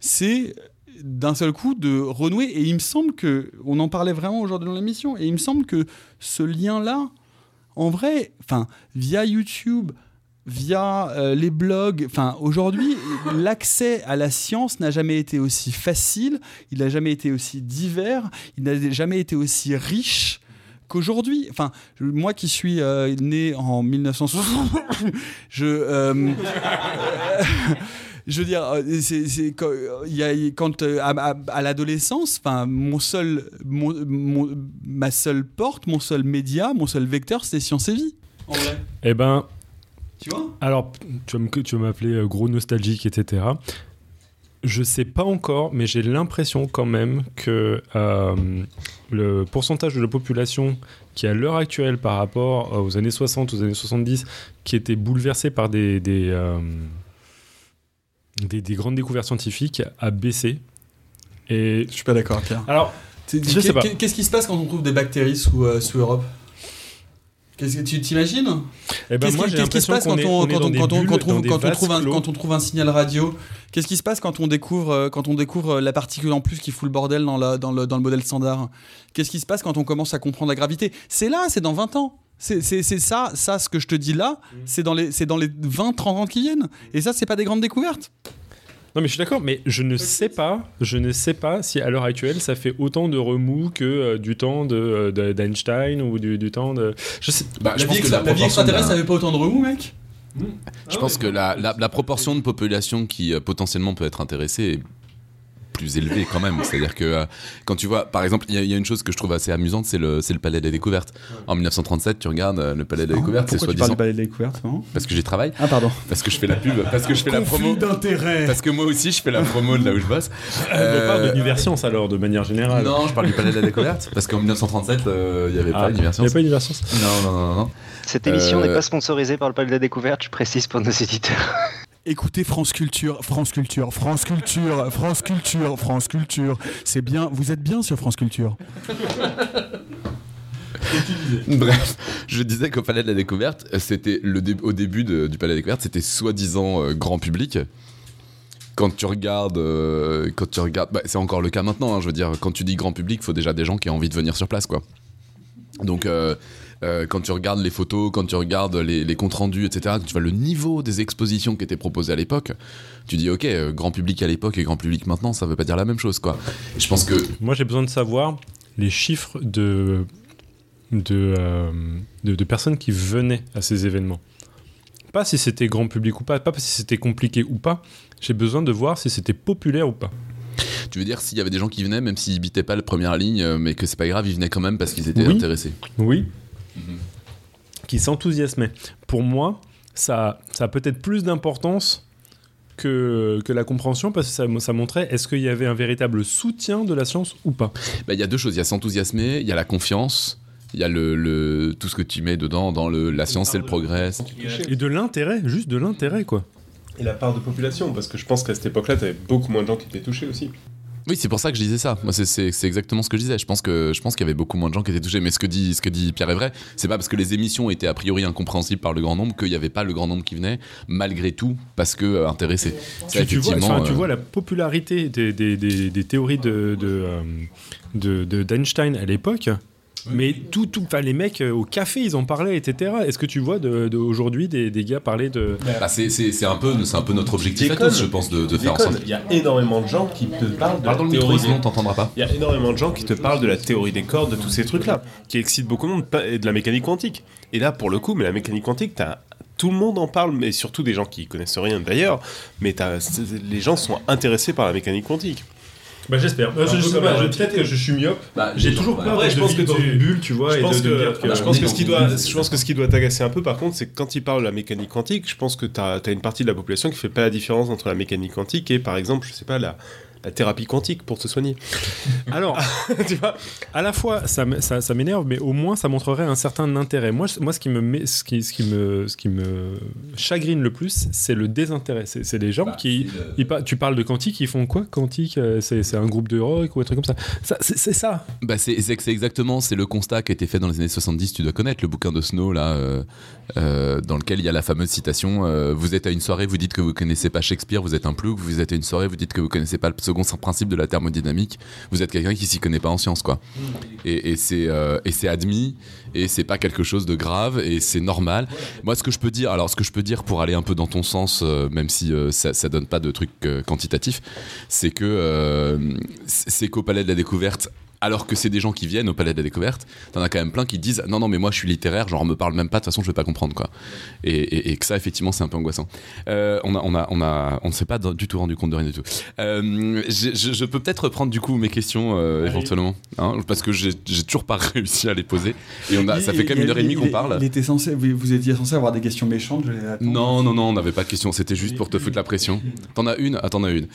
Speaker 2: c'est d'un seul coup de renouer. Et il me semble que, on en parlait vraiment aujourd'hui dans l'émission, et il me semble que ce lien-là, en vrai, enfin, via YouTube, via euh, les blogs, enfin, aujourd'hui, l'accès à la science n'a jamais été aussi facile, il n'a jamais été aussi divers, il n'a jamais été aussi riche qu'aujourd'hui. Enfin, moi qui suis euh, né en 1960, je. euh, je veux dire, euh, c'est, quand, il y a, quand à, à- à l'adolescence, enfin, mon seul, mon, mon- ma seule porte, mon seul média, mon seul vecteur, c'était Science et Vie. En vrai.
Speaker 6: Eh ben,
Speaker 2: Tu vois?
Speaker 6: alors, tu vas me- tu vas m'appeler euh, gros nostalgique, etc. Je sais pas encore, mais j'ai l'impression quand même que euh, le pourcentage de la population qui, à l'heure actuelle, par rapport aux années 60, aux années 70, qui était bouleversée par des, des, euh, des, des grandes découvertes scientifiques, a baissé. Et
Speaker 2: Je suis pas d'accord, Pierre.
Speaker 6: alors,
Speaker 2: Qu'est-ce qui se passe quand on trouve des bactéries sous, euh, sous Europe? Qu'est-ce que tu t'imagines?
Speaker 6: Eh ben
Speaker 2: Qu'est-ce
Speaker 6: moi,
Speaker 2: qui, se passe quand on,
Speaker 6: on est
Speaker 2: quand
Speaker 6: dans
Speaker 2: on,
Speaker 6: des
Speaker 2: quand on,
Speaker 6: bulles,
Speaker 2: quand on
Speaker 6: dans des
Speaker 2: trouve, quand on
Speaker 6: vases
Speaker 2: trouve un,
Speaker 6: clos.
Speaker 2: quand on trouve un signal radio Qu'est-ce qui se passe quand on découvre, euh, quand on découvre euh, la particule en plus qui fout le bordel dans, la, dans, le, dans le modèle standard? Qu'est-ce qui se passe quand on commence à comprendre la gravité? C'est là, c'est dans 20 ans. C'est c'est- c'est ça, ça, ce que je te dis là,
Speaker 6: Mm.
Speaker 2: c'est dans les, c'est dans les 20-30 ans qui viennent. Et ça, c'est pas des grandes découvertes.
Speaker 6: Non mais je suis d'accord, mais je ne sais pas, je ne sais pas si à l'heure actuelle ça fait autant de remous que euh, du temps de, euh, de- d'Einstein ou du, du temps de. Je sais.
Speaker 1: Bah, je
Speaker 2: la,
Speaker 1: pense
Speaker 2: vie
Speaker 1: que
Speaker 2: extra-
Speaker 1: la
Speaker 2: la vie
Speaker 1: proportion
Speaker 2: extraterrestre avait pas autant de remous, mec
Speaker 1: Je pense que la, la, la proportion de population qui euh, potentiellement peut être intéressée est plus élevée quand même. C'est-à-dire que euh, quand tu vois, par exemple, il y, a- il y a une chose que je trouve assez amusante, c'est le, c'est le Palais des Découvertes. En 1937, tu regardes euh, le Palais des Découvertes, c'est
Speaker 2: Pourquoi tu parles
Speaker 1: soi-disant
Speaker 2: du balai des découvertes
Speaker 1: parce que j'y travaille,
Speaker 2: Ah, pardon.
Speaker 1: parce que je fais la pub, parce que je fais la promo.
Speaker 2: d'intérêt.
Speaker 1: Parce que moi aussi, je fais la promo de là où je bosse.
Speaker 6: On parle
Speaker 1: Euh,
Speaker 6: d'universcience alors, de manière générale.
Speaker 1: non, je parle du Palais de la Découverte. Parce qu'en 1937, euh, il n'y avait
Speaker 6: Ah,
Speaker 1: pas
Speaker 6: il n'y
Speaker 1: d'universcience.
Speaker 6: a pas d'universcience.
Speaker 1: Non, non, non, non.
Speaker 5: Cette émission
Speaker 1: Euh,
Speaker 5: n'est pas sponsorisée par le Palais de la Découverte, je précise pour nos éditeurs.
Speaker 2: Écoutez France Culture, France Culture, France Culture, France Culture, France Culture. C'est bien, vous êtes bien sur France Culture.
Speaker 1: Bref, je disais qu'au Palais de la Découverte, c'était le dé- au début de- du Palais de la Découverte, c'était soi-disant euh, grand public. Quand tu regardes, euh, quand tu regardes, bah, c'est encore le cas maintenant. hein, je veux dire, quand tu dis grand public, il faut déjà des gens qui ont envie de venir sur place, quoi. Donc, euh, euh, quand tu regardes les photos, quand tu regardes les, les comptes rendus, etc., tu vois le niveau des expositions qui étaient proposées à l'époque, tu dis, ok, euh, grand public à l'époque et grand public maintenant, ça veut pas dire la même chose, quoi. Je pense que
Speaker 6: Moi j'ai besoin de savoir les chiffres de, de, euh, de, de personnes qui venaient à ces événements. Pas si c'était grand public ou pas, pas si c'était compliqué ou pas. J'ai besoin de voir si c'était populaire ou pas.
Speaker 1: Tu veux dire s'il y avait des gens qui venaient, même s'ils bitaient pas la première ligne, mais que c'est pas grave, ils venaient quand même parce qu'ils étaient
Speaker 6: Oui.
Speaker 1: intéressés.
Speaker 6: Oui.
Speaker 1: Mhm.
Speaker 6: Qui s'enthousiasmait. Pour moi, ça, ça a peut-être plus d'importance que, que la compréhension parce que ça, ça montrait est-ce qu'il y avait un véritable soutien de la science ou pas?
Speaker 1: Bah, Il y a deux choses. Il y a s'enthousiasmer, il y a la confiance, il y a le, le- tout ce que tu mets dedans, dans le, la science et le progrès.
Speaker 6: Et de l'intérêt, juste de l'intérêt quoi.
Speaker 4: Et la part de population, parce que je pense qu'à cette époque-là, t'avais beaucoup moins de gens qui étaient touchés aussi.
Speaker 1: Oui, c'est pour ça que je disais ça. Moi, c'est- exactement ce que je disais. Je pense que je pense qu'il y avait beaucoup moins de gens qui étaient touchés. Mais ce que dit ce que dit Pierre est vrai. C'est pas parce que les émissions étaient a priori incompréhensibles par le grand nombre qu'il n'y avait pas le grand nombre qui venait, malgré tout, parce que euh, intéressés. Ça,
Speaker 6: Tu, tu vois, enfin, tu
Speaker 1: euh,
Speaker 6: vois la popularité des, des- des- des théories de, euh, de- de- d'Einstein à l'époque. Mais tout, tout, enfin, les mecs euh, au café, ils en parlaient, etc. Est-ce que tu vois de, de- aujourd'hui des, des gars parler de.
Speaker 1: bah, c'est c'est- c'est un peu c'est un peu notre objectif à tous, je pense, de, de faire en
Speaker 4: Déconne,
Speaker 1: sorte.
Speaker 4: Il y a énormément de gens qui te parlent de
Speaker 1: Parle dans
Speaker 4: la
Speaker 1: le micro,
Speaker 4: théorie
Speaker 1: sinon pas.
Speaker 4: Il y a énormément de gens qui te parlent de la théorie des cordes, de tous ces trucs-là, qui excitent beaucoup de monde, et de la mécanique quantique. Et là, pour le coup, mais la mécanique quantique, t'as- tout le monde en parle, mais surtout des gens qui connaissent rien d'ailleurs, mais les gens sont intéressés par la mécanique quantique.
Speaker 6: Bah j'espère.
Speaker 4: je- je sais pas, je-
Speaker 6: peut-être que je suis myope.
Speaker 1: Bah,
Speaker 6: J'ai toujours peur d'être
Speaker 4: je pense
Speaker 6: de vivre
Speaker 4: que
Speaker 6: dans une bulle, tu vois,
Speaker 4: je
Speaker 6: et
Speaker 4: pense
Speaker 6: de, de
Speaker 4: que,
Speaker 6: dire que.
Speaker 4: je pense que
Speaker 1: on
Speaker 4: ce qui doit, je pense que ce qui doit t'agacer un peu, par contre, c'est que quand il parle de la mécanique quantique, je pense que tu as, une partie de la population qui fait pas la différence entre la mécanique quantique et, par exemple, je sais pas, la, la thérapie quantique pour se soigner.
Speaker 6: Alors, tu vois, à la fois ça, ça, ça m'énerve, mais au moins ça montrerait un certain intérêt. Moi, moi ce, qui me met, ce, qui, ce, qui me, ce qui me chagrine le plus, c'est le désintérêt. C'est les gens qui. ils par- tu parles de quantique, ils font quoi Quantique, euh, c'est c'est un groupe de rock ou un truc comme ça? ça c'est ça.
Speaker 1: Bah c'est exactement c'est le constat qui a été fait dans les années 70 tu dois connaître le bouquin de Snow là euh, euh, dans lequel il y a la fameuse citation euh, vous êtes à une soirée vous dites que vous connaissez pas Shakespeare vous êtes un plouc vous êtes à une soirée vous dites que vous connaissez pas le second principe de la thermodynamique vous êtes quelqu'un qui s'y connaît pas en sciences quoi. Et, et c'est euh, et c'est admis et c'est pas quelque chose de grave et c'est normal. Moi ce que je peux dire alors ce que je peux dire pour aller un peu dans ton sens euh, même si euh, ça, ça donne pas de trucs euh, quantitatifs c'est que c'est qu'au palais de la découverte alors que c'est des gens qui viennent au palais de la découverte, t'en as quand même plein qui disent non non mais moi je suis littéraire, genre me parle même pas de toute façon je vais pas comprendre quoi. Et, et- et que ça effectivement c'est un peu angoissant. Euh, on a on a on a on ne s'est pas du tout rendu compte de rien du tout. Euh, je, je- je peux peut-être reprendre du coup mes questions euh, éventuellement, hein, parce que j'ai toujours pas réussi à les poser et on a ça fait quand même une heure et demie qu'on parle.
Speaker 2: Il était censé, vous vous étiez censé avoir des questions méchantes, je.
Speaker 1: Non non non on n'avait pas de questions, c'était juste pour te foutre la pression. T'en as une, ah t'en as une.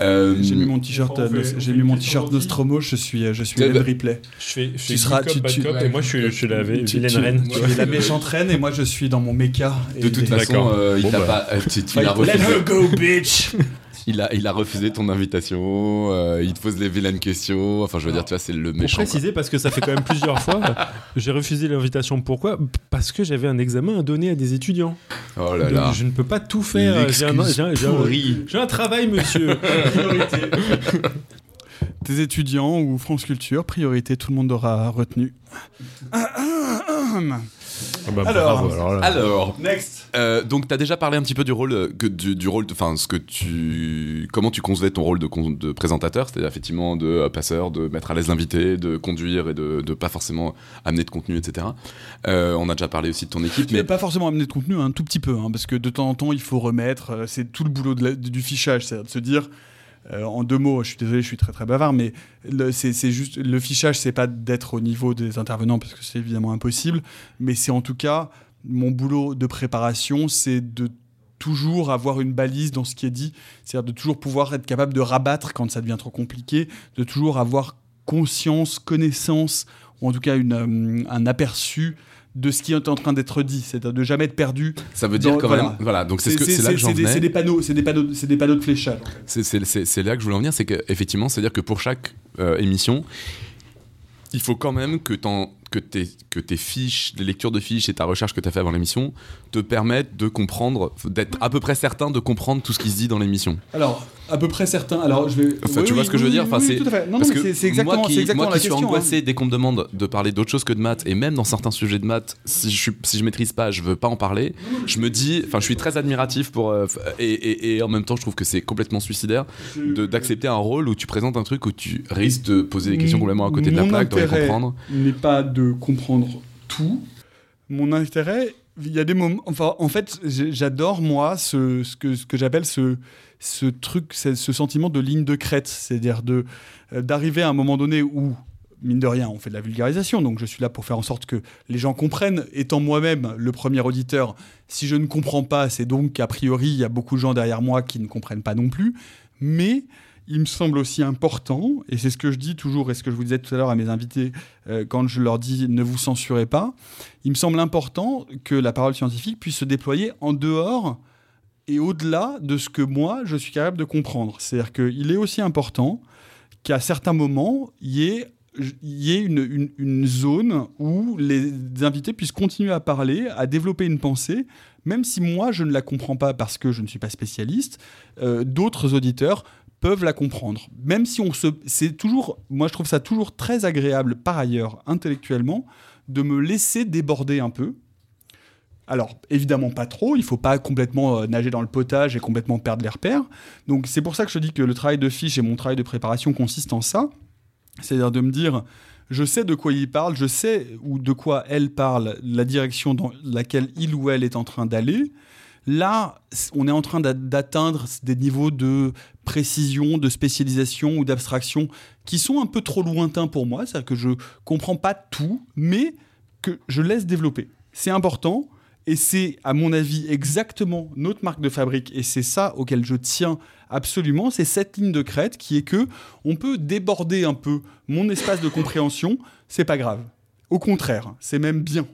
Speaker 1: Euh,
Speaker 2: J'ai mis mon t-shirt,
Speaker 6: On
Speaker 2: euh,
Speaker 6: on
Speaker 2: j'ai mis mon t-shirt Nostromo, je suis, je suis Hélène Ripley.
Speaker 6: Je fais, je
Speaker 2: Tu seras- tu-
Speaker 6: bad
Speaker 2: tu-
Speaker 6: cop, et moi je suis, je suis la vilaine reine.
Speaker 2: Tu es la méchante reine et moi je suis dans mon mecha. et
Speaker 1: de toute façon, euh, il t'a
Speaker 6: bah.
Speaker 1: pas, euh, tu-
Speaker 2: Let
Speaker 1: l'as refusé.
Speaker 2: her go, bitch
Speaker 1: Il a, il a refusé ton invitation, euh, il te pose des vilaines questions. Enfin, je veux dire, tu vois, c'est le
Speaker 6: Pour
Speaker 1: méchant. quoi.
Speaker 6: préciser, parce que ça fait quand même plusieurs fois, j'ai refusé l'invitation. Pourquoi? Parce que j'avais un examen à donner à des étudiants.
Speaker 1: Oh là
Speaker 6: Donc,
Speaker 1: là.
Speaker 6: je ne peux pas tout faire. J'ai un, un- un travail, monsieur.
Speaker 2: Tes étudiants ou France Culture, priorité, tout le monde aura retenu.
Speaker 6: Ah bah,
Speaker 2: Alors.
Speaker 6: bravo, alors
Speaker 2: Next
Speaker 1: euh, donc, t'as déjà parlé un petit peu du rôle, euh, que, du, du rôle, enfin, ce que tu, comment tu concevais ton rôle de, présentateur, c'est-à-dire effectivement de euh, passeur, de mettre à l'aise l'invité, de conduire et de, de pas forcément amener de contenu, etc. Euh, on a déjà parlé aussi de ton équipe,
Speaker 2: Tu
Speaker 1: mais
Speaker 2: pas forcément amené de contenu, un tout petit peu, hein, parce que de temps en temps, il faut remettre. c'est tout le boulot de la- du fichage, c'est de se dire. Euh, en deux mots, je suis désolé, je suis très très bavard, mais c'est juste le fichage, c'est pas d'être au niveau des intervenants parce que c'est évidemment impossible, mais c'est en tout cas mon boulot de préparation, c'est de toujours avoir une balise dans ce qui est dit, c'est-à-dire de toujours pouvoir être capable de rabattre quand ça devient trop compliqué, de toujours avoir conscience, connaissance, ou en tout cas une, euh, un aperçu de ce qui est en train d'être dit, c'est-à-dire de jamais être perdu.
Speaker 1: ça veut dire
Speaker 2: dans-
Speaker 1: quand
Speaker 2: voilà.
Speaker 1: même, voilà. Donc c'est ce que- c'est là que j'en
Speaker 2: des, c'est
Speaker 1: venais.
Speaker 2: des panneaux, c'est des panneaux, c'est des panneaux de fléchage. en fait.
Speaker 1: C'est là que je voulais en venir, c'est qu'effectivement, c'est-à-dire que pour chaque euh, émission, il faut quand même que, t'en- que, tes, que tes fiches, les lectures de fiches et ta recherche que tu as fait avant l'émission te permettent de comprendre, d'être à peu près certain de comprendre tout ce qui se dit dans l'émission.
Speaker 2: Alors, à peu près certain. Alors, je vais.
Speaker 1: Enfin,
Speaker 2: Oui,
Speaker 1: tu vois
Speaker 2: oui,
Speaker 1: ce que je veux dire? Enfin, c'est-
Speaker 2: tout à fait. Non,
Speaker 1: Parce
Speaker 2: non,
Speaker 1: que
Speaker 2: c'est- exactement,
Speaker 1: moi qui,
Speaker 2: exactement
Speaker 1: moi
Speaker 2: la
Speaker 1: qui suis
Speaker 2: question. hein.
Speaker 1: angoissé dès qu'on me demande de parler d'autre chose que de maths, et même dans certains sujets de maths, si je, si je maîtrise pas, je veux pas en parler, je me dis, enfin, je suis très admiratif pour. euh, et, et- et en même temps, je trouve que c'est complètement suicidaire de- d'accepter un rôle où tu présentes un truc où tu risques de poser des questions complètement à côté de la plaque, de
Speaker 2: intérêt
Speaker 1: comprendre.
Speaker 2: n'est pas de comprendre tout. Mon intérêt il y a des moments. Enfin, en fait, j'adore moi ce, que, j'appelle ce, ce truc, ce, ce sentiment de ligne de crête, c'est-à-dire euh, d'arriver à un moment donné où mine de rien, on fait de la vulgarisation, donc je suis là pour faire en sorte que les gens comprennent. Étant moi-même le premier auditeur, si je ne comprends pas, c'est donc qu'a priori, il y a beaucoup de gens derrière moi qui ne comprennent pas non plus. Mais il me semble aussi important, et c'est ce que je dis toujours, et ce que je vous disais tout à l'heure à mes invités euh, quand je leur dis ne vous censurez pas, il me semble important que la parole scientifique puisse se déployer en dehors et au-delà de ce que moi, je suis capable de comprendre. C'est-à-dire qu'il est aussi important qu'à certains moments, il y ait, y ait une, une- une zone où les invités puissent continuer à parler, à développer une pensée, même si moi, je ne la comprends pas parce que je ne suis pas spécialiste, euh, d'autres auditeurs peuvent la comprendre. Même si on se... C'est toujours... Moi, je trouve ça toujours très agréable, par ailleurs, intellectuellement, de me laisser déborder un peu. Alors, évidemment pas trop, il faut pas complètement euh, nager dans le potage et complètement perdre les repères. Donc c'est pour ça que je dis que le travail de fiche et mon travail de préparation consiste en ça. C'est-à-dire de me dire, je sais de quoi il parle, je sais ou de quoi elle parle, la direction dans laquelle il ou elle est en train d'aller. Là, on est en train d'a- d'atteindre des niveaux de précision, de spécialisation ou d'abstraction qui sont un peu trop lointains pour moi. C'est-à-dire que je comprends pas tout, mais que je laisse développer. C'est important et c'est, à mon avis, exactement notre marque de fabrique et c'est ça auquel je tiens absolument. C'est cette ligne de crête qui est que on peut déborder un peu mon espace de compréhension. C'est pas grave. Au contraire, c'est même bien.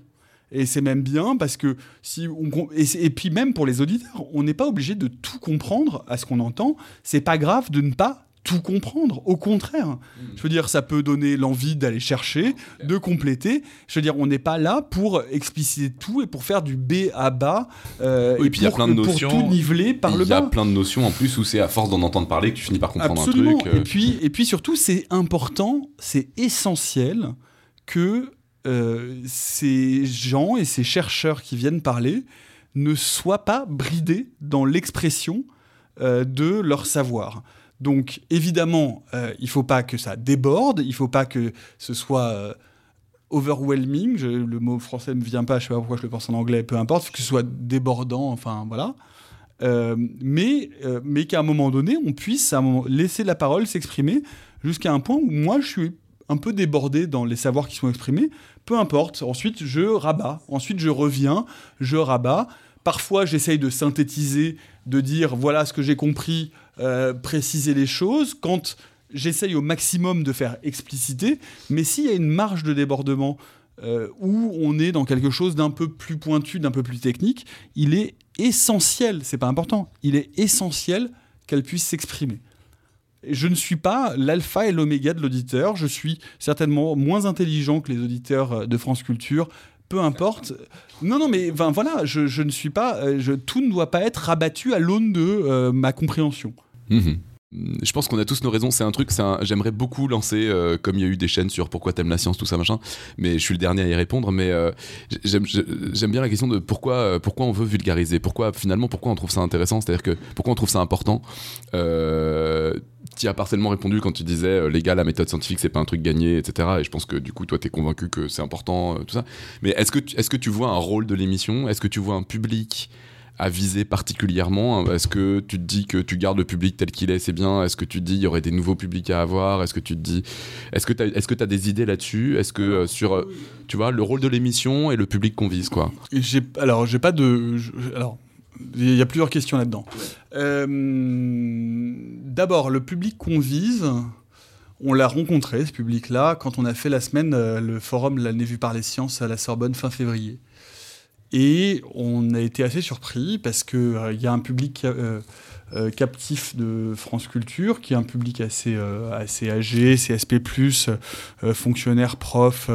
Speaker 2: Et c'est même bien parce que si on et, puis même pour les auditeurs, on n'est pas obligé de tout comprendre à ce qu'on entend. C'est pas grave de ne pas tout comprendre. Au contraire, je veux dire, ça peut donner l'envie d'aller chercher, de compléter. Je veux dire, on n'est pas là pour expliciter tout et pour faire du B à bas. euh,
Speaker 1: Oui,
Speaker 2: et
Speaker 1: puis il y a
Speaker 2: pour,
Speaker 1: plein de
Speaker 2: pour
Speaker 1: notions.
Speaker 2: tout niveler par le
Speaker 1: Il y a
Speaker 2: bas.
Speaker 1: plein de notions en plus où c'est à force d'en entendre parler que tu finis par comprendre
Speaker 2: Absolument.
Speaker 1: un truc. euh.
Speaker 2: Et puis, et puis surtout, c'est important, c'est essentiel que ces gens et ces chercheurs qui viennent parler ne soient pas bridés dans l'expression euh, de leur savoir. Donc évidemment, euh, il faut pas que ça déborde, il faut pas que ce soit euh, overwhelming. Le mot français me vient pas, je sais pas pourquoi je le pense en anglais, peu importe, que ce soit débordant, enfin voilà. Euh, mais euh, mais qu'à un moment donné, on puisse à un moment, laisser la parole s'exprimer jusqu'à un point où moi je suis un peu débordé dans les savoirs qui sont exprimés. Peu importe. Ensuite, je rabats. Ensuite, je reviens, je rabats. Parfois, j'essaye de synthétiser, de dire voilà ce que j'ai compris, euh, préciser les choses. Quand j'essaye au maximum de faire expliciter, mais s'il y a une marge de débordement euh, où on est dans quelque chose d'un peu plus pointu, d'un peu plus technique, il est essentiel, c'est pas important, il est essentiel qu'elle puisse s'exprimer. Je ne suis pas l'alpha et l'oméga de l'auditeur, je suis certainement moins intelligent que les auditeurs euh, de France Culture, peu importe. Non, non, mais voilà, je, ne suis pas, euh, tout ne doit pas être rabattu à l'aune de euh, ma compréhension.
Speaker 1: Mhm. Je pense qu'on a tous nos raisons. C'est un truc, j'aimerais beaucoup lancer, comme il y a eu des chaînes sur pourquoi t'aimes la science, tout ça, machin. Mais je suis le dernier à y répondre. Mais j'aime, bien la question de pourquoi, pourquoi on veut vulgariser? Pourquoi, finalement, pourquoi on trouve ça intéressant? C'est-à-dire que pourquoi on trouve ça important? Tu as partiellement répondu quand tu disais, euh, les gars, la méthode scientifique, c'est pas un truc gagné, etc. Et je pense que du coup, toi, t'es convaincu que c'est important, euh, tout ça. Mais est-ce que, tu- est-ce que tu vois un rôle de l'émission? Est-ce que tu vois un public à viser particulièrement? Est-ce que tu te dis que tu gardes le public tel qu'il est, c'est bien? Est-ce que tu te dis il y aurait des nouveaux publics à avoir? Est-ce que tu te dis est-ce que tu as, tu des idées là-dessus? Est-ce que euh, sur euh, tu vois le rôle de l'émission et le public qu'on vise quoi?
Speaker 2: J'ai, alors, j'ai pas de. alors, il y a plusieurs questions là-dedans. Euh, d'abord, le public qu'on vise, on l'a rencontré, ce public-là, quand on a fait la semaine, euh, le forum L'année vue par les sciences à la Sorbonne fin février. Et on a été assez surpris parce qu'il y a un public euh, euh, captif de France Culture, qui est un public assez, euh, assez âgé, CSP, euh, fonctionnaire, prof.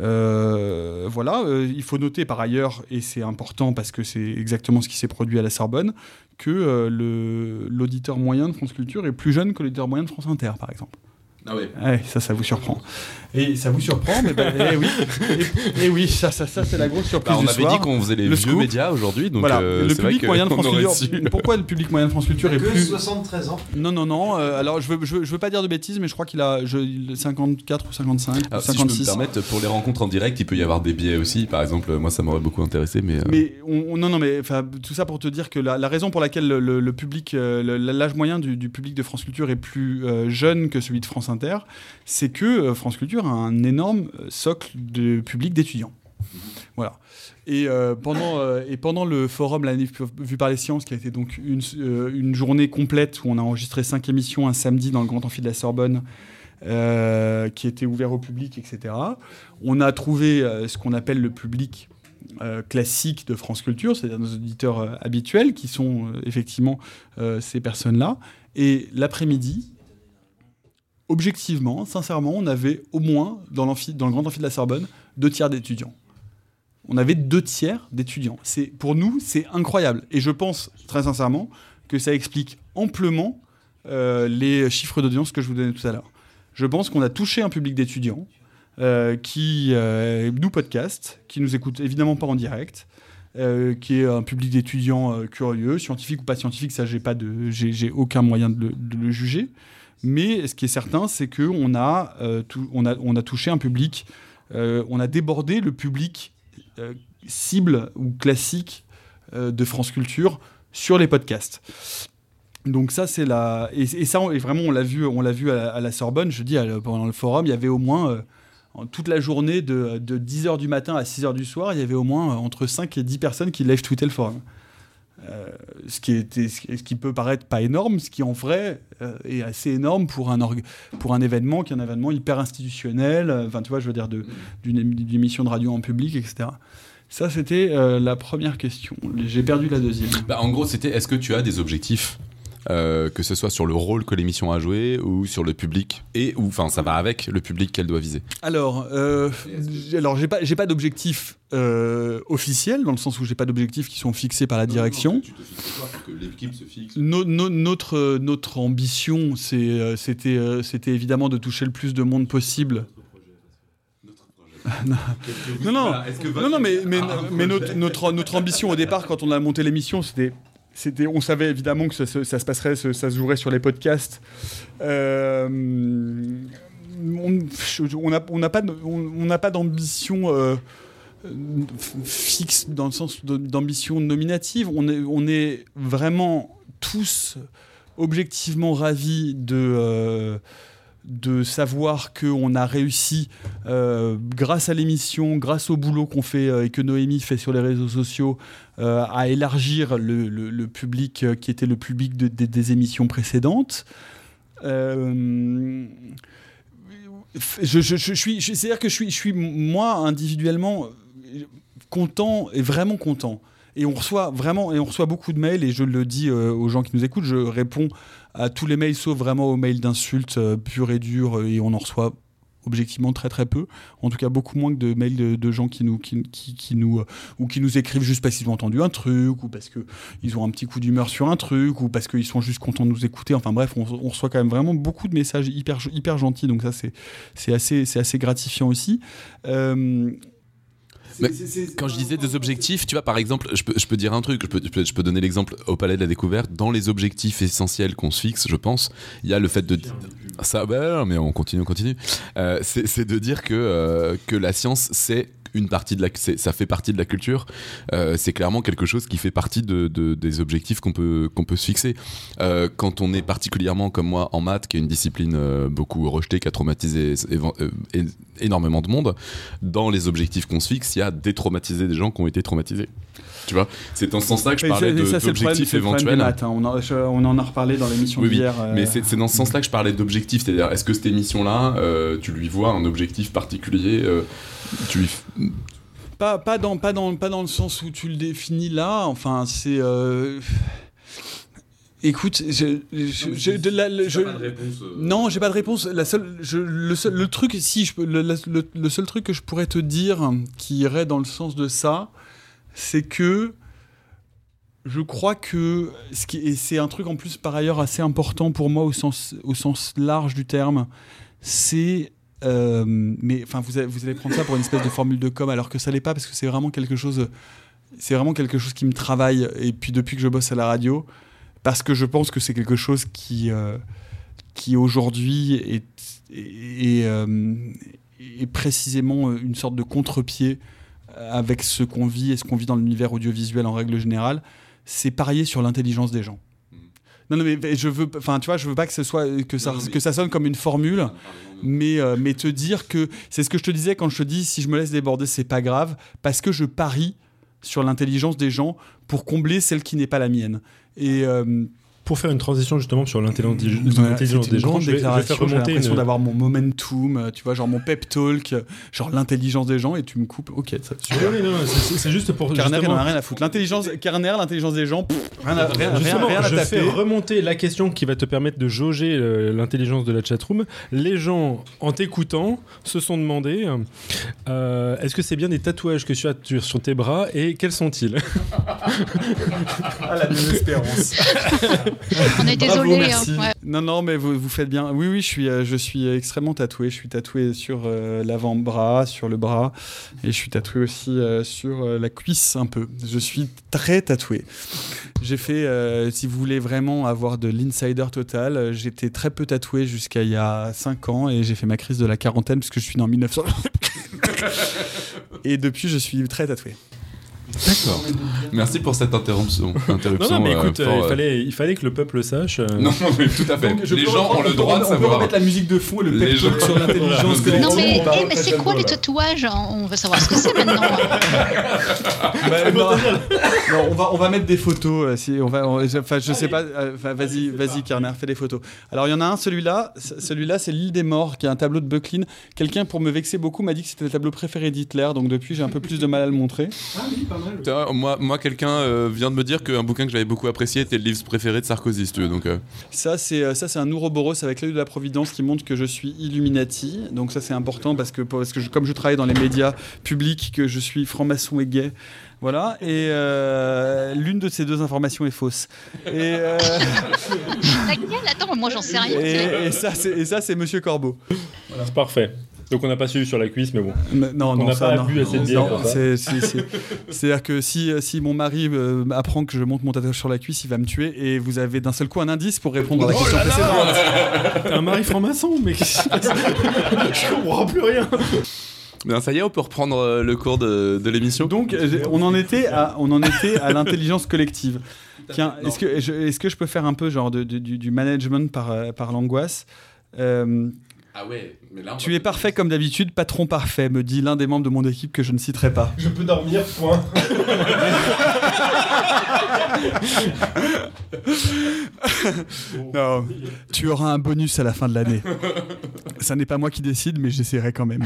Speaker 2: euh, voilà, euh, il faut noter par ailleurs, et c'est important parce que c'est exactement ce qui s'est produit à la Sorbonne, que euh, l'auditeur moyen de France Culture est plus jeune que l'auditeur moyen de France Inter, par exemple.
Speaker 1: Ah ouais.
Speaker 2: Ouais, ça, ça vous surprend. Et ça vous surprend, mais bah, eh oui, et, et oui, ça, ça, ça c'est la grosse surprise
Speaker 1: Bah, on
Speaker 2: du
Speaker 1: avait
Speaker 2: soir.
Speaker 1: dit qu'on faisait les
Speaker 2: Le
Speaker 1: vieux
Speaker 2: scoop.
Speaker 1: médias aujourd'hui, donc
Speaker 2: voilà,
Speaker 1: euh,
Speaker 2: le public moyen de France Culture.
Speaker 1: su.
Speaker 2: Pourquoi le public moyen de France Culture est
Speaker 4: Que
Speaker 2: plus
Speaker 4: 73 ans.
Speaker 2: Non, non, non. euh, alors, je veux, je, veux, je veux pas dire de bêtises, mais je crois qu'il a je, il- 54 ou 55 ou
Speaker 1: Alors, si je peux me
Speaker 2: 56.
Speaker 1: permettre, pour les rencontres en direct, il peut y avoir des biais aussi. Par exemple, moi, ça m'aurait beaucoup intéressé, mais. euh,
Speaker 2: Mais on, on- non, non, mais tout ça pour te dire que la, la raison pour laquelle le, le- le public, l'âge moyen du, du public de France Culture est plus euh, jeune que celui de France C'est que euh, France Culture a un énorme euh, socle de public d'étudiants. Voilà. Et, euh, pendant, et pendant le forum vue par les sciences, qui a été donc une, une journée complète où on a enregistré cinq émissions un samedi dans le Grand Amphi de la Sorbonne, qui était ouvert au public, etc. On a trouvé ce qu'on appelle le public classique de France Culture, c'est-à-dire nos auditeurs habituels, qui sont effectivement ces personnes-là. Et l'après-midi, objectivement, sincèrement, on avait au moins, dans, le grand amphi de la Sorbonne, deux tiers d'étudiants. On avait deux tiers d'étudiants. C'est, pour nous, c'est incroyable. Et je pense, très sincèrement, que ça explique amplement euh, les chiffres d'audience que je vous donnais tout à l'heure. Je pense qu'on a touché un public d'étudiants euh, qui euh, nous podcast, qui nous écoute évidemment pas en direct, qui est un public d'étudiants curieux, scientifique ou pas scientifique, ça j'ai pas de, aucun moyen de le juger. Mais ce qui est certain, c'est que on a, euh, a, touché un public, euh, on a débordé le public euh, cible ou classique euh, de France Culture sur les podcasts. Donc ça c'est la et, ça on- et vraiment on l'a vu on à, la- Sorbonne je dis pendant le forum il y avait au moins euh, toute la journée de, de 10h du matin à 6h du soir il y avait au moins entre 5 et 10 personnes qui live tweetaient le forum Euh, ce qui était ce qui- peut paraître pas énorme ce qui en vrai euh, est assez énorme pour un pour un événement qui est un événement hyper institutionnel euh, enfin tu vois je veux dire d'une émi- d'une émission de radio en public etc ça c'était la première question. J'ai perdu la deuxième.
Speaker 1: Bah, en gros, c'était est-ce que tu as des objectifs? Euh, que ce soit sur le rôle que l'émission a joué ou sur le public et ou enfin ça va avec le public qu'elle doit viser.
Speaker 2: Alors, euh, alors j'ai pas, j'ai pas d'objectif euh, officiel dans le sens où j'ai pas d'objectifs qui sont fixés par la direction.
Speaker 1: Tu te fixes pas pour que l'équipe se fixe.
Speaker 2: No- no- notre, notre ambition, c'est, euh, c'était, c'était évidemment de toucher le plus de monde possible. Non, non, non, non, mais, mais, mais notre, notre, notre ambition au départ, quand on a monté l'émission, c'était, on savait évidemment que ça, se- passerait, ça, se jouerait sur les podcasts. Euh, on n'a pas, d'ambition euh, fixe dans le sens d'ambition nominative. On est, on est vraiment tous objectivement ravis de. euh, de savoir qu'on a réussi, euh, grâce à l'émission, grâce au boulot qu'on fait euh, et que Noémie fait sur les réseaux sociaux, euh, à élargir le, public qui était le public de- de- des émissions précédentes. Je, suis, c'est-à-dire que je suis, je suis moi individuellement content et vraiment content. Et on reçoit vraiment, et on reçoit beaucoup de mails, et je le dis aux gens qui nous écoutent, je réponds à tous les mails, sauf vraiment aux mails d'insultes euh, pures et dures, euh, et on en reçoit objectivement très très peu. En tout cas, beaucoup moins que de mails de, gens qui nous, qui, nous, euh, ou qui nous écrivent juste parce qu'ils ont entendu un truc, ou parce qu'ils ont un petit coup d'humeur sur un truc, ou parce qu'ils sont juste contents de nous écouter. Enfin bref, on, reçoit quand même vraiment beaucoup de messages hyper, hyper gentils, donc ça c'est assez, assez gratifiant aussi.
Speaker 1: Mais Quand je disais des objectifs, tu vois, par exemple, je peux, je peux dire un truc, je peux, je peux, je peux donner l'exemple au Palais de la Découverte. Dans les objectifs essentiels qu'on se fixe, je pense, il y a le fait de. Ça, non, mais on continue, on continue. Euh, c'est c'est de dire que, euh, que la science, c'est une partie de la, ça fait partie de la culture. Euh, c'est clairement quelque chose qui fait partie de, de- des objectifs qu'on peut, qu'on peut se fixer. Euh, quand on est particulièrement comme moi en maths, qui est une discipline euh, beaucoup rejetée, qui a traumatisé énormément de monde, dans les objectifs qu'on se fixe, il y a détraumatiser des gens qui ont été traumatisés. Tu vois, c'est dans ce sens-là que je parlais d'objectifs éventuels.
Speaker 2: maths, hein. on, en, je- on en a reparlé dans l'émission
Speaker 1: Oui, oui,
Speaker 2: d'hier. euh,
Speaker 1: mais c'est c'est dans ce sens-là que je parlais d'objectifs. C'est-à-dire, est-ce que cette émission-là, tu lui vois un objectif particulier tu
Speaker 2: Pas, pas, dans, pas, dans, pas dans le sens où tu le définis là, enfin c'est... euh, Écoute, je, je- je- de la- le- je- non, j'ai pas de réponse. La seule, je- le, seul, le truc, si je peux, le, le- le- le seul truc que je pourrais te dire qui irait dans le sens de ça, c'est que je crois que ce qui et c'est un truc en plus par ailleurs assez important pour moi au sens au sens large du terme, c'est euh, mais enfin, vous, allez- prendre ça pour une espèce de formule de com, alors que ça l'est pas, parce que c'est vraiment quelque chose. C'est vraiment quelque chose qui me travaille. Et puis depuis que je bosse à la radio, parce que je pense que c'est quelque chose qui, euh, qui aujourd'hui euh, est précisément une sorte de contre-pied avec ce qu'on vit et ce qu'on vit dans l'univers audiovisuel en règle générale. C'est parier sur l'intelligence des gens. Non, non, mais je veux, enfin, tu vois, je veux pas que ce soit que ça,
Speaker 1: Non, non, mais-
Speaker 2: que ça sonne comme une formule, mais, euh, mais te dire que c'est ce que je te disais quand je te dis si je me laisse déborder, c'est pas grave, parce que je parie sur l'intelligence des gens pour combler celle qui n'est pas la mienne. Et euh,
Speaker 6: Pour faire une transition justement sur l'intelligence l'intelligence
Speaker 2: c'était
Speaker 6: des
Speaker 2: une
Speaker 6: gens,
Speaker 2: grande
Speaker 6: je vais, je vais faire remonter
Speaker 2: l'impression
Speaker 6: une...
Speaker 2: d'avoir mon momentum, euh, tu vois, genre mon pep talk, euh, genre l'intelligence des gens, et tu me coupes. Ok, ça.
Speaker 6: Oui, non, c'est c'est juste pour
Speaker 2: Carner,
Speaker 6: justement-
Speaker 2: rien à foutre. L'intelligence, Carner, l'intelligence des gens, pff, rien à, rien, rien-
Speaker 6: Justement,
Speaker 2: rien à
Speaker 6: je fais
Speaker 2: taper.
Speaker 6: remonter la question qui va te permettre de jauger euh, l'intelligence de la chatroom. Les gens, en t'écoutant, se sont demandé euh, est-ce que c'est bien des tatouages que tu as sur tes bras et quels sont-ils?
Speaker 2: Ah, la désespérance.
Speaker 3: On est
Speaker 2: Bravo,
Speaker 3: désolé.
Speaker 2: merci.
Speaker 3: hein, ouais.
Speaker 2: Non, non, mais vous, vous faites bien. Oui, oui, je suis, euh, je suis extrêmement tatoué. Je suis tatoué sur euh, l'avant-bras, sur le bras, et je suis tatoué aussi euh, sur euh, la cuisse un peu. Je suis très tatoué. J'ai fait, euh, si vous voulez vraiment avoir de l'insider total, j'étais très peu tatoué jusqu'à il y a 5 ans, et j'ai fait ma crise de la quarantaine puisque je suis né en 1900. et depuis, je suis très tatoué.
Speaker 1: D'accord. Merci pour cette interruption.
Speaker 6: Non,
Speaker 1: interruption
Speaker 6: non, mais
Speaker 1: euh,
Speaker 6: écoute, euh, il,
Speaker 1: euh,
Speaker 6: fallait, il fallait que le peuple le sache. euh.
Speaker 1: Non, non, mais tout à fait.
Speaker 2: Donc,
Speaker 1: les gens ont le
Speaker 2: on
Speaker 1: droit de
Speaker 2: remettre- On peut
Speaker 1: savoir.
Speaker 2: remettre la musique de fond et le pep talk
Speaker 1: gens-
Speaker 2: sur l'intelligence
Speaker 1: Voilà.
Speaker 3: Non, mais, eh, mais c'est quoi les tatouages On veut savoir ce que c'est maintenant.
Speaker 2: Bah, non, non, on va on va mettre des photos. euh, si on va, on- je- enfin, je sais pas. euh, vas-y, vas-y, Kerner, fais des photos. Alors il y en a un, celui-là. Celui-là, c'est l'île des morts, qui est un tableau de Bucklin. Quelqu'un pour me vexer beaucoup m'a dit que c'était le tableau préféré d'Hitler. Donc depuis, j'ai un peu plus de mal à le montrer.
Speaker 1: Moi, moi quelqu'un euh, vient de me dire qu'un bouquin que j'avais beaucoup apprécié était le livre préféré de Sarkozy, si tu veux. Donc, euh,
Speaker 2: Ça, c'est euh, ça, c'est un Ouroboros avec l'œil de la Providence qui montre que je suis Illuminati. Donc ça, c'est important parce que parce que je- comme je travaille dans les médias publics, que je suis franc-maçon et gay. Voilà, et euh, l'une de ces deux informations est fausse. Et, euh,
Speaker 3: Laquelle Attends, moi j'en sais rien.
Speaker 2: et, et ça, c'est et ça, c'est Monsieur Corbeau.
Speaker 6: C'est parfait. Donc on n'a pas suivi sur la cuisse, mais bon.
Speaker 2: Non,
Speaker 6: On
Speaker 2: non,
Speaker 6: n'a
Speaker 2: ça,
Speaker 6: pas
Speaker 2: non.
Speaker 6: bu assez de bière
Speaker 2: Non, c'est- c'est- C'est-à-dire que si, si mon mari euh, apprend que je monte mon tatouage sur la cuisse, il va me tuer et vous avez d'un seul coup un indice pour répondre à la question précédente.
Speaker 6: T'es un mari franc-maçon, mais Je comprends plus rien.
Speaker 1: ben, ça y est, on peut reprendre euh, le cours de, de l'émission.
Speaker 2: Donc, euh, on en était à, on en était à l'intelligence collective. Tiens, est-ce que, je- est-ce que je peux faire un peu genre de- de- du, du management par, par l'angoisse? Euh,
Speaker 1: Ah ouais, mais là.
Speaker 2: Tu es parfait comme d'habitude, patron parfait, me dit l'un des membres de mon équipe que je ne citerai pas.
Speaker 10: Je peux dormir, point.
Speaker 2: Non, tu auras un bonus à la fin de l'année. Ça n'est pas moi qui décide, mais j'essaierai quand même.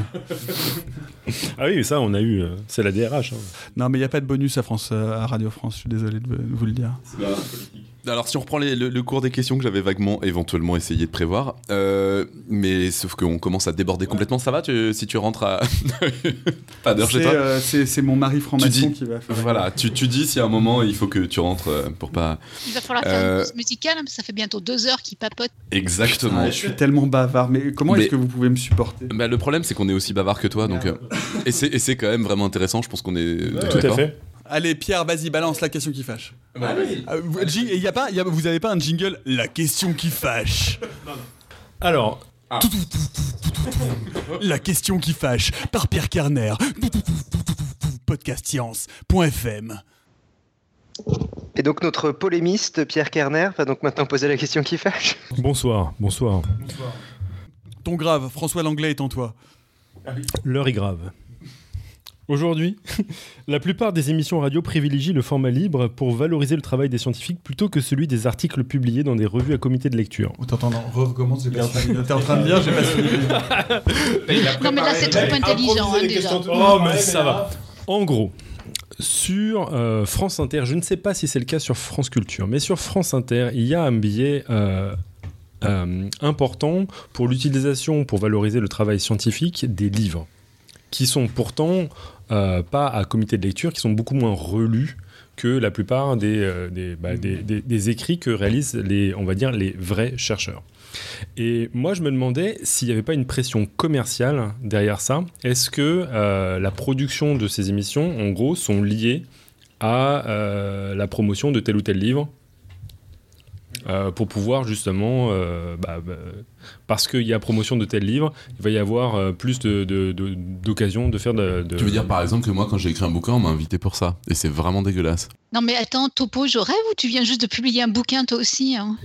Speaker 6: Ah oui, ça, on a eu. euh, c'est la DRH. hein.
Speaker 2: Non, mais il n'y a pas de bonus à, France, euh, à Radio France, je suis désolé de vous le dire.
Speaker 1: Alors, si on reprend les- le, le cours des questions que j'avais vaguement, éventuellement essayé de prévoir, euh, mais sauf qu'on commence à déborder complètement, ça va tu- si tu rentres à. pas d'heure chez
Speaker 2: C'est
Speaker 1: toi
Speaker 2: euh, c'est- mon mari franc-maçon qui va faire.
Speaker 1: Voilà, tu, tu dis si à un moment il faut que tu rentres euh, pour pas.
Speaker 3: Il va falloir faire une pause musicale, hein, parce que ça fait bientôt deux heures qu'il papote.
Speaker 1: Exactement.
Speaker 2: Ah, je suis tellement bavard, mais comment est-ce que vous pouvez me supporter?
Speaker 1: Bah, le problème, c'est qu'on est aussi bavard que toi, donc. euh, et c'est et c'est quand même vraiment intéressant, je pense qu'on est.
Speaker 6: Tout à fait.
Speaker 2: Allez, Pierre, vas-y, balance la question qui fâche. Euh, vous, jing- y a pas, y a- vous avez pas un jingle La question qui fâche
Speaker 6: Alors,
Speaker 2: La question qui fâche par Pierre Carner. Podcastscience.fm.
Speaker 5: Et donc notre polémiste Pierre Kerner va donc maintenant poser la question qui fâche.
Speaker 6: bonsoir, bonsoir.
Speaker 2: Ton grave, François Langlais est en toi.
Speaker 6: L'heure est grave. Aujourd'hui, la plupart des émissions radio privilégient le format libre pour valoriser le travail des scientifiques plutôt que celui des articles publiés dans des revues à comité de lecture.
Speaker 2: Oh, Attends, attends, recommence, j'ai pas fini. T'es en train de lire, j'ai pas fini.
Speaker 3: Non, mais là c'est trop intelligent hein, déjà.
Speaker 6: Oh, mais ça va. En gros, sur euh, France Inter, je ne sais pas si c'est le cas sur France Culture, mais sur France Inter, il y a un billet euh, euh, important pour l'utilisation, pour valoriser le travail scientifique des livres, qui sont pourtant euh, pas à comité de lecture, qui sont beaucoup moins relus que la plupart des, euh, des, bah, des- des- des écrits que réalisent les, on va dire, les vrais chercheurs. Et moi, je me demandais s'il n'y avait pas une pression commerciale derrière ça. Est-ce que euh, la production de ces émissions, en gros, sont liées à euh, la promotion de tel ou tel livre euh, pour pouvoir justement, euh, bah, bah, parce qu'il y a promotion de tel livre, il va y avoir euh, plus de- de- de- d'occasions de, faire de, de-
Speaker 1: Tu veux dire par exemple que moi quand j'ai écrit un bouquin on m'a invité pour ça et c'est vraiment dégueulasse.
Speaker 3: Non mais attends, Topo, je rêve ou tu viens juste de publier un bouquin toi aussi hein?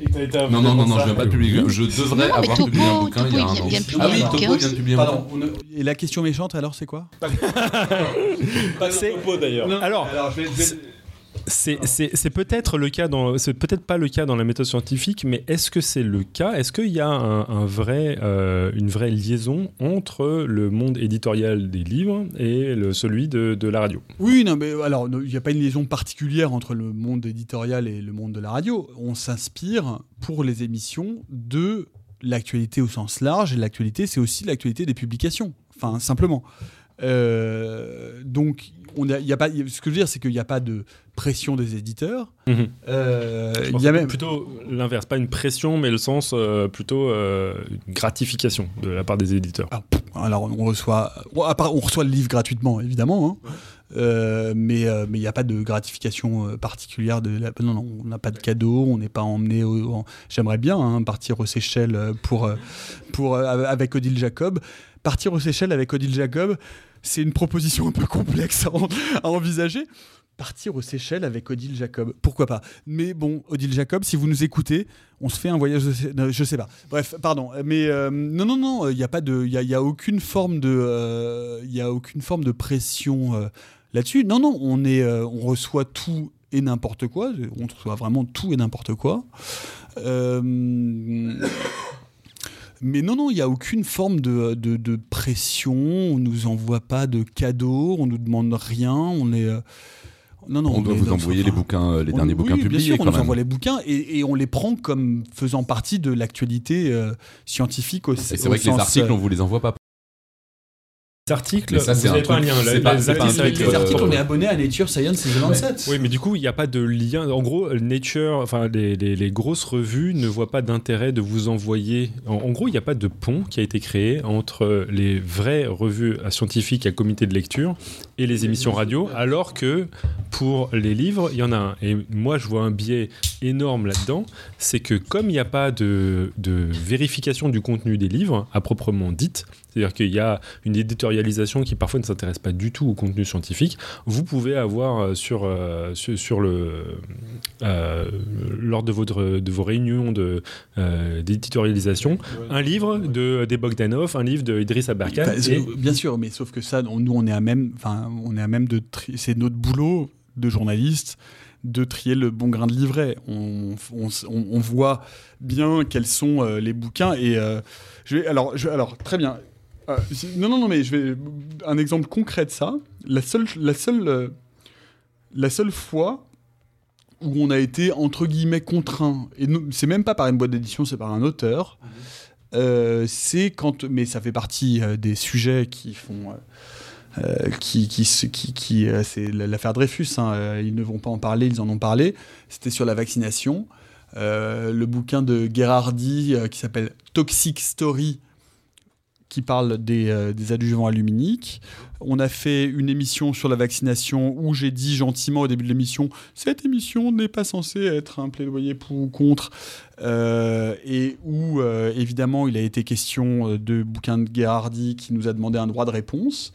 Speaker 1: Non non non non je viens pas de publier. Je devrais
Speaker 3: Non,
Speaker 1: avoir
Speaker 3: Topo,
Speaker 1: publié un bouquin il y a
Speaker 3: Topo,
Speaker 1: un an. Ah oui Topo vient de publier un bouquin.
Speaker 2: et la question méchante alors c'est quoi?
Speaker 6: C'est-
Speaker 4: d'ailleurs.
Speaker 6: Alors,
Speaker 2: je vais,
Speaker 6: C'est c'est- peut-être le cas dans, c'est peut-être pas le cas dans la méthode scientifique, mais est-ce que c'est le cas? Est-ce qu'il y a un, un vrai, euh, une vraie liaison entre le monde éditorial des livres et le, celui de, de la radio?
Speaker 2: Oui, non, mais alors, il n'y a pas une liaison particulière entre le monde éditorial et le monde de la radio. On s'inspire pour les émissions de l'actualité au sens large, et l'actualité, c'est aussi l'actualité des publications. Enfin, simplement. Euh, donc, on a, y a pas, ce que je veux dire, c'est qu'il n'y a pas de pression des éditeurs. Euh, il
Speaker 6: pense
Speaker 2: y a même.
Speaker 6: plutôt l'inverse, pas une pression, mais le sens euh, plutôt euh, une gratification de la part des éditeurs.
Speaker 2: Ah, alors, on reçoit, on reçoit le livre gratuitement, évidemment, hein. Mais mais il n'y a pas de gratification particulière. De la- Non, non, on n'a pas de cadeau, on n'est pas emmené. J'aimerais bien hein, partir aux Seychelles pour, pour, avec Odile Jacob. Partir aux Seychelles avec Odile Jacob, c'est une proposition un peu complexe à, en- à envisager. Partir aux Seychelles avec Odile Jacob, pourquoi pas? Mais bon, Odile Jacob, si vous nous écoutez, on se fait un voyage. Sey- non, je sais pas. Bref, pardon. Mais euh, non, non, non, il n'y a pas de, il y a, aucune forme de, euh, il y a aucune forme de pression euh, là-dessus. Non, non, on est, euh, on reçoit tout et n'importe quoi. On reçoit vraiment tout et n'importe quoi. Euh, mais non, non, il n'y a aucune forme de, de, de pression. On nous envoie pas de cadeaux, on nous demande rien. On est. euh, non, non,
Speaker 1: On doit
Speaker 2: est
Speaker 1: vous envoyer les bouquins, euh, les
Speaker 2: on-
Speaker 1: derniers
Speaker 2: oui,
Speaker 1: bouquins publiés
Speaker 2: sûr, on nous
Speaker 1: même.
Speaker 2: envoie les bouquins et, et on les prend comme faisant partie de l'actualité euh, scientifique au,
Speaker 1: Et c'est vrai que les articles on vous les envoie pas.
Speaker 6: Les articles,
Speaker 1: ça, c'est
Speaker 6: vous
Speaker 1: un
Speaker 6: pas lien.
Speaker 1: c'est
Speaker 6: Les-
Speaker 1: pas-
Speaker 6: les
Speaker 1: c'est pas un
Speaker 6: articles,
Speaker 1: truc,
Speaker 6: avec-
Speaker 1: euh, articles, on est
Speaker 2: abonné à Nature Science et The Lancet.
Speaker 6: Oui, mais du coup, il n'y a pas de lien. En gros, Nature, enfin, les, les- les grosses revues ne voient pas d'intérêt de vous envoyer. En, en gros, il n'y a pas de pont qui a été créé entre les vraies revues scientifiques à comité de lecture et les émissions radio, alors que pour les livres, il y en a un. Et moi, je vois un biais énorme là-dedans. C'est que comme il n'y a pas de, de vérification du contenu des livres, à proprement dite, c'est-à-dire qu'il y a une éditorialisation qui parfois ne s'intéresse pas du tout au contenu scientifique. Vous pouvez avoir euh, sur, euh, sur, sur le, euh, lors de, votre, de vos réunions de, euh, d'éditorialisation un livre de, des Bogdanov, un livre de Idriss Aberkan.
Speaker 2: Enfin, c'est-
Speaker 6: et-
Speaker 2: Bien sûr, mais sauf que ça, on- nous, on est à même, enfin, on est à même de, c'est notre boulot de journaliste de trier le bon grain de livret. On, on, on- on voit bien quels sont euh, les bouquins et euh, je vais, alors, je, alors très bien. Euh, non, non, non, mais je vais un exemple concret de ça. La seule, la seule, euh, la seule fois où on a été entre guillemets contraint, et c'est même pas par une boîte d'édition, c'est par un auteur. euh, c'est quand, mais ça fait partie des sujets qui font, euh, qui, qui, qui, qui, euh, c'est l'affaire Dreyfus. hein, euh, ils ne vont pas en parler, ils en ont parlé. C'était sur la vaccination. Le bouquin de Gherardi qui s'appelle Toxic Story qui parle des, euh, des adjuvants aluminiques. On a fait une émission sur la vaccination où j'ai dit gentiment au début de l'émission cette émission n'est pas censée être un plaidoyer pour ou contre euh, et où euh, évidemment il a été question euh, de bouquin de Gherardi qui nous a demandé un droit de réponse.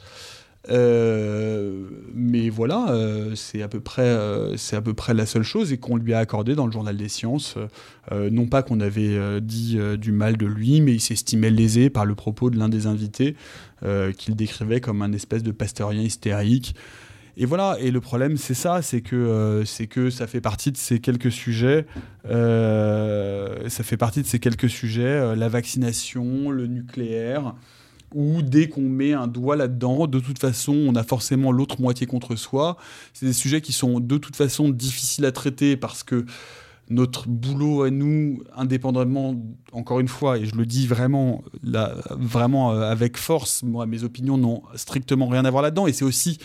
Speaker 2: Euh, mais voilà, euh, c'est à peu près, euh, à peu près la seule chose et qu'on lui a accordé dans le journal des sciences. Non pas qu'on avait dit du mal de lui, mais il s'estimait lésé par le propos de l'un des invités qu'il décrivait comme un espèce de pasteurien hystérique. Et voilà, et le problème c'est ça, c'est que, c'est que ça fait partie de ces quelques sujets, ça fait partie de ces quelques sujets, la vaccination, le nucléaire, où dès qu'on met un doigt là-dedans, de toute façon, on a forcément l'autre moitié contre soi. C'est des sujets qui sont de toute façon difficiles à traiter parce que notre boulot à nous, indépendamment, encore une fois, et je le dis vraiment, vraiment euh, avec force, moi, mes opinions n'ont strictement rien à voir là-dedans, et c'est aussi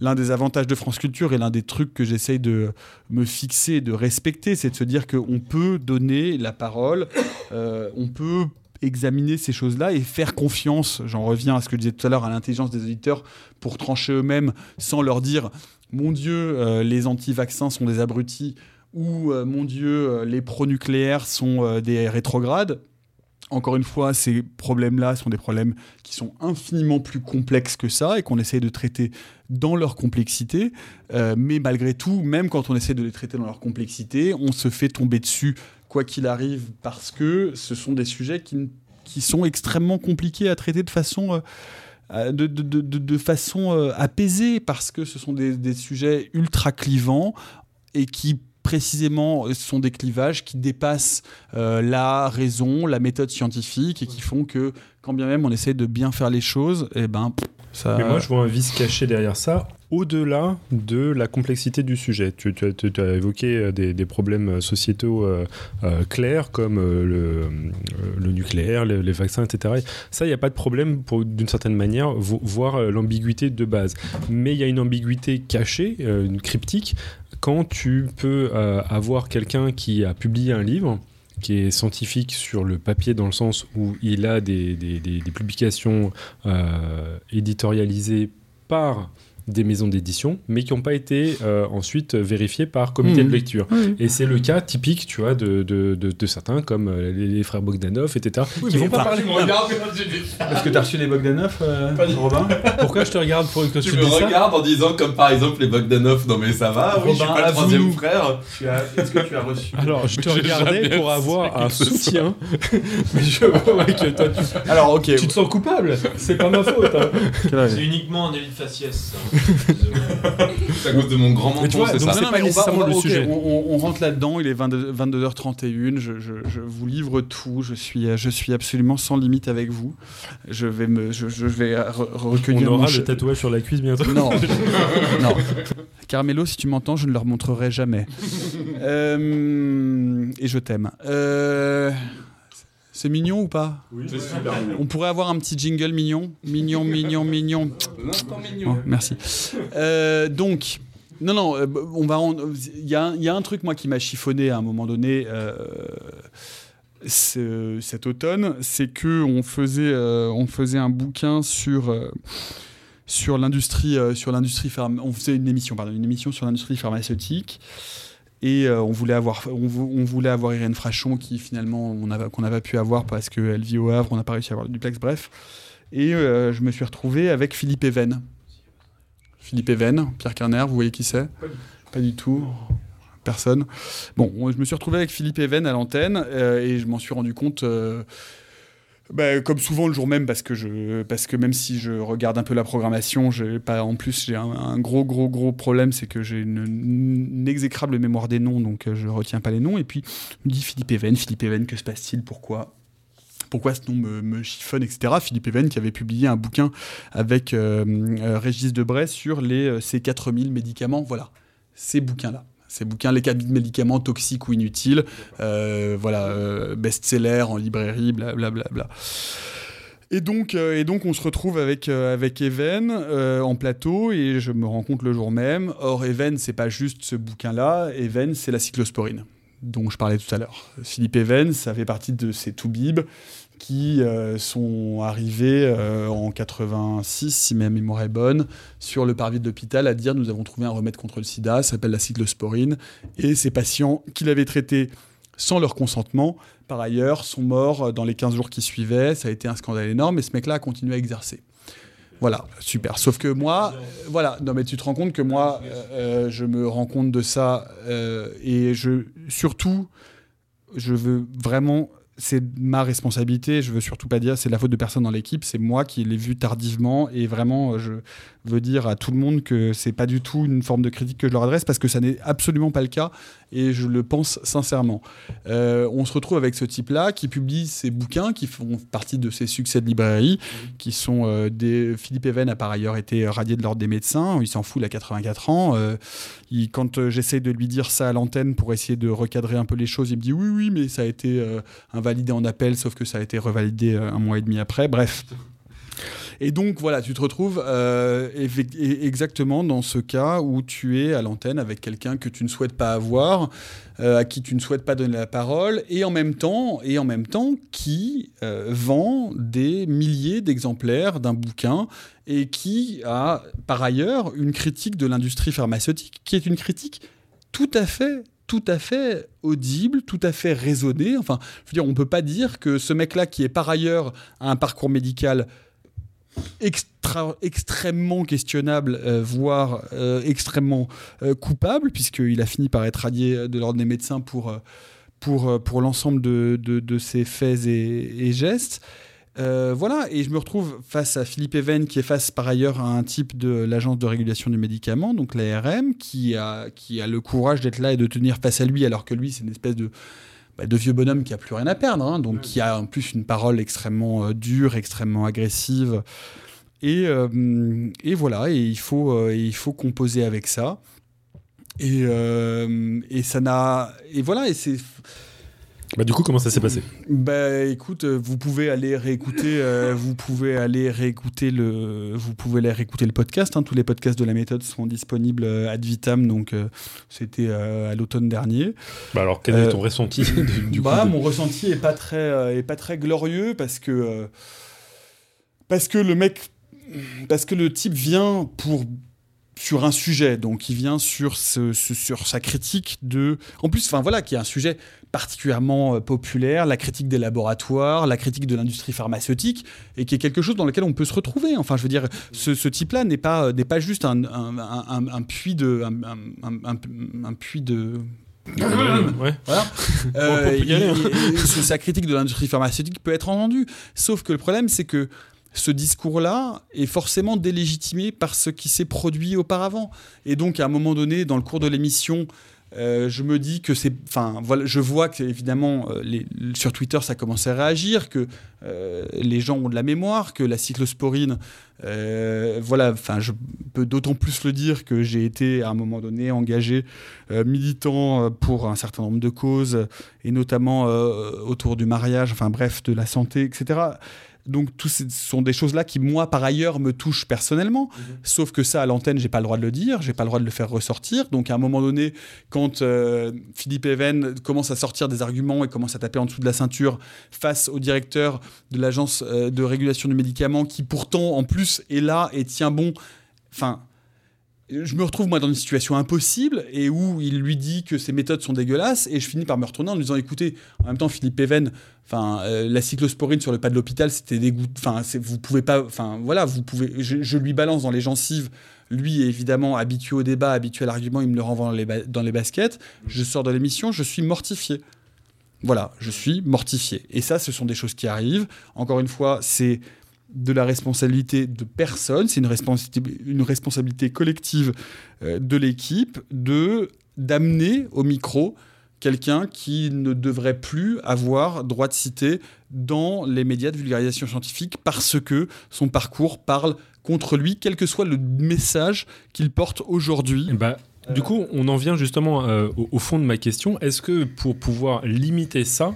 Speaker 2: l'un des avantages de France Culture et l'un des trucs que j'essaye de me fixer, de respecter, c'est de se dire qu'on peut donner la parole, euh, on peut examiner ces choses-là et faire confiance, j'en reviens à ce que je disais tout à l'heure, à l'intelligence des auditeurs pour trancher eux-mêmes sans leur dire, mon Dieu, euh, les anti-vaccins sont des abrutis ou euh, mon Dieu, euh, les pro-nucléaires sont des rétrogrades. Encore une fois, ces problèmes-là sont des problèmes qui sont infiniment plus complexes que ça et qu'on essaye de traiter dans leur complexité. mais malgré tout, même quand on essaie de les traiter dans leur complexité, on se fait tomber dessus quoi qu'il arrive parce que ce sont des sujets qui, qui sont extrêmement compliqués à traiter de façon... De, de, de, de, façon apaisée parce que ce sont des, des sujets ultra clivants et qui précisément, ce sont des clivages qui dépassent euh, la raison, la méthode scientifique et qui font que, quand bien même on essaie de bien faire les choses, et eh ben, ça...
Speaker 6: Mais moi, je vois un vice caché derrière ça, au-delà de la complexité du sujet. Tu, as, évoqué euh, des, problèmes sociétaux euh, euh, clairs comme euh, le, nucléaire, les, vaccins, etc. Ça, il n'y a pas de problème d'une certaine manière, voir l'ambiguïté de base. Mais il y a une ambiguïté cachée, une cryptique, quand tu peux avoir quelqu'un qui a publié un livre qui est scientifique sur le papier dans le sens où il a des, publications euh, éditorialisées par des maisons d'édition, mais qui n'ont pas été euh, ensuite vérifiées par comité mmh. de lecture. Mmh. Et c'est le cas typique, tu vois, de, de, de, de certains comme euh, les, les, frères Bogdanov, etc.
Speaker 2: Oui, qui vont pas parler. Parce que tu as reçu les Bogdanov, euh, Robin Pourquoi je te regarde pour que
Speaker 1: tu me regardes en disant comme par exemple les Bogdanov, non mais ça va, oui, Robin, je suis pas le troisième frère.
Speaker 2: Est-ce que tu as reçu
Speaker 6: Alors, je te regardais pour avoir un soutien, mais je vois que toi, tu,
Speaker 2: Alors, ok.
Speaker 6: tu te sens coupable. C'est pas ma faute. Hein.
Speaker 8: C'est uniquement un délit de faciès.
Speaker 1: C'est à cause de mon grand menton, c'est ça.
Speaker 2: C'est pas nécessairement le sujet. On, on, rentre là-dedans, il est 22, h 31 je, je, je, vous livre tout, je suis, je suis absolument sans limite avec vous. Je vais, me, je, je vais re recueillir
Speaker 6: On aura
Speaker 2: mon
Speaker 6: le tatouage sur la cuisse bientôt.
Speaker 2: Non, non. Carmelo, si tu m'entends, je ne leur montrerai jamais. euh, et je t'aime. Euh... C'est mignon ou pas
Speaker 10: Oui, c'est super mignon.
Speaker 2: On pourrait avoir un petit jingle mignon Mignon, mignon, mignon.
Speaker 1: mignon.
Speaker 2: Oh, merci. Euh, donc, non, non, on va. Il y, y, a un truc, moi, qui m'a chiffonné à un moment donné. Euh, cet automne, c'est que on faisait, euh, on faisait un bouquin sur euh, sur l'industrie, euh, sur l'industrie pharma... On faisait une émission, pardon, une émission sur l'industrie pharmaceutique. Et euh, on, voulait avoir, on, on, voulait avoir Irène Frachon, qui finalement, on qu'on n'a pas pu avoir parce qu'elle vit au Havre, on n'a pas réussi à avoir le duplex, bref. Et euh, je me suis retrouvé avec Philippe Even. Philippe Even, Pierre Kerner, vous voyez qui c'est?
Speaker 10: Pas,
Speaker 2: pas du tout. Personne. Bon, je me suis retrouvé avec Philippe Even à l'antenne euh, et je m'en suis rendu compte. Bah, comme souvent le jour même, parce que, je, parce que même si je regarde un peu la programmation, pas, en plus j'ai un, gros gros gros problème, c'est que j'ai une, exécrable mémoire des noms, donc je retiens pas les noms. Et puis je me dis Philippe Even, Philippe Even, que se passe-t-il? Pourquoi pourquoi ce nom me, chiffonne, etc. Philippe Even qui avait publié un bouquin avec euh, euh, Régis Debray sur les, euh, ces 4000 médicaments. Voilà, ces bouquins-là ces bouquins, les 4000 médicaments toxiques ou inutiles, euh, voilà, euh, best-seller en librairie, blablabla. Bla, bla, bla. Et donc, euh, et donc, on se retrouve avec, avec Even euh, en plateau et je me rends compte le jour même. Or, Even, c'est pas juste ce bouquin-là. Even, c'est la cyclosporine dont je parlais tout à l'heure. Philippe Even, ça fait partie de ces toubibs qui euh, sont arrivés euh, en 86, si ma mémoire est bonne, sur le parvis de l'hôpital à dire nous avons trouvé un remède contre le sida, ça s'appelle la cyclosporine, et ces patients qui l'avaient traité sans leur consentement, par ailleurs, sont morts dans les 15 jours qui suivaient, ça a été un scandale énorme, et ce mec-là a continué à exercer. Voilà, super. Sauf que moi, euh, voilà, non mais tu te rends compte que moi, euh, je me rends compte de ça, euh, et je, surtout, je veux vraiment c'est ma responsabilité. Je veux surtout pas dire c'est la faute de personne dans l'équipe. C'est moi qui l'ai vu tardivement et vraiment, je veux dire à tout le monde que c'est pas du tout une forme de critique que je leur adresse parce que ça n'est absolument pas le cas et je le pense sincèrement. Euh, on se retrouve avec ce type-là qui publie ses bouquins qui font partie de ses succès de librairie, qui sont euh, des. Philippe Even a par ailleurs été radié de l'ordre des médecins. Il s'en fout, il a 84 ans. Euh, quand j'essaie de lui dire ça à l'antenne pour essayer de recadrer un peu les choses, il me dit oui, oui, mais ça a été invalidé en appel, sauf que ça a été revalidé un mois et demi après. Bref. Et donc voilà, tu te retrouves euh, exactement dans ce cas où tu es à l'antenne avec quelqu'un que tu ne souhaites pas avoir, euh, à qui tu ne souhaites pas donner la parole, et en même temps, et en même temps qui euh, vend des milliers d'exemplaires d'un bouquin et qui a par ailleurs une critique de l'industrie pharmaceutique qui est une critique tout à fait tout à fait audible, tout à fait raisonné. Enfin, je veux dire, on ne peut pas dire que ce mec-là, qui est par ailleurs un parcours médical extrêmement questionnable, euh, voire euh, extrêmement euh, coupable, puisqu'il a fini par être radié de l'ordre des médecins pour, pour, pour l'ensemble de, de, ses faits et, gestes. voilà, et je me retrouve face à Philippe Even, qui est face par ailleurs à un type de l'Agence de régulation du médicament, donc l'ARM, qui a, qui a le courage d'être là et de tenir face à lui, alors que lui, c'est une espèce de bah, de vieux bonhomme qui a plus rien à perdre, hein, donc qui a en plus une parole extrêmement euh, dure, extrêmement agressive. Et, euh, et, voilà, et il faut, euh, il faut composer avec ça. Et, et ça n'a. Et voilà, et c'est
Speaker 6: bah, du coup, comment ça s'est passé
Speaker 2: Bah écoute, euh, vous pouvez aller réécouter, euh, vous pouvez aller réécouter le, vous pouvez aller réécouter le podcast. Hein. Tous les podcasts de la méthode sont disponibles euh, ad vitam, donc c'était à l'automne dernier.
Speaker 6: Bah alors, quel est ton ressenti
Speaker 2: du, bah, Mon ressenti est pas très, est pas très glorieux parce que parce que le mec, parce que le type vient pour sur un sujet, donc il vient sur, ce, sur sa critique de... En plus, enfin voilà, qui est un sujet particulièrement euh, populaire, la critique des laboratoires, la critique de l'industrie pharmaceutique, et qui est quelque chose dans lequel on peut se retrouver. Enfin, je veux dire, ce, type-là n'est pas, n'est pas juste un, un, puits de... un, puits de
Speaker 6: Ouais.
Speaker 2: Voilà. Euh, sa critique de l'industrie pharmaceutique peut être entendue. Sauf que le problème, c'est que ce discours-là est forcément délégitimé par ce qui s'est produit auparavant. Et donc, à un moment donné, dans le cours de l'émission, euh, je me dis que c'est. Enfin, voilà, je vois que, évidemment, euh, sur Twitter, ça commence à réagir, que euh, les gens ont de la mémoire, que la cyclosporine. voilà, enfin, je peux d'autant plus le dire que j'ai été, à un moment donné, engagé militant pour un certain nombre de causes, et notamment autour du mariage, enfin, bref, de la santé, etc. Donc, tout ce sont des choses-là qui, moi, par ailleurs, me touchent personnellement. Mhm. Sauf que ça, à l'antenne, j'ai pas le droit de le dire, j'ai pas le droit de le faire ressortir. Donc, à un moment donné, quand euh, Philippe Even commence à sortir des arguments et commence à taper en dessous de la ceinture face au directeur de l'agence euh, de régulation du médicament, qui pourtant, en plus, est là et tient bon. Enfin, je me retrouve moi dans une situation impossible et où il lui dit que ses méthodes sont dégueulasses et je finis par me retourner en lui disant écoutez en même temps Philippe Even enfin euh, la cyclosporine sur le pas de l'hôpital c'était dégoût enfin vous pouvez pas enfin voilà vous pouvez je, lui balance dans les gencives. Lui évidemment habitué au débat habitué à l'argument il me le renvoie dans les, dans les baskets. Je sors de l'émission je suis mortifié. Voilà je suis mortifié. Et ça ce sont des choses qui arrivent. Encore une fois c'est de la responsabilité de personne, c'est une responsabilité, une responsabilité collective euh, de l'équipe de d'amener au micro quelqu'un qui ne devrait plus avoir droit de citer dans les médias de vulgarisation scientifique parce que son parcours parle contre lui, quel que soit le message qu'il porte aujourd'hui.
Speaker 6: Bah, du coup, on en vient justement euh, au, fond de ma question. Est-ce que pour pouvoir limiter ça,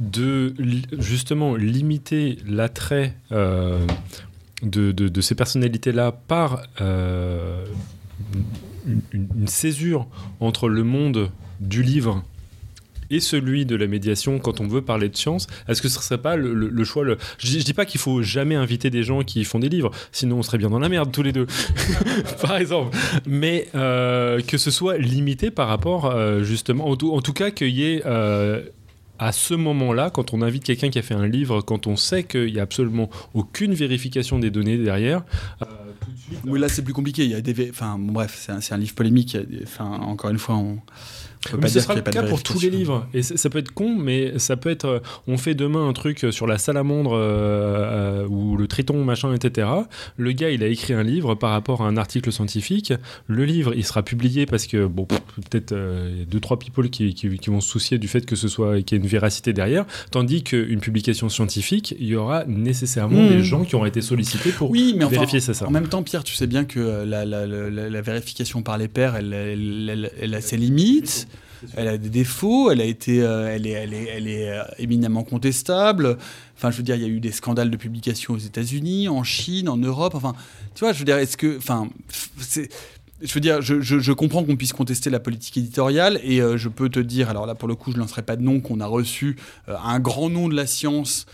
Speaker 6: de justement limiter l'attrait euh, de, ces personnalités-là par euh, une, césure entre le monde du livre et celui de la médiation quand on veut parler de science, est-ce que ce serait pas le, choix Je, dis, dis pas qu'il faut jamais inviter des gens qui font des livres, sinon on serait bien dans la merde tous les deux, par exemple. Mais euh, que ce soit limité par rapport justement, en tout, cas qu'il y ait à ce moment-là, quand on invite quelqu'un qui a fait un livre, quand on sait qu'il n'y a absolument aucune vérification des données derrière, euh.
Speaker 2: Oui, là c'est plus compliqué. Il y a des, enfin bref, c'est un, livre polémique. Des- Enfin, encore une fois, on. Peut pas
Speaker 6: ce
Speaker 2: dire
Speaker 6: sera le cas pour tous les livres. Et ça peut être con, mais ça peut être. euh, on fait demain un truc sur la salamandre euh, euh, ou le triton, machin, etc. Le gars, il a écrit un livre par rapport à un article scientifique. Le livre, il sera publié parce que, bon, peut-être euh, deux, trois people qui, qui- qui vont se soucier du fait que ce soit qu'il y ait une véracité derrière. Tandis qu'une publication scientifique, il y aura nécessairement
Speaker 2: Mmh.
Speaker 6: des gens qui ont été sollicités pour
Speaker 2: Oui, mais enfin,
Speaker 6: vérifier ça. ça.
Speaker 2: En même temps, Pierre, tu sais bien que euh, la, la- la- la- la vérification par les pairs, elle, elle- elle- elle a ses limites, elle a des défauts, elle, a été, euh, elle est, elle est, euh, éminemment contestable. Enfin, je veux dire, il y a eu des scandales de publication aux États-Unis, en Chine, en Europe. Enfin, tu vois, je veux dire, est-ce que. Enfin. Je veux dire, je, je- je comprends qu'on puisse contester la politique éditoriale et euh, je peux te dire, alors là pour le coup je ne lancerai pas de nom, qu'on a reçu un grand nom de la science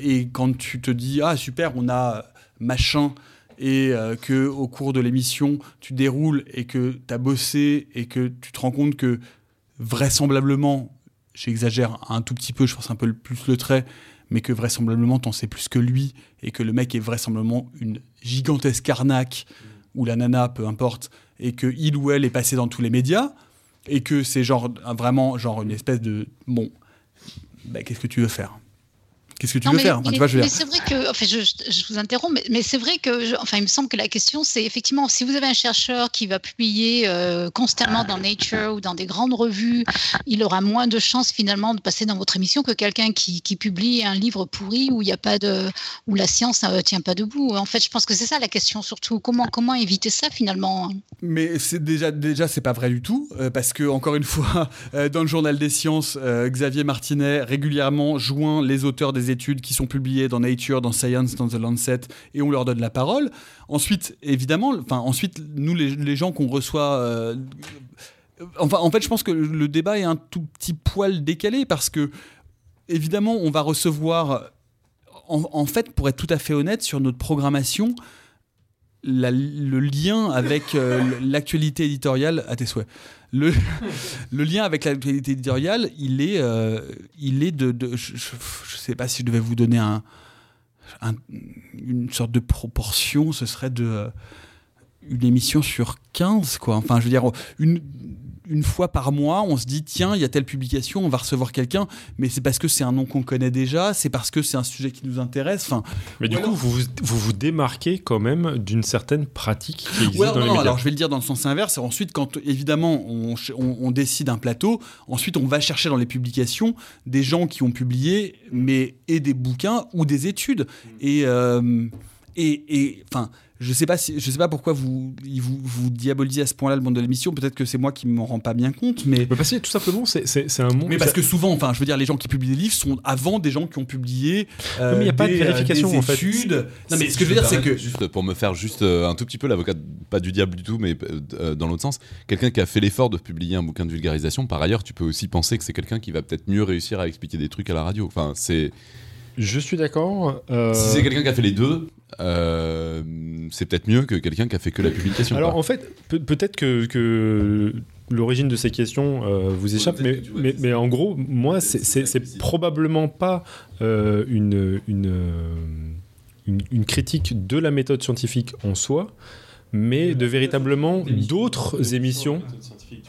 Speaker 2: et quand tu te dis, ah super, on a machin et que au cours de l'émission tu déroules et que tu as bossé et que tu te rends compte que vraisemblablement, j'exagère un tout petit peu, je pense un peu plus le trait, mais que vraisemblablement t'en sais plus que lui et que le mec est vraisemblablement une gigantesque arnaque ou la nana, peu importe, et que il ou elle est passé dans tous les médias et que c'est genre vraiment genre une espèce de bon, bah, qu'est-ce que tu veux faire? Qu'est-ce que tu
Speaker 3: Non,
Speaker 2: veux
Speaker 3: mais,
Speaker 2: faire? Enfin,
Speaker 3: mais- c'est vrai que, enfin, je, vous interromps, mais, mais c'est vrai que, je- enfin, il me semble que la question, c'est effectivement, si vous avez un chercheur qui va publier euh, constamment dans Nature ou dans des grandes revues, il aura moins de chances finalement de passer dans votre émission que quelqu'un qui, qui publie un livre pourri où il n'y a pas de, où la science ne tient pas debout. En fait, je pense que c'est ça la question surtout. Comment, comment éviter ça finalement?
Speaker 2: Mais c'est déjà, déjà c'est pas vrai du tout, euh, parce que, encore une fois, euh, dans le journal des sciences, euh, Xavier Martinet régulièrement joint les auteurs des études qui sont publiées dans Nature, dans Science, dans The Lancet, et on leur donne la parole. Ensuite, évidemment, enfin, ensuite, nous, les, gens qu'on reçoit. euh, enfin, en fait, je pense que le débat est un tout petit poil décalé, parce que, évidemment, on va recevoir. En, fait, pour être tout à fait honnête, sur notre programmation, le lien avec euh, l'actualité éditoriale à tes souhaits. Le, lien avec l'actualité éditoriale, il est, euh, il est de, je, je sais pas si je devais vous donner un, un- une sorte de proportion, ce serait de euh, une émission sur 15 quoi. Enfin, je veux dire une une fois par mois, on se dit tiens, il y a telle publication, on va recevoir quelqu'un, mais c'est parce que c'est un nom qu'on connaît déjà, c'est parce que c'est un sujet qui nous intéresse. Enfin,
Speaker 6: Mais du
Speaker 2: Ou
Speaker 6: coup,
Speaker 2: alors-
Speaker 6: vous, vous démarquez quand même d'une certaine pratique qui existe
Speaker 2: Ouais,
Speaker 6: dans
Speaker 2: non,
Speaker 6: les
Speaker 2: non,
Speaker 6: médias.
Speaker 2: alors je vais le dire dans le sens inverse. Ensuite, quand évidemment on, ch- on- on décide un plateau, ensuite on va chercher dans les publications des gens qui ont publié, mais et des bouquins ou des études. Et euh, et et, enfin. Je sais pas si, je sais pas pourquoi vous, il vous, vous diabolisez à ce point-là le monde de l'émission. Peut-être que c'est moi qui m'en rends pas bien compte, mais
Speaker 6: Mais parce que tout simplement, c'est- c'est c'est un monde.
Speaker 2: mais parce que souvent, enfin, je veux dire, les gens qui publient des livres sont avant des gens qui ont publié. euh,
Speaker 6: mais il y a pas de
Speaker 2: des, euh,
Speaker 6: vérification,
Speaker 2: des
Speaker 6: en fait.
Speaker 2: Non, mais ce que je veux dire, c'est que
Speaker 1: Juste pour me faire juste euh, un tout petit peu l'avocat, pas du diable du tout, mais euh, dans l'autre sens, quelqu'un qui a fait l'effort de publier un bouquin de vulgarisation, par ailleurs, tu peux aussi penser que c'est quelqu'un qui va peut-être mieux réussir à expliquer des trucs à la radio. Enfin, c'est.
Speaker 6: Je suis d'accord. euh,
Speaker 1: Si c'est quelqu'un qui a fait les deux, euh, c'est peut-être mieux que quelqu'un qui a fait que la publication.
Speaker 6: Alors en fait, peut- peut-être que, que l'origine de ces questions euh, vous échappe, mais, en gros, moi, c'est- probablement pas euh, une, une, euh, une, une critique de la méthode scientifique en soi, mais de véritablement d'autres émissions.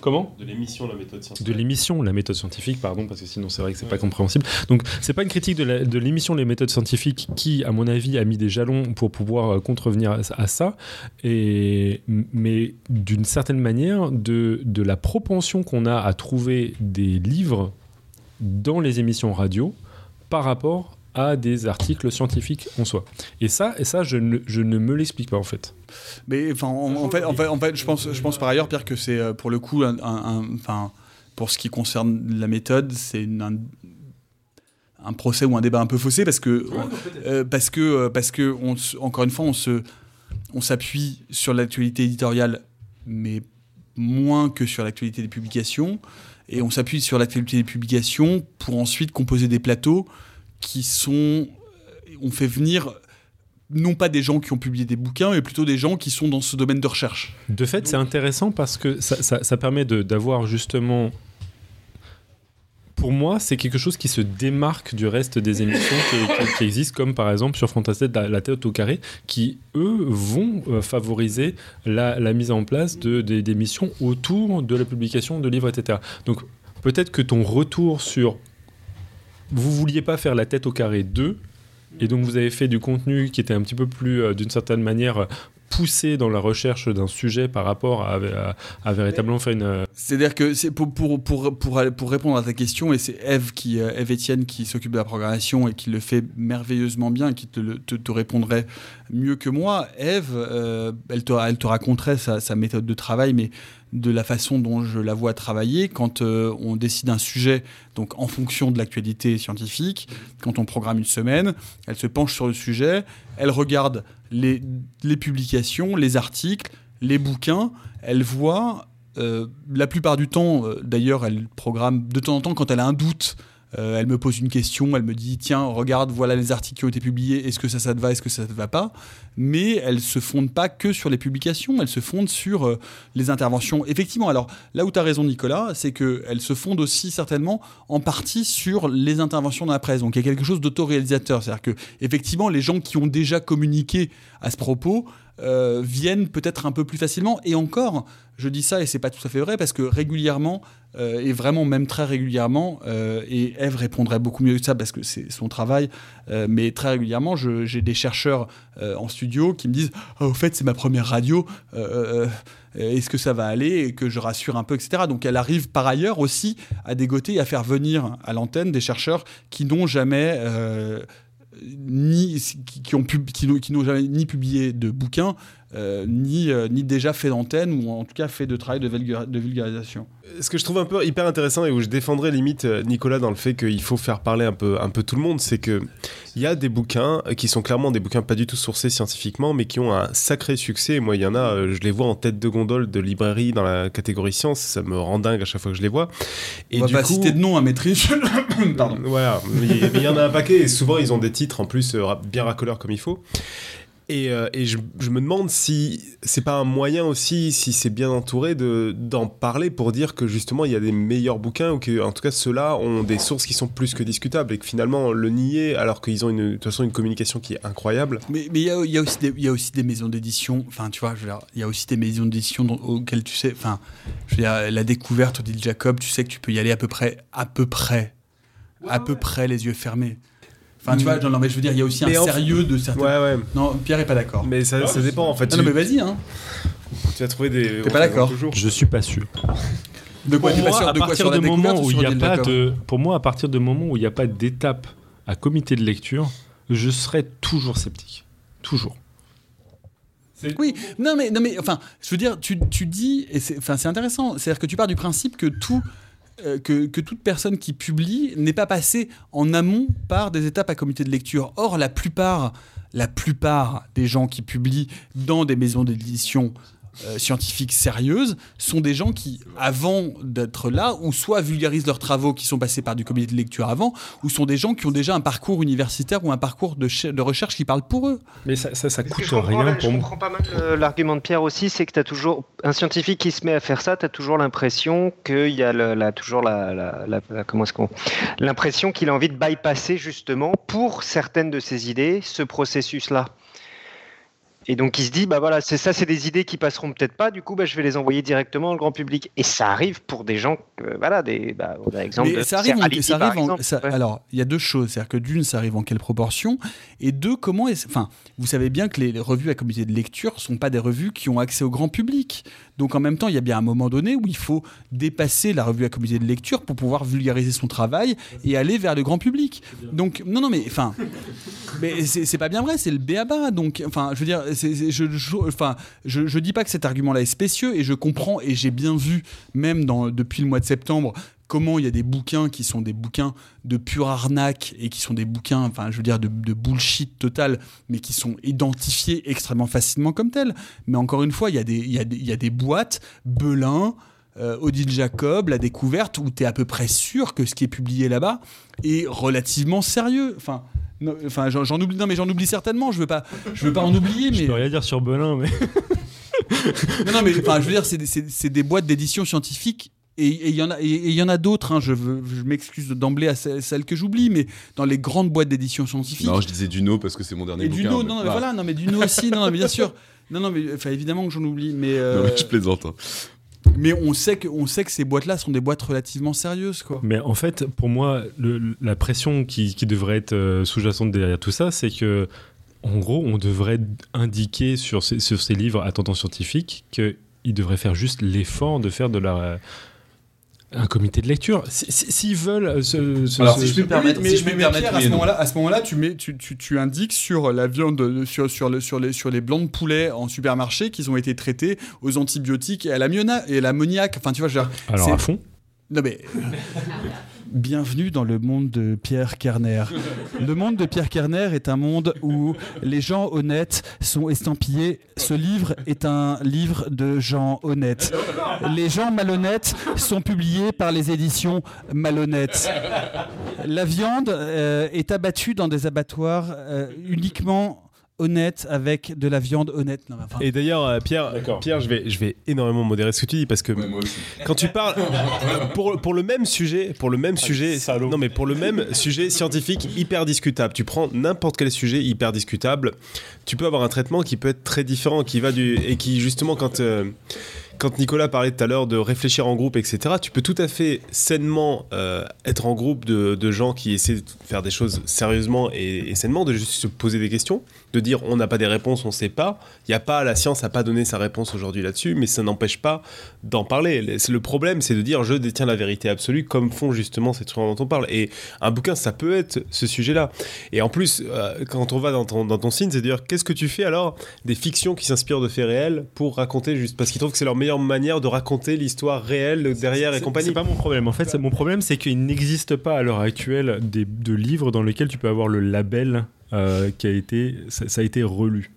Speaker 6: Comment?
Speaker 10: De l'émission La méthode scientifique.
Speaker 6: de l'émission La méthode scientifique, pardon, parce que sinon c'est vrai que c'est pas compréhensible. Donc c'est pas une critique de l'émission Les méthodes scientifiques qui, à mon avis, a mis des jalons pour pouvoir euh, contrevenir à, à ça, et, mais d'une certaine manière, de, de la propension qu'on a à trouver des livres dans les émissions radio par rapport à des articles scientifiques en soi. Et ça, et ça je, ne, je ne me l'explique pas en fait.
Speaker 2: Mais enfin, en, en fait, en fait, en fait, je pense, je pense par ailleurs, Pierre, que c'est euh, pour le coup, un, un- un- enfin, pour ce qui concerne la méthode, c'est un, un procès ou un débat un peu faussé parce que, euh, parce que, euh, parce que, on, encore une fois, on se, on s'appuie sur l'actualité éditoriale, mais moins que sur l'actualité des publications, et on s'appuie sur l'actualité des publications pour ensuite composer des plateaux qui sont, on fait venir non pas des gens qui ont publié des bouquins, mais plutôt des gens qui sont dans ce domaine de recherche.
Speaker 6: De fait, c'est intéressant parce que ça, ça- ça permet d'avoir justement pour moi, c'est quelque chose qui se démarque du reste des émissions qui, qui- qui existent, comme par exemple sur Fantastet, la, la tête au carré, qui eux vont euh, favoriser la, la mise en place de, des- d'émissions autour de la publication de livres, etc. Donc peut-être que ton retour sur vous vouliez pas faire la tête au carré 2 et donc vous avez fait du contenu qui était un petit peu plus euh, d'une certaine manière poussé dans la recherche d'un sujet par rapport à, véritablement faire une euh,
Speaker 2: C'est-à-dire que pour, répondre à ta question, et c'est Eve, qui, euh, Eve Etienne qui s'occupe de la programmation et qui le fait merveilleusement bien qui te, répondrait mieux que moi. Eve, euh, elle, te, raconterait sa, méthode de travail, mais de la façon dont je la vois travailler quand on décide un sujet, donc en fonction de l'actualité scientifique, quand on programme une semaine, elle se penche sur le sujet, elle regarde les, publications, les articles, les bouquins, elle voit euh, la plupart du temps, euh, d'ailleurs, elle programme de temps en temps quand elle a un doute. Euh, elle me pose une question, elle me dit tiens regarde voilà les articles qui ont été publiés, est-ce que ça ça te va, est-ce que ça te va pas? Mais elle se fonde pas que sur les publications, elle se fonde sur euh, les interventions. Effectivement, alors là où tu as raison Nicolas, c'est que elle se fonde aussi certainement en partie sur les interventions dans la presse. Donc il y a quelque chose d'autoréalisateur, c'est-à-dire que effectivement les gens qui ont déjà communiqué à ce propos euh, viennent peut-être un peu plus facilement. Et encore, je dis ça et c'est pas tout à fait vrai parce que régulièrement, euh, et vraiment même très régulièrement, euh, et Eve répondrait beaucoup mieux que ça parce que c'est son travail, euh, mais très régulièrement, j'ai des chercheurs en studio qui me disent Ah, Au fait, c'est ma première radio, est-ce que ça va aller Et que je rassure un peu, etc. Donc elle arrive par ailleurs aussi à dégoter et à faire venir à l'antenne des chercheurs qui n'ont jamais. ni qui, qui n'ont jamais ni publié de bouquins euh, ni euh, ni déjà fait d'antenne ou en tout cas fait de travail de, vulga- de vulgarisation.
Speaker 4: Ce que je trouve un peu hyper intéressant et où je défendrais limite euh, Nicolas dans le fait qu'il faut faire parler un peu, un peu tout le monde, c'est que il y a des bouquins qui sont clairement des bouquins pas du tout sourcés scientifiquement, mais qui ont un sacré succès. Et moi, il y en a, je les vois en tête de gondole de librairie dans la catégorie science, ça me rend dingue à chaque fois que je les vois. Et
Speaker 2: On va
Speaker 4: du
Speaker 2: pas
Speaker 4: coup,
Speaker 2: citer de nom à maîtrise. Pardon.
Speaker 4: Voilà, mais il y en a un paquet et souvent ils ont des titres en plus bien racoleurs comme il faut. Et, euh, et je, je me demande si c'est pas un moyen aussi, si c'est bien entouré, de- d'en parler pour dire que justement il y a des meilleurs bouquins ou que en tout cas ceux-là ont des sources qui sont plus que discutables et que finalement le nier alors qu'ils ont de toute façon une communication qui est incroyable.
Speaker 2: Mais il y, a- y a aussi des- y a aussi des maisons d'édition. Enfin, tu vois, il y a aussi des maisons d'édition auxquelles tu sais. Enfin, je veux dire, la découverte d'Il Jacob, tu sais que tu peux y aller à peu près, à peu près, à peu près les yeux fermés. Enfin, tu
Speaker 4: Mm.
Speaker 2: vois, non, non, mais je veux dire, il y a aussi
Speaker 4: Mais
Speaker 2: un
Speaker 4: en-
Speaker 2: sérieux de certains.
Speaker 4: Ouais, ouais.
Speaker 2: Non, Pierre est pas d'accord.
Speaker 4: Mais ça, ça dépend en fait.
Speaker 2: Non, non, mais vas-y, hein.
Speaker 4: Tu as trouvé des.
Speaker 2: T'es pas d'accord
Speaker 4: toujours.
Speaker 6: Je suis pas sûr.
Speaker 2: De quoi
Speaker 6: Pour
Speaker 2: tu
Speaker 6: moi,
Speaker 2: sur-
Speaker 6: à
Speaker 2: de quoi,
Speaker 6: partir
Speaker 2: sur la
Speaker 6: du moment
Speaker 2: ou
Speaker 6: où il
Speaker 2: sur
Speaker 6: n'y a pas de, pour moi, à partir du moment où il n'y a pas d'étape à comité de lecture, je serai toujours sceptique. Toujours.
Speaker 2: Oui, non mais, non mais enfin, je veux dire, tu, tu dis, et c'est enfin, c'est intéressant, c'est-à-dire que tu pars du principe que tout. Euh, que, toute personne qui publie n'est pas passée en amont par des étapes à comité de lecture. Or, la plupart, la plupart des gens qui publient dans des maisons d'édition euh, scientifiques sérieuses sont des gens qui, avant d'être là, ou soit vulgarisent leurs travaux qui sont passés par du comité de lecture avant, ou sont des gens qui ont déjà un parcours universitaire ou un parcours de, ch- de recherche qui parle pour eux.
Speaker 6: Mais ça, ça, ça coûte
Speaker 5: je
Speaker 6: rien
Speaker 5: là,
Speaker 6: pour
Speaker 5: je
Speaker 6: moi.
Speaker 5: comprends pas mal euh, l'argument de Pierre aussi, c'est que tu as toujours un scientifique qui se met à faire ça, tu as toujours l'impression qu'il y a le- la, toujours la, la- la- la- comment est-ce qu'on l'impression qu'il a envie de bypasser justement pour certaines de ses idées ce processus-là. Et donc il se dit bah voilà, c'est ça, c'est des idées qui passeront peut-être pas. Du coup, bah, je vais les envoyer directement au grand public. Et ça arrive pour des gens, euh, voilà, des, bah, l'exemple
Speaker 2: Mais ça arrive, ça
Speaker 5: par
Speaker 2: arrive en-
Speaker 5: exemple.
Speaker 2: ça-
Speaker 5: Ouais.
Speaker 2: Alors, il y a deux choses. C'est-à-dire que d'une, ça arrive en quelle proportion? Et deux, comment est Enfin, vous savez bien que les, les revues à comité de lecture sont pas des revues qui ont accès au grand public. Donc, en même temps, il y a bien un moment donné où il faut dépasser la revue à comité de lecture pour pouvoir vulgariser son travail et aller vers le grand public. Donc, non, non, mais enfin, mais c'est pas bien vrai. C'est le béaba. Donc, enfin, je veux dire, je, dis pas que cet argument-là est spécieux et je comprends et j'ai bien vu, même depuis le mois de septembre, comment il y a des bouquins qui sont des bouquins de pure arnaque et qui sont des bouquins, enfin, je veux dire, de, de bullshit total, mais qui sont identifiés extrêmement facilement comme tels. Mais encore une fois, il y a des, il y a des, il y a des boîtes, Belin, euh, Odile Jacob, La Découverte, où tu es à peu près sûr que ce qui est publié là-bas est relativement sérieux. Enfin, non, enfin j'en oublie, non, mais j'en oublie certainement, je veux pas, je veux pas en oublier,
Speaker 6: Je
Speaker 2: mais.
Speaker 6: peux rien dire sur Belin, mais.
Speaker 2: Non, non, mais enfin, je veux dire, c'est des, des boîtes d'édition scientifique et il y en a, et il y en a d'autres. hein, je, veux- je m'excuse d'emblée à celles, celles que j'oublie, mais dans les grandes boîtes d'édition scientifique.
Speaker 1: Non, je disais Duno parce que c'est mon dernier
Speaker 2: et
Speaker 1: bouquin.
Speaker 2: Duno,
Speaker 1: mais-
Speaker 2: non, mais
Speaker 1: bah,
Speaker 2: voilà, non, mais Duno aussi, non, mais bien sûr. Non, non, mais enfin, évidemment que j'en oublie, mais, euh,
Speaker 1: non, mais je plaisante. hein.
Speaker 2: mais on sait que, on sait que ces boîtes-là sont des boîtes relativement sérieuses, quoi.
Speaker 6: Mais en fait, pour moi, le- la pression qui, qui devrait être euh, sous-jacente derrière tout ça, c'est que, en gros, on devrait indiquer sur ces, sur ces livres à tendance scientifique qu'ils devraient faire juste l'effort de faire de la. Un comité de lecture. Si- si- S'ils veulent. euh, se- se-
Speaker 1: Alors, si je puis me permettre,
Speaker 2: mais,
Speaker 1: si je
Speaker 2: mais-
Speaker 1: me permettre,
Speaker 2: Pierre, à ce moment-là, à ce moment-là, tu mets, tu, tu, tu indiques sur la viande, sur, sur, le, sur, les, sur les blancs de poulet en supermarché qu'ils ont été traités aux antibiotiques et à l'ammoniac. Et à l'ammoniac. Enfin, tu vois, je veux dire,
Speaker 6: Alors,
Speaker 2: c'est-
Speaker 6: à fond.
Speaker 2: Non mais. Bienvenue dans le monde de Pierre Kerner. Le monde de Pierre Kerner est un monde où les gens honnêtes sont estampillés. Ce livre est un livre de gens honnêtes. Les gens malhonnêtes sont publiés par les éditions malhonnêtes. La viande euh, est abattue dans des abattoirs euh, uniquement honnêtes avec de la viande honnête. Non, mais enfin,
Speaker 4: Et d'ailleurs, euh, Pierre. Pierre je, vais, je vais énormément modérer ce que tu dis parce que
Speaker 1: Ouais,
Speaker 4: quand tu parles pour, pour le même sujet, pour le même sujet, non mais pour le même sujet scientifique hyper discutable, tu prends n'importe quel sujet hyper discutable, tu peux avoir un traitement qui peut être très différent, qui va du et qui justement quand euh, quand Nicolas parlait tout à l'heure de réfléchir en groupe, etc., tu peux tout à fait sainement euh, être en groupe de, de gens qui essaient de faire des choses sérieusement et, et sainement, de juste se poser des questions, de dire on n'a pas des réponses, on sait pas. Il y a pas, la science n'a pas donné sa réponse aujourd'hui là-dessus, mais ça n'empêche pas d'en parler. Le- c'est- Le problème, c'est de dire je détiens la vérité absolue, comme font justement ces trucs dont on parle. Et un bouquin, ça peut être ce sujet-là. Et en plus, euh, quand on va dans ton, dans ton signe, c'est de dire qu'est-ce que tu fais alors des fictions qui s'inspirent de faits réels pour raconter juste parce qu'ils trouvent que c'est leur meilleure manière de raconter l'histoire réelle derrière et compagnie.
Speaker 6: C'est pas mon problème. En fait, c'est- mon problème, c'est qu'il n'existe pas à l'heure actuelle des, de livres dans lesquels tu peux avoir le label euh, qui a été, ça, ça a été relu.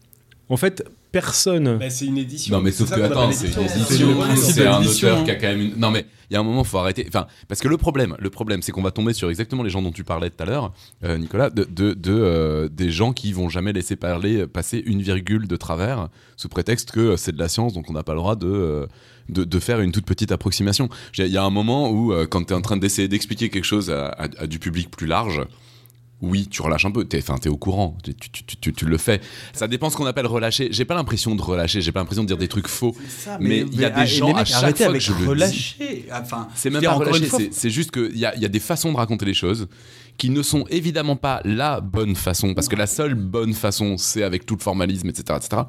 Speaker 6: En fait, personne.
Speaker 4: Bah, c'est une édition.
Speaker 1: Non mais sauf que attends, c'est une édition, c'est un auteur qui a quand même une... Non mais il y a un moment faut arrêter. Enfin parce que le problème, le problème, c'est qu'on va tomber sur exactement les gens dont tu parlais tout à l'heure, euh, Nicolas, de, de, de, euh, des gens qui vont jamais laisser parler passer une virgule de travers sous prétexte que c'est de la science donc on n'a pas le droit de euh, de, de faire une toute petite approximation. Il y a un moment où euh, quand tu es en train d'essayer d'expliquer quelque chose à, à- à du public plus large. Oui, tu relâches un peu. T'es, enfin, t'es au courant. Tu, tu, tu, tu- le fais. Ça dépend ce qu'on appelle relâcher. J'ai pas l'impression de relâcher. J'ai pas l'impression de dire des trucs faux.
Speaker 2: ça,
Speaker 1: mais il y a des
Speaker 2: ah,
Speaker 1: gens, à chaque fois
Speaker 2: avec
Speaker 1: que je
Speaker 2: relâcher. Enfin,
Speaker 1: C'est même pas relâcher, c'est, juste qu'il y a, il y a des façons de raconter les choses qui ne sont évidemment pas la bonne façon, parce que la seule bonne façon, c'est avec tout le formalisme, etc., etc.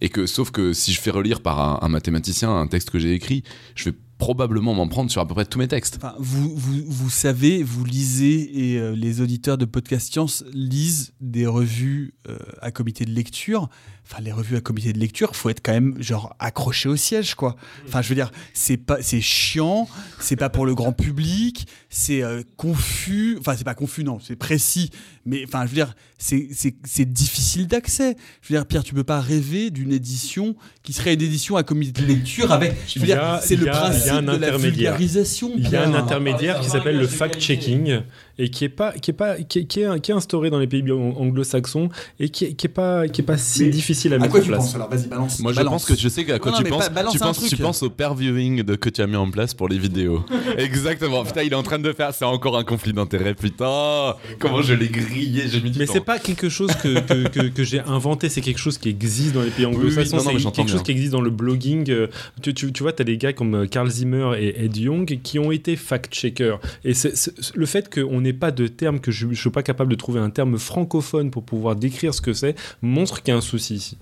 Speaker 1: Et que, sauf que si je fais relire par un, un mathématicien un texte que j'ai écrit, je vais probablement m'en prendre sur à peu près tous mes textes.
Speaker 2: Vous, vous, vous savez, vous lisez et euh, les auditeurs de Podcast Science lisent des revues euh, à comité de lecture. Enfin, les revues à comité de lecture, faut être quand même genre accroché au siège, quoi. Enfin, je veux dire, c'est pas, c'est chiant, c'est pas pour le grand public, c'est euh, confus. Enfin, c'est pas confus, non, c'est précis. Mais enfin, je veux dire, c'est, c'est, c'est difficile d'accès. Je veux dire, Pierre, tu peux pas rêver d'une édition qui serait une édition à comité de lecture avec. Je veux dire, c'est le principe
Speaker 6: un
Speaker 2: de la
Speaker 6: intermédiaire.
Speaker 2: vulgarisation.
Speaker 6: Il y a un intermédiaire qui s'appelle le fact-checking et qui est pas qui est pas qui est, qui est- qui est instauré dans les pays ang- anglo-saxons et qui est, qui est pas qui est pas si
Speaker 2: Mais
Speaker 6: difficile à
Speaker 2: À
Speaker 6: mettre
Speaker 2: quoi
Speaker 6: en
Speaker 2: tu
Speaker 6: place.
Speaker 2: penses alors Vas-y, balance.
Speaker 1: Moi, je
Speaker 2: balance.
Speaker 1: pense que je sais qu'à quoi
Speaker 2: Non,
Speaker 1: tu penses. tu penses,
Speaker 2: truc.
Speaker 1: tu penses au pair viewing de, que tu as mis en place pour les vidéos. Exactement. Putain, il est en train de faire. C'est encore un conflit d'intérêts. Putain, comment je l'ai grillé. J'ai mis du
Speaker 6: Mais c'est pas quelque chose que, que, que, que j'ai inventé, c'est quelque chose qui existe dans les pays anglo-saxons, c'est quelque chose qui existe dans le blogging. euh, Tu, tu, tu vois, tu as des gars comme euh, Carl Zimmer et Ed Young qui ont été fact-checkers. Et c'est- c'est- le fait qu'on pas de terme, que je ne suis pas capable de trouver un terme francophone pour pouvoir décrire ce que c'est, montre qu'il y a un souci ici.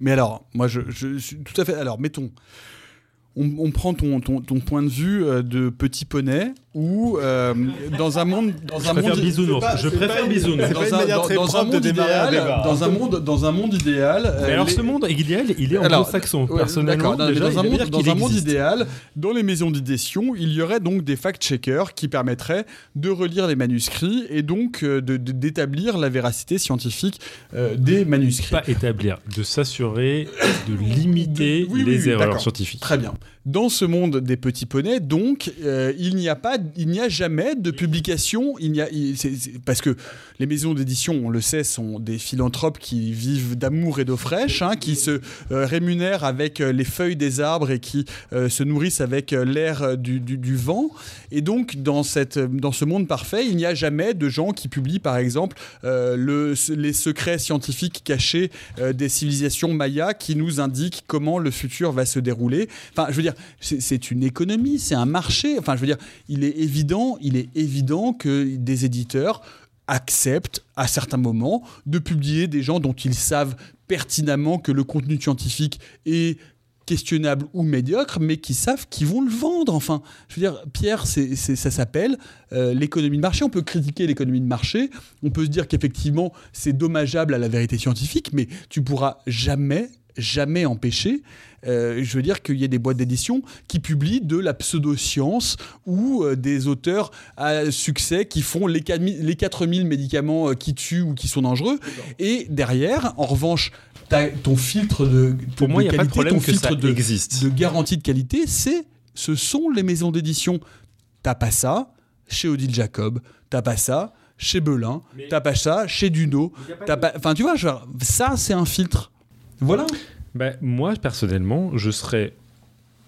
Speaker 2: Mais alors, moi, je, je suis tout à fait. Alors, mettons. On, on prend ton, ton, ton point de vue euh, de petit poney ou euh, dans un monde dans
Speaker 6: Je
Speaker 2: un
Speaker 6: préfère
Speaker 2: monde
Speaker 6: bisounours.
Speaker 4: pas-
Speaker 6: Je préfère bisounours.
Speaker 2: dans un, dans- dans un
Speaker 4: de
Speaker 2: monde
Speaker 4: un
Speaker 2: idéal
Speaker 4: débat.
Speaker 2: dans un monde dans un monde idéal euh,
Speaker 6: Mais alors,
Speaker 2: les-
Speaker 6: ce monde idéal, il est anglo-saxon.
Speaker 2: Ouais,
Speaker 6: Personnellement,
Speaker 2: non,
Speaker 6: déjà,
Speaker 2: dans un monde, dans un monde idéal, dans les maisons d'édition, il y aurait donc des fact-checkers qui permettraient de relire les manuscrits et donc euh, de- de- d'établir la véracité scientifique euh, des manuscrits.
Speaker 6: Pas établir, de s'assurer de limiter
Speaker 2: Oui, oui,
Speaker 6: les
Speaker 2: oui,
Speaker 6: erreurs scientifiques.
Speaker 2: Très bien. Dans ce monde des petits poneys, donc, euh, il n'y a pas il n'y a jamais de publication. Il n'y a, parce que les maisons d'édition, on le sait, sont des philanthropes qui vivent d'amour et d'eau fraîche, hein, qui se euh, rémunèrent avec euh, les feuilles des arbres et qui euh, se nourrissent avec l'air du, vent. Et donc, dans, cette, dans ce monde parfait, il n'y a jamais de gens qui publient, par exemple, le, les secrets scientifiques cachés des civilisations mayas qui nous indiquent comment le futur va se dérouler. Enfin, je veux dire, c'est une économie, c'est un marché. Enfin, je veux dire, il est évident, il est évident que des éditeurs acceptent à certains moments de publier des gens dont ils savent pertinemment que le contenu scientifique est questionnable ou médiocre, mais qui savent qu'ils vont le vendre. Enfin, je veux dire, Pierre, ça s'appelle euh, l'économie de marché. On peut critiquer l'économie de marché, on peut se dire qu'effectivement c'est dommageable à la vérité scientifique, mais tu pourras jamais, jamais empêcher, euh, je veux dire, qu'il y ait des boîtes d'édition qui publient de la pseudo-science ou euh, des auteurs à succès qui font les 4000 les 4000 médicaments euh, qui tuent ou qui sont dangereux. Et derrière, en revanche, ton filtre de,
Speaker 6: Pour
Speaker 2: de
Speaker 6: moi, il n'y a pas de
Speaker 2: qualité,
Speaker 6: problème
Speaker 2: ton
Speaker 6: que
Speaker 2: filtre
Speaker 6: ça
Speaker 2: de,
Speaker 6: existe.
Speaker 2: de garantie de qualité, c'est ce sont les maisons d'édition. T'as pas ça chez Odile Jacob, t'as pas ça chez Belin, t'as pas ça chez Duno, t'as pas. Enfin, tu vois, genre, ça c'est un filtre. Voilà.
Speaker 6: Ben, moi, personnellement, je serais.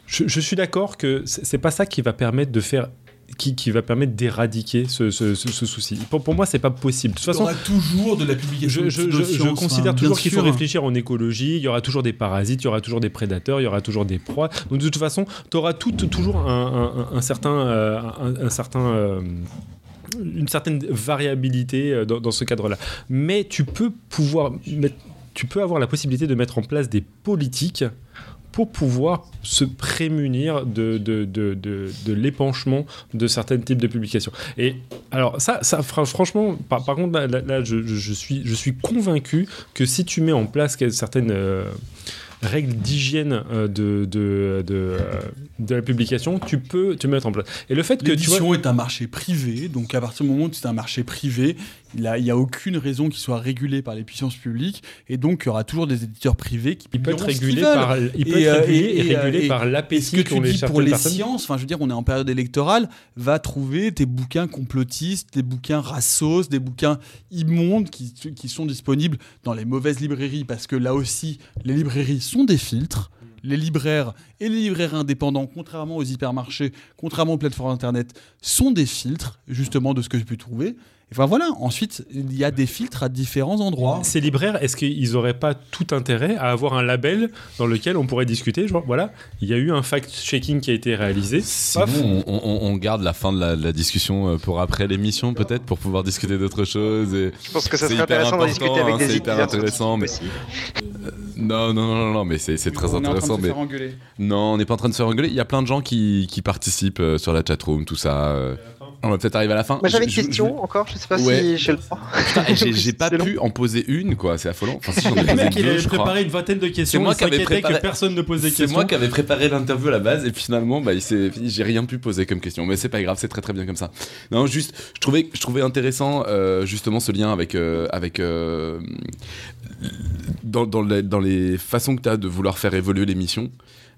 Speaker 6: Je, je suis d'accord que c'est pas ça qui va permettre de faire. Qui, qui va permettre d'éradiquer ce, ce- ce- ce souci. Pour, pour moi, c'est pas possible. De toute façon,
Speaker 2: toujours de la publication.
Speaker 6: je, je- je- je considère toujours qu'il faut réfléchir en écologie. Il y aura toujours des parasites, il y aura toujours des prédateurs, il y aura toujours des proies. Donc, de toute façon, tu auras tout, toujours un, un- un certain. euh, un, un certain euh, une certaine variabilité euh, dans, dans ce cadre-là. Mais tu peux pouvoir mettre- tu peux avoir la possibilité de mettre en place des politiques pour pouvoir se prémunir de, de, de, l'épanchement de certains types de publications. Et alors ça, ça fra- franchement, par, contre, là, je, suis, je suis convaincu que si tu mets en place certaines euh, règles d'hygiène euh, de, de, de, euh, de la publication, tu peux te mettre en place. Et le fait que.
Speaker 2: L'édition est un marché privé, donc à partir du moment où c'est un marché privé, il n'y a, aucune raison qu'il soit régulé par les puissances publiques, et donc il y aura toujours des éditeurs privés qui
Speaker 6: Il peut être régulé par, il peut
Speaker 2: Et,
Speaker 6: être
Speaker 2: euh,
Speaker 6: régulé
Speaker 2: et-
Speaker 6: et,
Speaker 2: et,
Speaker 6: régulé par
Speaker 2: Et ce
Speaker 6: l'appétit
Speaker 2: que tu
Speaker 6: les
Speaker 2: dis pour les
Speaker 6: personnes.
Speaker 2: sciences, enfin je veux dire, on est en période électorale, va trouver tes bouquins complotistes, des bouquins rassos, des bouquins immondes qui, qui sont disponibles dans les mauvaises librairies, parce que là aussi, les librairies sont des filtres. Les libraires et les libraires indépendants, contrairement aux hypermarchés, contrairement aux plateformes internet, sont des filtres justement de ce que je peux trouver. Enfin voilà, ensuite, il y a des filtres à différents endroits.
Speaker 6: Ces libraires, est-ce qu'ils n'auraient pas tout intérêt à avoir un label dans lequel on pourrait discuter Genre, voilà, il y a eu un fact-checking qui a été réalisé.
Speaker 1: Sinon, on, on- on garde la fin de la, discussion euh, pour après l'émission, peut-être, pour pouvoir discuter d'autres choses. Et...
Speaker 5: Je pense que ça serait intéressant d'en discuter avec
Speaker 1: hein,
Speaker 5: des
Speaker 1: c'est hyper intéressant, mais-
Speaker 5: aussi.
Speaker 1: Non, non, non, non, mais c'est très
Speaker 2: On est en train de
Speaker 1: intéressant.
Speaker 2: se
Speaker 1: Mais...
Speaker 2: faire engueuler.
Speaker 1: Non, on n'est pas en train de se faire engueuler. Il y a plein de gens qui, qui participent euh, sur la chatroom, tout ça. On va peut-être arriver à la fin.
Speaker 5: Moi j'avais une
Speaker 1: je-
Speaker 5: question encore, je sais pas
Speaker 1: Ouais.
Speaker 5: si j'ai le temps.
Speaker 1: J'ai pas
Speaker 5: long.
Speaker 1: pu en poser une, quoi. C'est affolant. Enfin, si,
Speaker 6: Le mec, il avait préparé une vingtaine de questions.
Speaker 1: C'est moi qui avais
Speaker 6: s'inquiétait
Speaker 1: préparé-
Speaker 6: que personne ne des
Speaker 1: C'est moi qui avais préparé l'interview à la base et puis finalement bah, j'ai rien pu poser comme question mais c'est pas grave c'est très très bien comme ça non juste je trouvais je trouvais intéressant euh, justement ce lien avec euh, avec euh, dans, dans, les, dans les façons que tu as de vouloir faire évoluer l'émission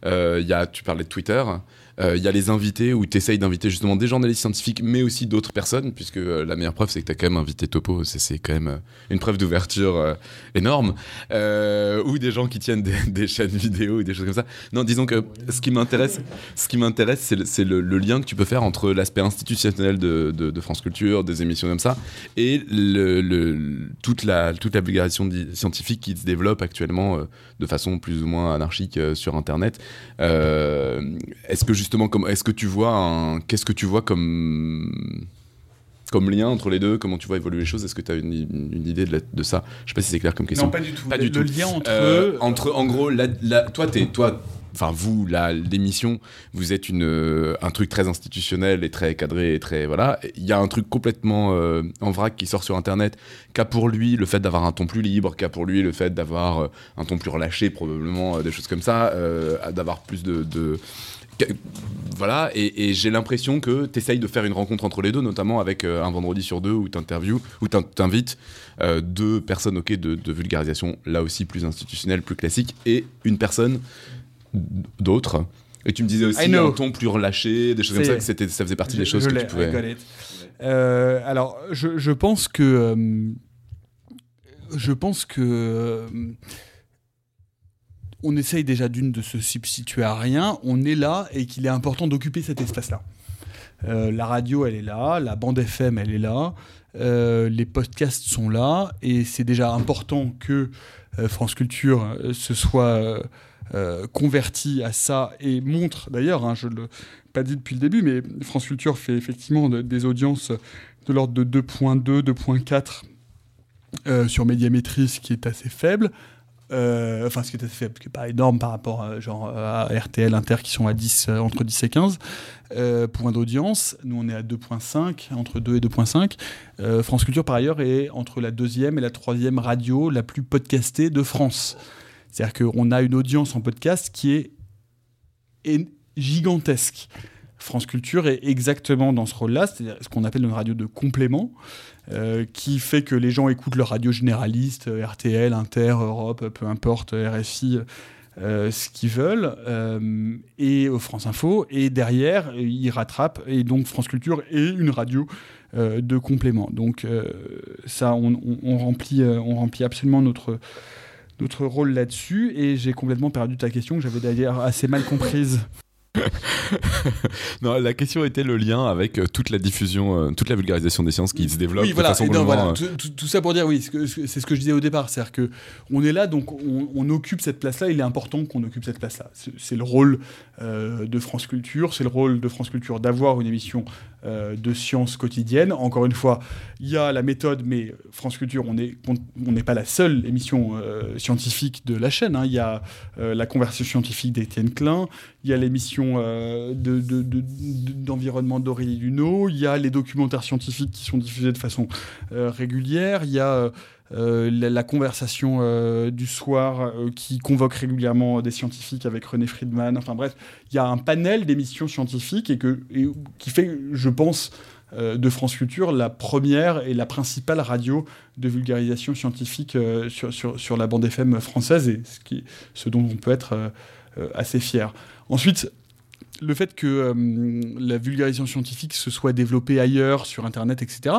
Speaker 1: euh, il y a tu parlais de Twitter euh, il y a les invités où tu essayes d'inviter justement des journalistes scientifiques mais aussi d'autres personnes puisque euh, la meilleure preuve c'est que tu as quand même invité Topo. C'est- quand même euh, une preuve d'ouverture euh, énorme. Euh, ou des gens qui tiennent des, chaînes vidéo ou des choses comme ça. Non disons que ce qui m'intéresse ce qui m'intéresse c'est le, lien que tu peux faire entre l'aspect institutionnel de, France Culture des émissions comme ça et toute la toute la vulgarisation scientifique qui se développe actuellement euh, de façon plus ou moins anarchique euh, sur internet. Euh, est-ce que justement comme est-ce que tu vois un qu'est-ce que tu vois comme comme lien entre les deux? Comment tu vois évoluer les choses? Est-ce que tu as une, une- une idée de, la- de ça? Je sais pas si c'est clair comme question
Speaker 2: Non, pas du tout.
Speaker 1: Pas
Speaker 2: le,
Speaker 1: du
Speaker 2: le
Speaker 1: tout.
Speaker 2: lien entre
Speaker 1: euh,
Speaker 2: eux.
Speaker 1: entre en gros la, la- toi t'es toi enfin vous la l'émission vous êtes une euh, un truc très institutionnel et très cadré et très voilà il y a un truc complètement euh, en vrac qui sort sur internet qu'a pour lui le fait d'avoir un ton plus libre qu'a pour lui le fait d'avoir euh, un ton plus relâché probablement euh, des choses comme ça euh, d'avoir plus de, voilà, et, et j'ai l'impression que tu essayes de faire une rencontre entre les deux, notamment avec euh, un vendredi sur deux où tu interviews, où tu invites deux personnes ok de, de vulgarisation, là aussi plus institutionnelle, plus classique, et une personne d'autre
Speaker 7: Et tu me disais aussi un ton plus relâché, des choses comme ça, que c'était, ça faisait partie des choses que tu pouvais.
Speaker 2: Euh, alors, je, je, pense que. Euh, je pense que. Euh, on essaye déjà d'une de se substituer à rien, on est là et qu'il est important d'occuper cet espace-là. la radio, elle est là, la bande FM, elle est là, les podcasts sont là, et c'est déjà important que France Culture se soit euh, converti à ça et montre, d'ailleurs, hein, je ne l'ai pas dit depuis le début, mais France Culture fait effectivement des audiences de l'ordre de 2.2, 2.4 euh, sur médiamétrie, ce qui est assez faible. Euh, enfin, ce qui est assez qui n'est pas énorme par rapport genre, à RTL, Inter, qui sont à 10, entre 10 et 15 points d'audience. Nous, on est à 2.5, entre 2 et 2.5. France Culture, par ailleurs, est entre la deuxième et la troisième radio la plus podcastée de France. C'est-à-dire qu'on a une audience en podcast qui est, gigantesque. France Culture est exactement dans ce rôle-là, c'est-à-dire ce qu'on appelle une radio de complément, euh, qui fait que les gens écoutent leur radio généraliste, euh, RTL, Inter, Europe, peu importe, RFI, euh, ce qu'ils veulent, et France Info, et derrière, ils rattrapent, et donc France Culture est une radio de complément. Donc ça, on, remplit, on remplit absolument notre notre rôle là-dessus et j'ai complètement perdu ta question que j'avais d'ailleurs assez mal comprise.
Speaker 7: non, la question était le lien avec euh, toute la diffusion, euh, toute la vulgarisation des sciences qui se développe
Speaker 2: oui, voilà, de façon voilà. Euh, tout, ça pour dire, oui, c'est ce que je disais au départ, c'est-à-dire que on est là, donc on, occupe cette place-là. Il est important qu'on occupe cette place-là. C'est le rôle de France Culture, c'est le rôle de France Culture d'avoir une émission de sciences quotidienne. Encore une fois, il y a la méthode, mais France Culture, on n'est on, n'est pas la seule émission scientifique de la chaîne. Hein. Il y a la conversation scientifique d'Étienne Klein, il y a l'émission euh, d'environnement d'Aurélie Luneau, il y a les documentaires scientifiques qui sont diffusés de façon euh, régulière, il y a euh, la, conversation du soir qui convoque régulièrement des scientifiques avec René Friedman. Enfin bref, il y a un panel d'émissions scientifiques qui fait, je pense, de France Culture la première et la principale radio de vulgarisation scientifique sur, la bande FM française et ce dont on peut être assez fier. Ensuite, le fait que euh, la vulgarisation scientifique se soit développée ailleurs, sur Internet, etc.,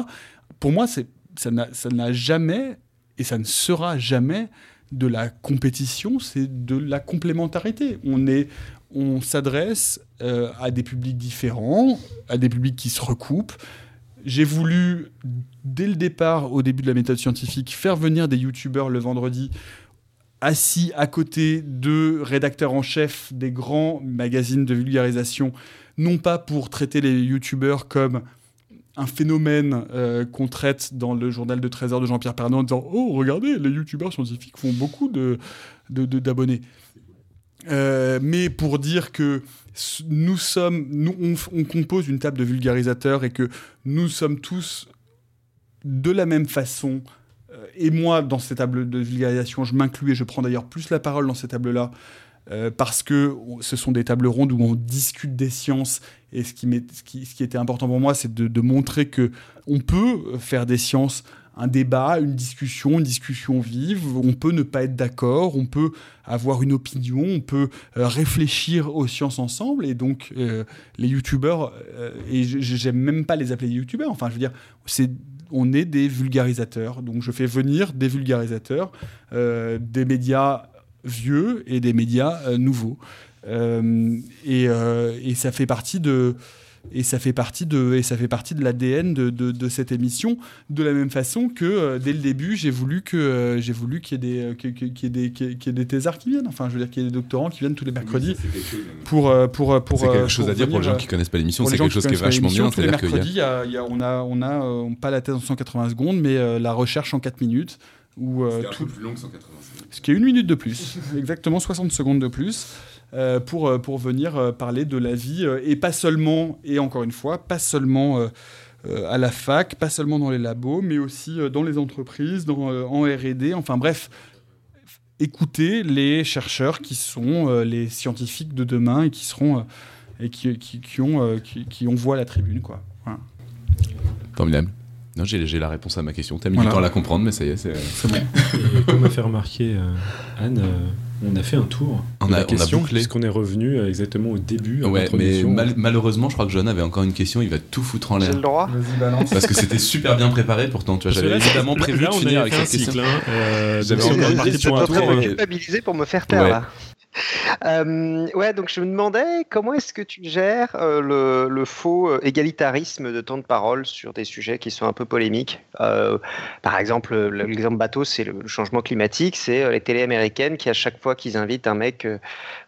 Speaker 2: pour moi, ça n'a jamais et ça ne sera jamais de la compétition, c'est de la complémentarité. On est, on s'adresse euh, à des publics différents, à des publics qui se recoupent. J'ai voulu, dès le départ, au début de la méthode scientifique, faire venir des youtubeurs le vendredi assis à côté de rédacteurs en chef des grands magazines de vulgarisation, non pas pour traiter les youtubeurs comme un phénomène euh, qu'on traite dans le journal de 13 heures de Jean-Pierre Pernaut en disant Oh, regardez, les youtubeurs scientifiques font beaucoup de, d'abonnés. Euh, mais pour dire que nous sommes, nous, on, compose une table de vulgarisateurs et que nous sommes tous de la même façon et moi, dans ces tables de vulgarisation, je m'inclus et je prends d'ailleurs plus la parole dans ces tables-là. Euh, parce que ce sont des tables rondes où on discute des sciences et ce qui, était important pour moi, c'est de, montrer que on peut faire des sciences un débat, une discussion, une discussion vive. On peut ne pas être d'accord, on peut avoir une opinion, on peut euh, réfléchir aux sciences ensemble. Et donc, les youtubeurs, et j'aime même pas les appeler youtubeurs, enfin, je veux dire, c'est on est des vulgarisateurs. Donc je fais venir des vulgarisateurs, euh, des médias vieux et des médias euh, nouveaux. Euh, et, ça fait partie de et ça fait partie de et ça fait partie de l'ADN de, de, cette émission de la même façon que euh, dès le début j'ai voulu que euh, j'ai voulu qu'il y ait des qu'il y ait des qu'il y ait des thésards qui viennent. Enfin je veux dire qu'il y ait des doctorants qui viennent tous les mercredis pour euh, pour pour
Speaker 7: c'est quelque chose à dire pour les gens qui connaissent pas l'émission c'est quelque chose qui est vachement bien
Speaker 2: tous les mercredis y a, y a, on a on a pas la thèse en 180 secondes mais la recherche en 4 minutes ou
Speaker 7: tout plus long que 180 secondes.
Speaker 2: ce qui est une minute de plus. Exactement 60 secondes de plus. euh, pour, euh, pour venir euh, parler de la vie, et pas seulement, et encore une fois, pas seulement à la fac, pas seulement dans les labos, mais aussi dans les entreprises, dans, en RD, enfin bref, écouter les chercheurs qui sont les scientifiques de demain et qui seront et qui, qui, qui ont qui, qui, ont voix à la tribune quoi.
Speaker 7: Formidable.
Speaker 1: Non, j'ai la réponse à ma question. T'as mis du temps à la comprendre, mais ça y est, c'est bon.
Speaker 6: Comme a fait remarquer Anne, on a fait un tour.
Speaker 1: On a, la question, on a
Speaker 6: puisqu'on est revenu euh, exactement au début.
Speaker 1: Ouais, mais malheureusement, je crois que John avait encore une question. Il va tout foutre en l'air.
Speaker 5: J'ai le droit.
Speaker 1: Parce que c'était super bien préparé. Pourtant, tu vois, j'avais évidemment prévu de finir avec cette question. Hein,
Speaker 5: euh, je suis en train de culpabiliser pour me faire taire là. Euh, ouais, donc je me demandais comment est-ce que tu gères euh, le, faux euh, égalitarisme de temps de parole sur des sujets qui sont un peu polémiques. par exemple, l'exemple bateau, c'est le, changement climatique. C'est les télé américaines qui, à chaque fois qu'ils invitent un mec,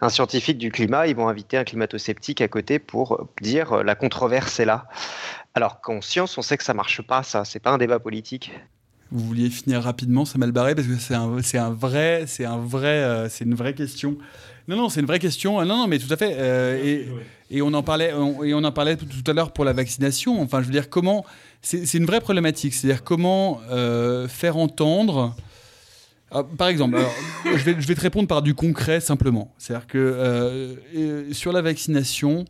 Speaker 5: un scientifique du climat, ils vont inviter un climato-sceptique à côté pour dire la controverse est là. Alors qu'en science, on sait que ça marche pas, ça. C'est pas un débat politique
Speaker 2: vous vouliez finir rapidement, ça mal barré parce que c'est un, c'est un vrai, c'est un vrai, euh, c'est une vraie question. Non, non, c'est une vraie question. Non, non, mais tout à fait. Euh, et, et, on en parlait, et on en parlait tout, à l'heure pour la vaccination. Enfin, je veux dire, comment, c'est, c'est une vraie problématique. C'est-à-dire comment euh, faire entendre. Ah, par exemple, je, vais, je vais te répondre par du concret simplement. C'est-à-dire que sur la vaccination,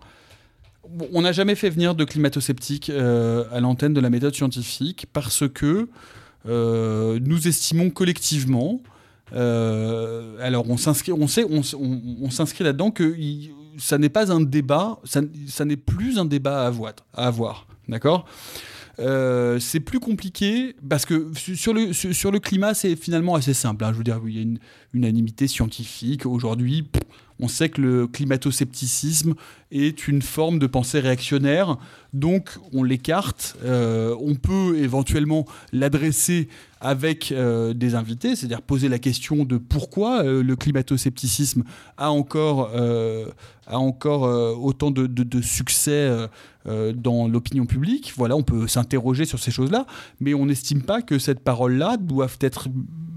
Speaker 2: on n'a jamais fait venir de climato-sceptiques à l'antenne de la méthode scientifique parce que nous estimons collectivement, euh, alors on s'inscrit, on sait, on, s'inscrit là-dedans que ça n'est pas un débat, ça, n'est plus un débat à avoir, d'accord? Euh, c'est plus compliqué parce que sur le, sur le climat, c'est finalement assez simple. Hein. Je veux dire, il y a une unanimité scientifique. Aujourd'hui, on sait que le climato-scepticisme est une forme de pensée réactionnaire, donc on l'écarte. Euh, on peut éventuellement l'adresser avec euh, des invités, c'est-à-dire poser la question de pourquoi euh, le climato-scepticisme a encore, a encore autant de, de succès dans l'opinion publique. Voilà, on peut s'interroger sur ces choses-là, mais on n'estime pas que cette parole-là doive être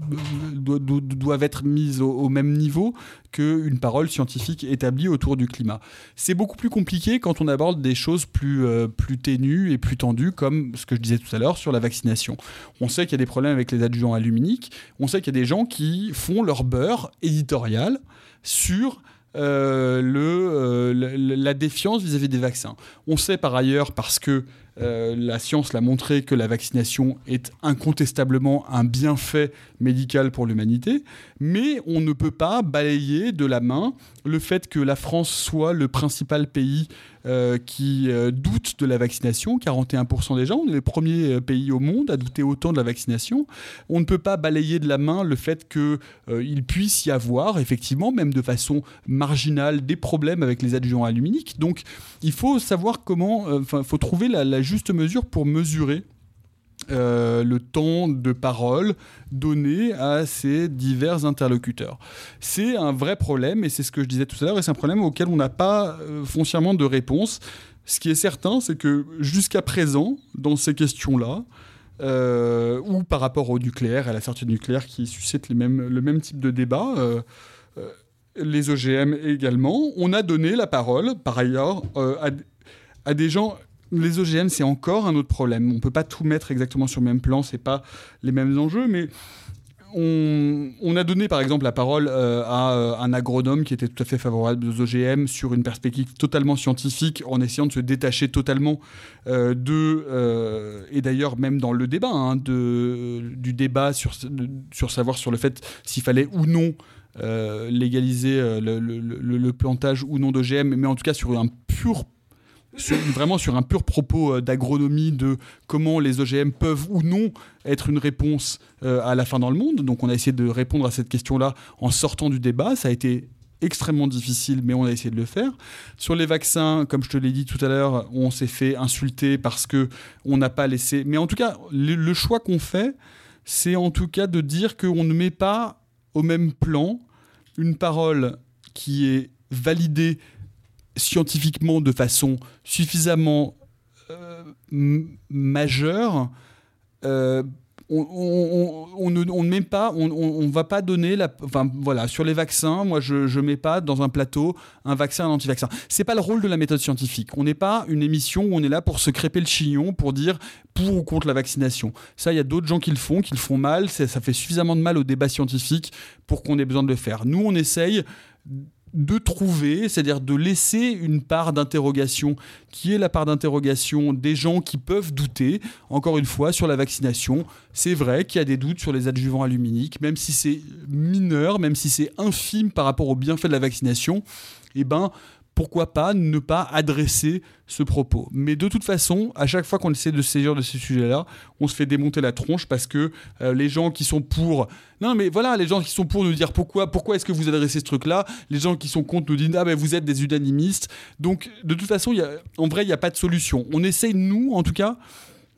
Speaker 2: doivent être mises au, même niveau qu'une parole scientifique établie autour du climat. C'est beaucoup plus compliqué quand on aborde des choses plus, euh, plus ténues et plus tendues, comme ce que je disais tout à l'heure sur la vaccination. On sait qu'il y a des problèmes avec les adjuvants aluminiques, on sait qu'il y a des gens qui font leur beurre éditorial sur euh, euh, la défiance vis à -vis des vaccins. On sait par ailleurs, parce que euh, la science l'a montré que la vaccination est incontestablement un bienfait médical pour l'humanité, mais on ne peut pas balayer de la main le fait que la France soit le principal pays euh, qui euh, doute de la vaccination, 41% des gens, on est le premier pays au monde à douter autant de la vaccination. On ne peut pas balayer de la main le fait qu'il puisse y avoir, effectivement, même de façon marginale, des problèmes avec les adjuvants aluminiques. Donc il faut savoir comment, enfin, faut trouver la juste mesure pour mesurer euh, le temps de parole donné à ces divers interlocuteurs. C'est un vrai problème, et c'est ce que je disais tout à l'heure, et c'est un problème auquel on n'a pas euh, foncièrement de réponse. Ce qui est certain, c'est que jusqu'à présent, dans ces questions-là, euh, ou par rapport au nucléaire, à la sortie nucléaire qui suscite le même type de débat, les OGM également, on a donné la parole, par ailleurs, à des gens les OGM, c'est encore un autre problème. On ne peut pas tout mettre exactement sur le même plan, c'est pas les mêmes enjeux, mais on, a donné par exemple la parole euh, à euh, un agronome qui était tout à fait favorable aux OGM sur une perspective totalement scientifique en essayant de se détacher totalement euh, de, et d'ailleurs même dans le débat, hein, du débat sur, sur savoir sur le fait s'il fallait ou non légaliser le, le, plantage ou non d'OGM, mais en tout cas sur un pur vraiment sur un pur propos euh, d'agronomie de comment les OGM peuvent ou non être une réponse euh, à la fin dans le monde. Donc on a essayé de répondre à cette question-là en sortant du débat. Ça a été extrêmement difficile, mais on a essayé de le faire. Sur les vaccins, comme je te l'ai dit tout à l'heure, on s'est fait insulter parce que on n'a pas laissé. Mais en tout cas, le, choix qu'on fait, c'est en tout cas de dire qu'on ne met pas au même plan une parole qui est validée scientifiquement de façon suffisamment euh, majeure, euh, on, ne, met pas, on, on, va pas donner la, enfin voilà, sur les vaccins, moi je, je mets pas dans un plateau un vaccin, un anti-vaccin. C'est pas le rôle de la méthode scientifique. On n'est pas une émission où on est là pour se crêper le chignon pour dire pour ou contre la vaccination. Ça, il y a d'autres gens qui le font, qui le font mal. Ça fait suffisamment de mal au débat scientifique pour qu'on ait besoin de le faire. Nous, on essaye de trouver, c'est-à-dire de laisser une part d'interrogation, qui est la part d'interrogation des gens qui peuvent douter, encore une fois, sur la vaccination. C'est vrai qu'il y a des doutes sur les adjuvants aluminiques, même si c'est mineur, même si c'est infime par rapport aux bienfaits de la vaccination, eh ben, pourquoi pas ne pas adresser ce propos. Mais de toute façon, à chaque fois qu'on essaie de saisir de ces sujets-là, on se fait démonter la tronche parce que euh, les gens qui sont pour... Non mais voilà, les gens qui sont pour nous dire pourquoi, pourquoi est-ce que vous adressez ce truc-là, les gens qui sont contre nous disent ah ben vous êtes des unanimistes. Donc de toute façon, y a, en vrai, il n'y a pas de solution. On essaye, nous, en tout cas,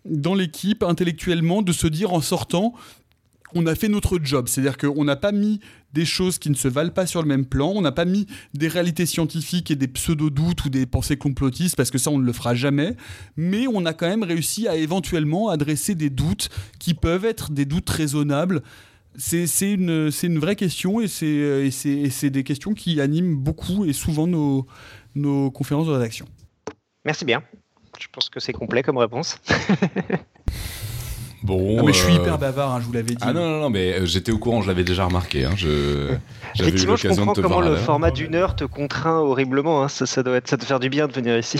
Speaker 2: dans l'équipe, intellectuellement, de se dire en sortant, on a fait notre job. C'est-à-dire qu'on n'a pas mis des choses qui ne se valent pas sur le même plan. On n'a pas mis des réalités scientifiques et des pseudo-doutes ou des pensées complotistes parce que ça, on ne le fera jamais. Mais on a quand même réussi à éventuellement adresser des doutes qui peuvent être des doutes raisonnables. C'est une, vraie question et c'est des questions qui animent beaucoup et souvent nos, nos conférences de rédaction.
Speaker 5: Merci bien. Je pense que c'est complet comme réponse.
Speaker 2: Bon, mais je suis euh, hyper bavard, hein, je vous l'avais dit.
Speaker 1: Ah non, non, non, mais euh, j'étais au courant, je l'avais déjà remarqué. Hein, je,
Speaker 5: Effectivement, je comprends comment le format d'une heure te contraint horriblement. Hein, ça, ça, doit être, ça te faire du bien de venir ici.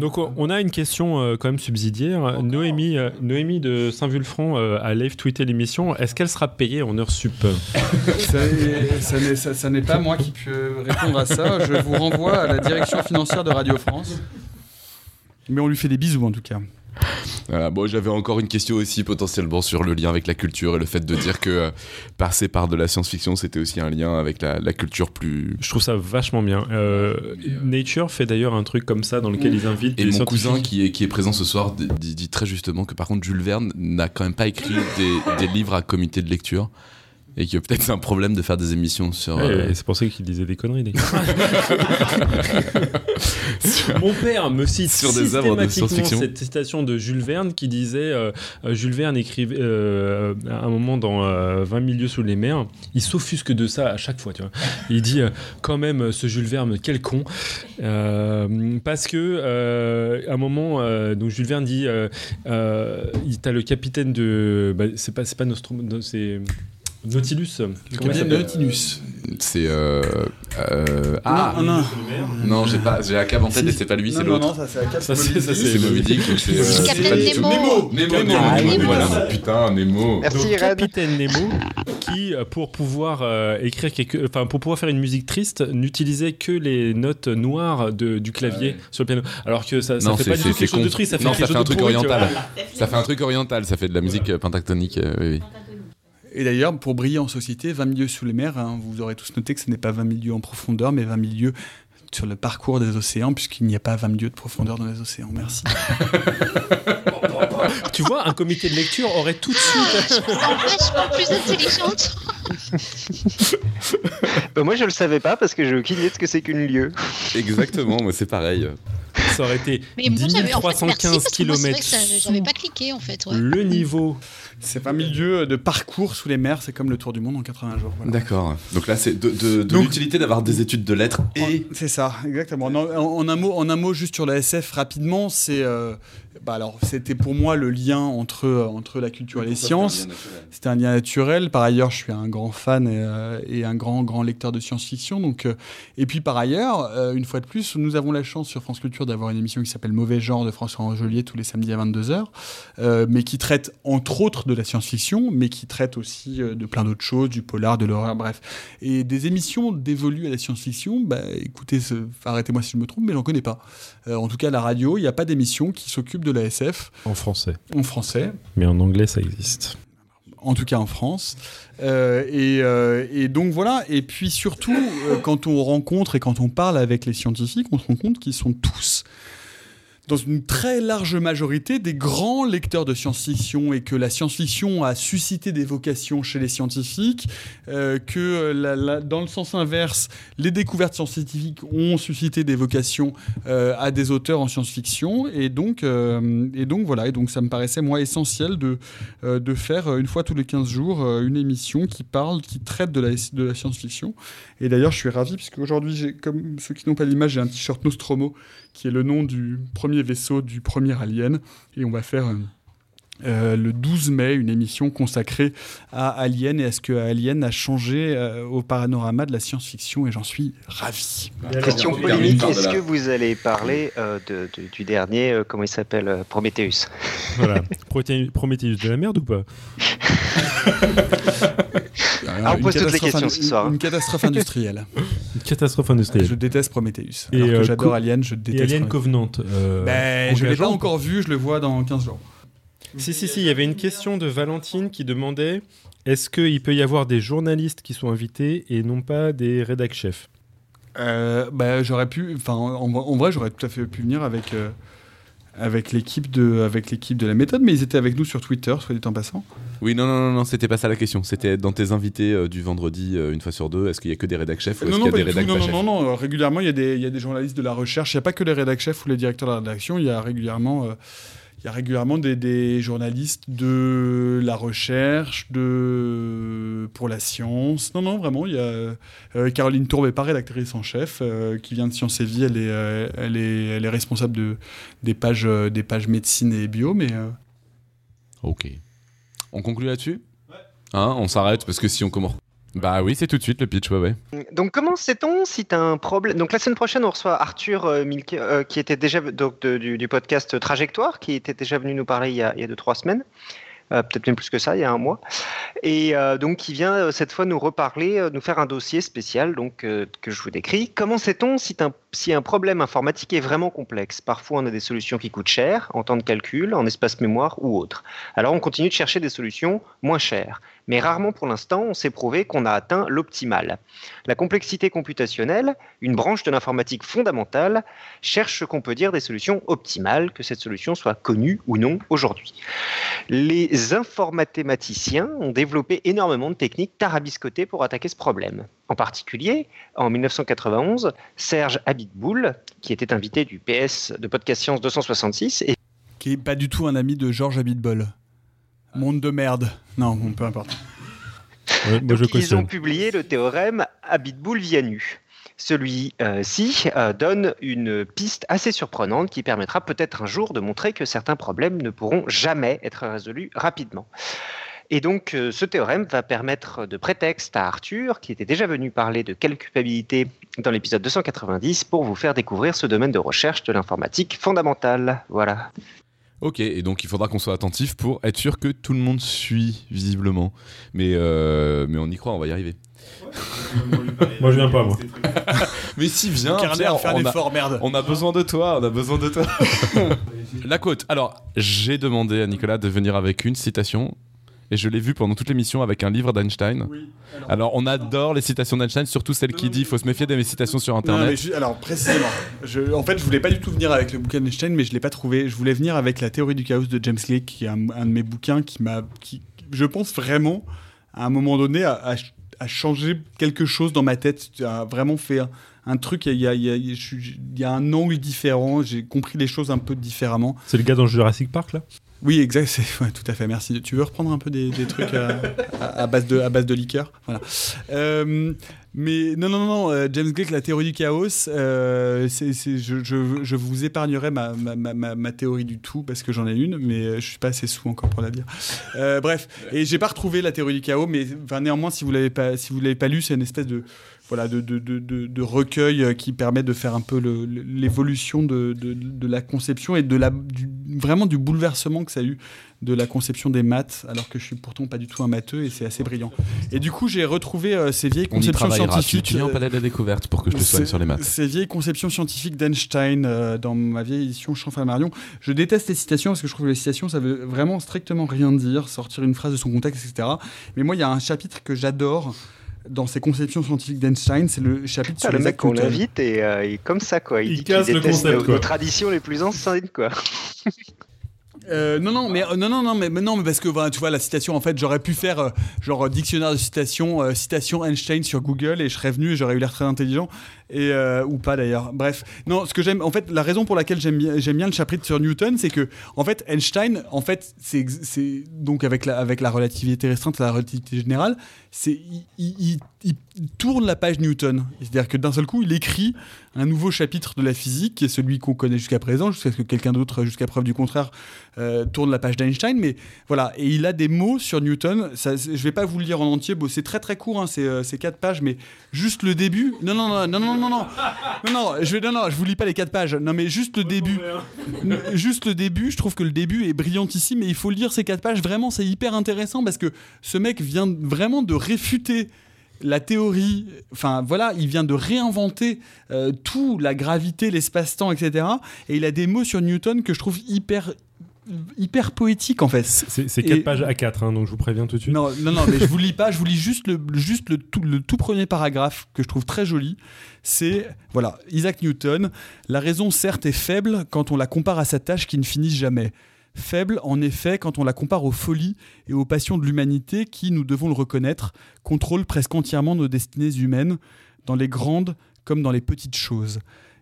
Speaker 6: Donc on a une question euh, quand même subsidiaire. Noémie, Noémie de Saint-Vulfranc a live tweeté l'émission. Est-ce qu'elle sera payée en heure sup?
Speaker 2: Ça n'est pas moi qui peux répondre à ça. Je vous renvoie à la direction financière de Radio France. Mais on lui fait des bisous en tout cas.
Speaker 1: Voilà, bon, j'avais encore une question aussi potentiellement sur le lien avec la culture et le fait de dire que euh, passer par de la science-fiction, c'était aussi un lien avec la, culture plus.
Speaker 6: Je trouve ça vachement bien. Euh, Nature fait d'ailleurs un truc comme ça dans lequel ils invitent.
Speaker 1: Et mon cousin qui est, qui est présent ce soir dit, dit, très justement que par contre Jules Verne n'a quand même pas écrit des, des livres à comité de lecture et que peut-être c'est un problème de faire des émissions sur.
Speaker 6: Euh, c'est pour ça qu'il disait des conneries. Mon père me cite sur des œuvres de science-fiction. Cette citation de Jules Verne qui disait euh, euh, Jules Verne écrivait à un moment dans 20 milieux sous les mers, il s'offusque de ça à chaque fois. Tu vois. Il dit quand même ce Jules Verne quel con parce que à un moment donc Jules Verne dit t'as le capitaine de bah, c'est pas c'est pas Nostromo c'est Nautilus.
Speaker 2: Comment Nautilus.
Speaker 1: C'est euh, euh, ah non, non, non j'ai pas j'ai la cave en tête et c'est pas lui c'est l'autre.
Speaker 2: Non ça c'est la cave.
Speaker 1: c'est Moby Dick
Speaker 3: c'est euh, Capitaine Nemo.
Speaker 1: Nemo Nemo voilà putain Nemo.
Speaker 5: Merci Donc,
Speaker 6: Capitaine Nemo qui pour pouvoir écrire quelque enfin pour pouvoir faire une musique triste n'utilisait que les notes noires de, du clavier sur le piano alors que ça, ça fait pas du tout quelque chose de triste ça fait
Speaker 1: un truc oriental. Ça fait un truc oriental ça fait de la musique pentatonique oui.
Speaker 2: Et d'ailleurs, pour briller en société, 20 milieux sous les mers, hein, vous aurez tous noté que ce n'est pas 20 milieux en profondeur, mais 20 milieux sur le parcours des océans, puisqu'il n'y a pas 20 milieux de profondeur dans les océans. Merci.
Speaker 6: tu vois, un comité de lecture aurait tout de suite.
Speaker 3: vachement plus intelligente.
Speaker 5: bah moi, je le savais pas parce que j'ai aucune idée de ce que c'est qu'une lieu.
Speaker 1: Exactement, moi, c'est pareil
Speaker 6: ça aurait été 10 315 km.
Speaker 3: J'avais pas cliqué en fait.
Speaker 6: Le niveau.
Speaker 2: C'est pas milieu de parcours sous les mers, c'est comme le tour du monde en 80 jours.
Speaker 1: D'accord. Donc là, c'est de, l'utilité d'avoir des études de lettres et.
Speaker 2: C'est ça, exactement. En, un mot, en un mot, juste sur la SF rapidement, c'est. Euh, bah alors, c'était pour moi le lien entre, entre la culture et les sciences. C'était un lien naturel. Par ailleurs, je suis un grand fan et, euh, et un grand, grand lecteur de science-fiction. Donc, euh, et puis par ailleurs, une fois de plus, nous avons la chance sur France Culture d'avoir une émission qui s'appelle Mauvais genre de François Angelier tous les samedis à 22h, euh, mais qui traite entre autres de la science-fiction, mais qui traite aussi euh, de plein d'autres choses, du polar, de l'horreur, bref. Et des émissions dévolues à la science-fiction, bah, écoutez, arrêtez-moi si je me trompe, mais j'en connais pas. Euh, en tout cas, à la radio, il n'y a pas d'émission qui s'occupe de la SF.
Speaker 6: En français.
Speaker 2: En français.
Speaker 6: Mais en anglais, ça existe
Speaker 2: en tout cas en France. et, et, donc voilà, et puis surtout, quand on rencontre et quand on parle avec les scientifiques, on se rend compte qu'ils sont tous dans une très large majorité des grands lecteurs de science-fiction et que la science-fiction a suscité des vocations chez les scientifiques, euh, que dans le sens inverse, les découvertes scientifiques ont suscité des vocations euh, à des auteurs en science-fiction. Et donc euh, et donc voilà. Et donc ça me paraissait moi essentiel de de faire une fois tous les 15 jours une émission qui parle qui traite de la de la science-fiction. Et d'ailleurs je suis ravi puisque aujourd'hui comme ceux qui n'ont pas l'image j'ai un t-shirt Nostromo qui est le nom du premier vaisseau du premier alien. Et on va faire euh, le 12 mai, une émission consacrée à Alien et à ce que Alien a changé euh, au panorama de la science-fiction et j'en suis ravi.
Speaker 5: Question polémique, est-ce que vous allez parler euh, de, de- du dernier, euh, comment il s'appelle, euh, Prometheus?
Speaker 6: Voilà. Prometheus de la merde ou pas?
Speaker 5: Ah, on
Speaker 2: Une
Speaker 5: pose toutes les
Speaker 2: catastrophe
Speaker 5: questions ce soir.
Speaker 2: Une catastrophe industrielle.
Speaker 6: Une catastrophe industrielle.
Speaker 2: Je déteste Prometheus.
Speaker 6: Et,
Speaker 2: Alors que
Speaker 6: euh,
Speaker 2: j'adore Alien, je
Speaker 6: Et
Speaker 2: déteste
Speaker 6: Alien
Speaker 2: Prometheus.
Speaker 6: Covenant. euh,
Speaker 2: Ben, je l'ai pas encore vu, je le vois dans 15 jours.
Speaker 6: Si, si, si, il y avait une question de Valentine qui demandait est-ce qu'il peut y avoir des journalistes qui sont invités et non pas des rédac chefs
Speaker 2: Euh, bah, j'aurais pu, enfin, en, en vrai, j'aurais tout à fait pu venir avec, euh, avec l'équipe de, avec l'équipe de la méthode, mais ils étaient avec nous sur Twitter, soit dit en passant.
Speaker 1: Oui, non, non, non, non, c'était pas ça la question. C'était dans tes invités euh, du vendredi, euh, une fois sur deux, est-ce qu'il y a que des rédac chefs ou est-ce
Speaker 2: Non,
Speaker 1: qu'il
Speaker 2: non,
Speaker 1: y a des
Speaker 2: non, non, non, non, euh, Régulièrement, il y, a des, il y a des journalistes de la recherche. Il n'y a pas que les rédac chefs ou les directeurs de la rédaction. Il y a régulièrement, euh, il y a régulièrement des, journalistes de la recherche, de pour la science. Non, non, vraiment. Il y a euh, Caroline Tourbe, est pas rédactrice en chef, euh, qui vient de Sciences et Vie. Elle est, euh, elle est, elle est responsable de des pages, des pages médecine et bio, mais.
Speaker 1: Ok. On conclut là-dessus? Hein, On s'arrête parce que si on commence. Bah oui, c'est tout de suite le pitch, ouais, ouais.
Speaker 5: Donc comment sait-on si tu as un problème Donc la semaine prochaine, on reçoit Arthur euh, Milke, euh, qui était déjà donc, du, podcast Trajectoire, qui était déjà venu nous parler il y a, il y deux, trois semaines. Euh, peut-être même plus que ça, il y a un mois. Et donc qui vient cette fois nous reparler, nous faire un dossier spécial donc, que je vous décris. Comment sait-on si, si un problème informatique est vraiment complexe? Parfois on a des solutions qui coûtent cher, en temps de calcul, en espace mémoire ou autre. Alors on continue de chercher des solutions moins chères. Mais rarement pour l'instant on s'est prouvé qu'on a atteint l'optimal. La complexité computationnelle, une branche de l'informatique fondamentale, cherche ce qu'on peut dire des solutions optimales, que cette solution soit connue ou non aujourd'hui. Les informathématiciens ont développé énormément de techniques tarabiscotées pour attaquer ce problème. En particulier, en 1991, Serge Abitboul, qui était invité du PS de Podcast Science 266, et
Speaker 2: qui est pas du tout un ami de Georges Abitbol. Monde de merde. Non, bon, peu importe.
Speaker 6: Ouais, moi,
Speaker 5: Donc,
Speaker 6: je
Speaker 5: ils ont publié le théorème Abitboul-Vianu. Celui-ci euh, donne une piste assez surprenante qui permettra peut-être un jour de montrer que certains problèmes ne pourront jamais être résolus rapidement. Et donc, euh, ce théorème va permettre de prétexte à Arthur, qui était déjà venu parler de calculabilité dans l'épisode 290, pour vous faire découvrir ce domaine de recherche de l'informatique fondamentale. Voilà.
Speaker 1: Ok, et donc il faudra qu'on soit attentif pour être sûr que tout le monde suit, visiblement. Mais, euh, mais on y croit, on va y arriver.
Speaker 6: Moi, je viens pas, moi.
Speaker 1: Mais si, viens,
Speaker 2: Carnet,
Speaker 1: Pierre, on a-
Speaker 2: merde.
Speaker 1: On a besoin de toi, on a besoin de toi. La côte. Alors, j'ai demandé à Nicolas de venir avec une citation. Et je l'ai vu pendant toute l'émission avec un livre d'Einstein. Alors, on adore les citations d'Einstein, surtout celles qui dit faut se méfier des citations sur
Speaker 2: Non,
Speaker 1: Internet.
Speaker 2: mais alors précisément, je, en fait, je voulais pas du tout venir avec le bouquin d'Einstein, mais je l'ai pas trouvé. Je voulais venir avec la théorie du chaos de James Gleick, qui est un, un de mes bouquins qui m'a, qui, je pense vraiment, à un moment donné, a, a- a changé quelque chose dans ma tête, a vraiment fait un, un truc. Il y y a un angle différent. J'ai compris les choses un peu différemment.
Speaker 6: C'est le gars dans Jurassic Park, là?
Speaker 2: Oui, exact. c'est- ouais, tout à fait. Merci. Tu veux reprendre un peu des, des trucs à, à- à base de à base de liqueur, voilà. Euh, mais non, non, non. euh, James Gleick, la théorie du chaos. euh, c'est, c'est- je, je, je vous épargnerai ma, ma, ma, ma- ma théorie du tout parce que j'en ai une, mais euh, je suis pas assez sous encore pour la dire. Euh, bref, et j'ai pas retrouvé la théorie du chaos, mais enfin, néanmoins, si vous l'avez pas, si vous l'avez pas lu, c'est une espèce de voilà, de, de, de, de- de recueil euh, qui permet de faire un peu l'évolution de, la conception et de la, du, vraiment du bouleversement que ça a eu de la conception des maths, alors que je suis pourtant pas du tout un matheux et c'est assez brillant. Et du coup, j'ai retrouvé euh, ces vieilles
Speaker 1: On
Speaker 2: conceptions.
Speaker 1: Tu,
Speaker 2: scientifiques.
Speaker 1: tu viens au
Speaker 2: euh,
Speaker 1: palais de la découverte pour que je te soigne sur les maths.
Speaker 2: Ces vieilles conceptions scientifiques d'Einstein euh, dans ma vieille édition Champ-Flammarion. Je déteste les citations parce que je trouve que les citations, ça veut vraiment strictement rien dire, sortir une phrase de son contexte, etc. Mais moi, il y a un chapitre que j'adore dans ces conceptions scientifiques d'Einstein, c'est le chapitre
Speaker 5: Ah,
Speaker 2: sur
Speaker 5: le
Speaker 2: les
Speaker 5: mec qu'on invite et euh, il est comme ça quoi. Il,
Speaker 6: Il
Speaker 5: dit qu'il
Speaker 6: casse le concept,
Speaker 5: nos,
Speaker 6: quoi.
Speaker 5: nos traditions les plus anciennes quoi.
Speaker 2: Euh, non, non, mais euh, non, non, non, mais, non, mais parce que tu vois la citation. En fait, j'aurais pu faire euh, genre euh, dictionnaire de citation, citation Einstein sur Google et je serais venu et j'aurais eu l'air très intelligent et ou pas d'ailleurs. Bref, non, ce que j'aime, en fait, la raison pour laquelle j'aime bien, le chapitre sur Newton, c'est que en fait Einstein, en fait, c'est, donc avec la avec la relativité restreinte la relativité générale, c'est il tourne la page Newton. C'est-à-dire que d'un seul coup, il écrit un nouveau chapitre de la physique, qui est celui qu'on connaît jusqu'à présent, jusqu'à ce que quelqu'un d'autre, jusqu'à preuve du contraire, euh, tourne la page d'Einstein. Mais voilà, et il a des mots sur Newton. Je vais pas vous le lire en entier. C'est très très court, hein, euh, c'est quatre pages, mais juste le début. Non, non, non, non, non, non, non, non, non, je vais, non, non, je vous lis pas les quatre pages. Non, mais juste le début. Juste le début. Je trouve que le début est brillantissime, mais il faut lire ces quatre pages. Vraiment, c'est hyper intéressant parce que ce mec vient vraiment de réfuter la théorie, enfin voilà, il vient de réinventer euh, tout, la gravité, l'espace-temps, etc. Et il a des mots sur Newton que je trouve hyper hyper poétique en fait.
Speaker 11: C'est c'est quatre
Speaker 2: Et-
Speaker 11: pages à 4, hein, donc je vous préviens tout de suite.
Speaker 2: Non, non, non, mais je vous lis pas, je vous lis juste le, juste le tout, le tout premier paragraphe que je trouve très joli. C'est, voilà, Isaac Newton. La raison, certes, est faible quand on la compare à sa tâche qui ne finit jamais. Faible, en effet, quand on la compare aux folies et aux passions de l'humanité qui, nous devons le reconnaître, contrôlent presque entièrement nos destinées humaines, dans les grandes comme dans les petites choses.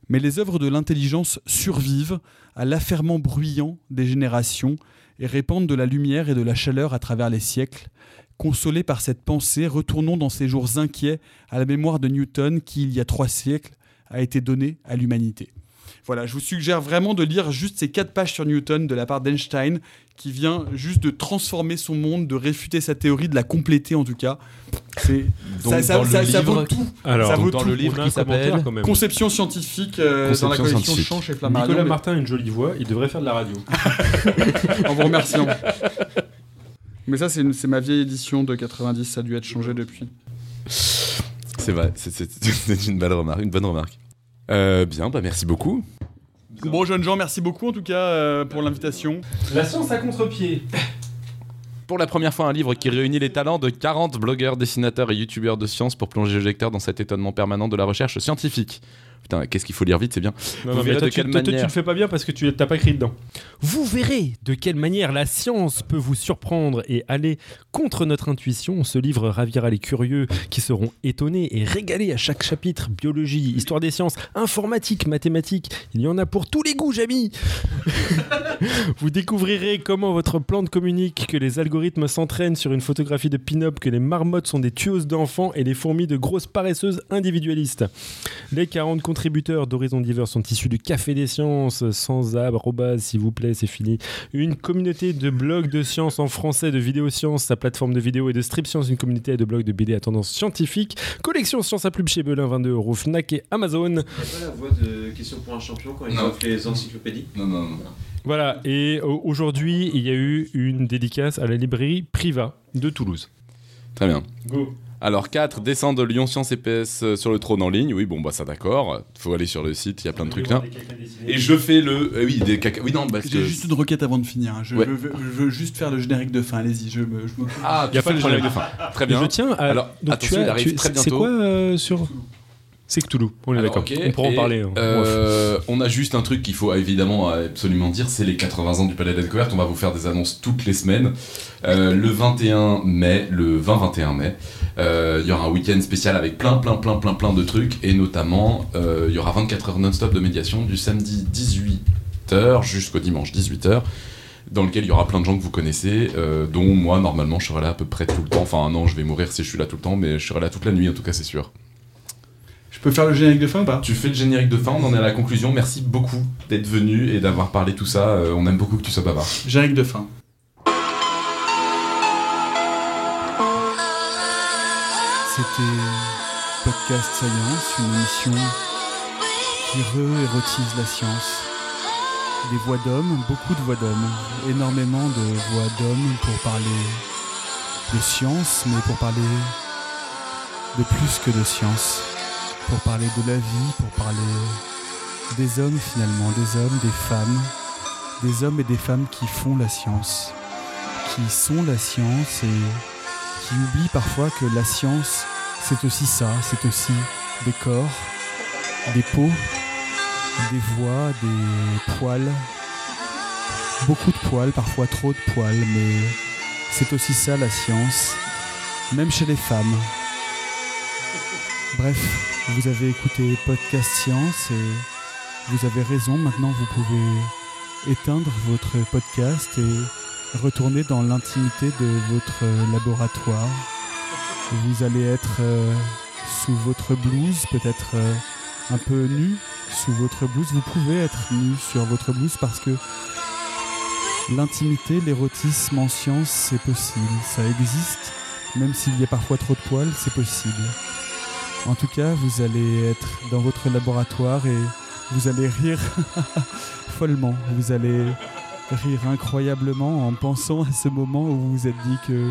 Speaker 2: Mais les œuvres de l'intelligence survivent à l'affairement bruyant des générations et répandent de la lumière et de la chaleur à travers les siècles. Consolés par cette pensée, retournons dans ces jours inquiets à la mémoire de Newton qui, il y a trois siècles, a été donné à l'humanité. Voilà, je vous suggère vraiment de lire juste ces quatre pages sur Newton de la part d'Einstein, qui vient juste de transformer son monde, de réfuter sa théorie, de la compléter en tout cas. C'est ça, ça- ça- ça vaut tout.
Speaker 11: Alors,
Speaker 2: ça vaut
Speaker 1: dans
Speaker 2: tout.
Speaker 1: le livre qui s'appelle.
Speaker 2: Conception scientifique euh, dans la
Speaker 1: Conception
Speaker 2: collection. Champ chez Flammarion.
Speaker 11: Nicolas
Speaker 2: mais-
Speaker 11: Martin a une jolie voix, il devrait faire de la radio.
Speaker 2: en vous remerciant. Mais ça, c'est ma vieille édition de 90, ça a dû être changé depuis.
Speaker 1: C'est vrai, c'est une belle remarque, une bonne remarque. Euh, bien, bah merci beaucoup.
Speaker 2: Bon, jeunes gens, merci beaucoup en tout cas euh, pour l'invitation.
Speaker 11: La science à contre-pied.
Speaker 1: Pour la première fois, un livre qui réunit les talents de 40 blogueurs, dessinateurs et youtubeurs de science pour plonger le lecteur dans cet étonnement permanent de la recherche scientifique. Putain, qu'est-ce qu'il faut lire vite, c'est bien.
Speaker 11: Non,
Speaker 1: Vous
Speaker 11: non, mais toi,
Speaker 1: de
Speaker 11: tu,
Speaker 1: quelle
Speaker 11: toi, toi, tu
Speaker 1: manière.
Speaker 11: le fais pas bien parce que tu t'as pas écrit dedans.
Speaker 6: Vous verrez de quelle manière la science peut vous surprendre et aller contre notre intuition. Ce livre ravira les curieux qui seront étonnés et régalés à chaque chapitre. Biologie, histoire des sciences, informatique, mathématiques. Il y en a pour tous les goûts, Jamy. vous découvrirez comment votre plante communique, que les algorithmes s'entraînent sur une photographie de pin-up, que les marmottes sont des tueuses d'enfants et les fourmis de grosses paresseuses individualistes. Les 40 contributeurs d'Horizon Divers sont issus du Café des Sciences, sans arrobase, s'il vous plaît, c'est fini. Une communauté de blogs de sciences en français, de vidéosciences, sa plateforme de vidéo et de strip science, une communauté de blogs de BD à tendance scientifique, collection science à pub chez Belin, 22 euros, Fnac et Amazon.
Speaker 4: Il a pas la voix de question pour un champion quand ils
Speaker 1: Non.
Speaker 4: offrent les encyclopédies
Speaker 1: Non, non, non.
Speaker 11: Voilà, et aujourd'hui, il y a eu une dédicace à la librairie Priva de Toulouse.
Speaker 1: Très bien.
Speaker 11: Go.
Speaker 1: Alors 4, descendre de Lyon Science et PS euh, sur le trône en ligne. Oui, bon, bah ça d'accord. Faut aller sur le site, il y a plein de trucs là. Et je fais le. euh, oui, des caca. Oui, non, parce que.
Speaker 2: J'ai juste une requête avant de finir. hein. Je,
Speaker 1: Ouais.
Speaker 2: veux, je veux juste faire le générique de fin. Allez-y, je me- je m'occupe.
Speaker 1: Ah,
Speaker 11: Y a
Speaker 1: tu
Speaker 11: pas
Speaker 1: fais
Speaker 11: de
Speaker 1: le générique de fin. Très bien.
Speaker 11: je tiens à.
Speaker 1: Alors,
Speaker 11: donc
Speaker 1: attention,
Speaker 11: tu
Speaker 1: il arrive
Speaker 11: tu-
Speaker 1: très
Speaker 11: c'est- C'est
Speaker 1: bientôt.
Speaker 11: quoi euh, sur. C'est Cthulhu, on est d'accord. On pourra en parler.
Speaker 1: euh, on a juste un truc qu'il faut évidemment absolument dire, c'est les 80 ans du Palais de la Découverte. On va vous faire des annonces toutes les semaines. Euh, le 21 mai, le 20-21 mai, euh, il y aura un week-end spécial avec plein, plein, plein, plein, plein de trucs. Et notamment, il y aura 24 heures non-stop de médiation du samedi 18h jusqu'au dimanche 18h. Dans lequel il y aura plein de gens que vous connaissez, euh, dont moi normalement je serai là à peu près tout le temps. Enfin, non, je vais mourir si je suis là tout le temps, mais je serai là toute la nuit en tout cas, c'est sûr.
Speaker 2: Peux faire le générique de fin ou pas?
Speaker 1: Tu fais le générique de fin, on en est à la conclusion. Merci beaucoup d'être venu et d'avoir parlé tout ça. Euh, on aime beaucoup que tu sois bavard.
Speaker 2: Générique de fin. C'était Podcast Science, une émission qui re-érotise la science. Des voix d'hommes, beaucoup de voix d'hommes, énormément de voix d'hommes pour parler de science, mais pour parler de plus que de science, pour parler de la vie, pour parler des hommes finalement, des hommes, des femmes, des hommes et des femmes qui font la science, qui sont la science et qui oublient parfois que la science, c'est aussi ça, c'est aussi des corps, des peaux, des voix, des poils, beaucoup de poils, parfois trop de poils, mais c'est aussi ça la science, même chez les femmes. Bref, vous avez écouté Podcast Science et vous avez raison, maintenant vous pouvez éteindre votre podcast et retourner dans l'intimité de votre laboratoire Vous allez être euh, sous votre blouse, peut-être euh, un peu nu sous votre blouse. Vous pouvez être nu sur votre blouse parce que l'intimité, l'érotisme en science, c'est possible. Ça existe. Même s'il y a parfois trop de poils, c'est possible. En tout cas, vous allez être dans votre laboratoire et vous allez rire follement. Vous allez rire incroyablement en pensant à ce moment où vous vous êtes dit que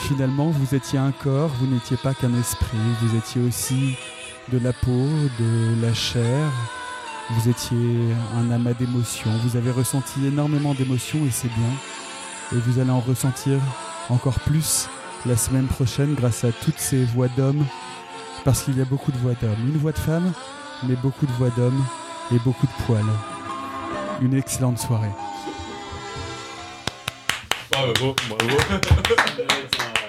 Speaker 2: finalement vous étiez un corps, vous n'étiez pas qu'un esprit, vous étiez aussi de la peau, de la chair, vous étiez un amas d'émotions, vous avez ressenti énormément d'émotions et c'est bien. Et vous allez en ressentir encore plus la semaine prochaine grâce à toutes ces voix d'hommes, parce qu'il y a beaucoup de voix d'hommes. Une voix de femme, mais beaucoup de voix d'hommes et beaucoup de poils. Une excellente soirée.
Speaker 6: Bravo, bravo.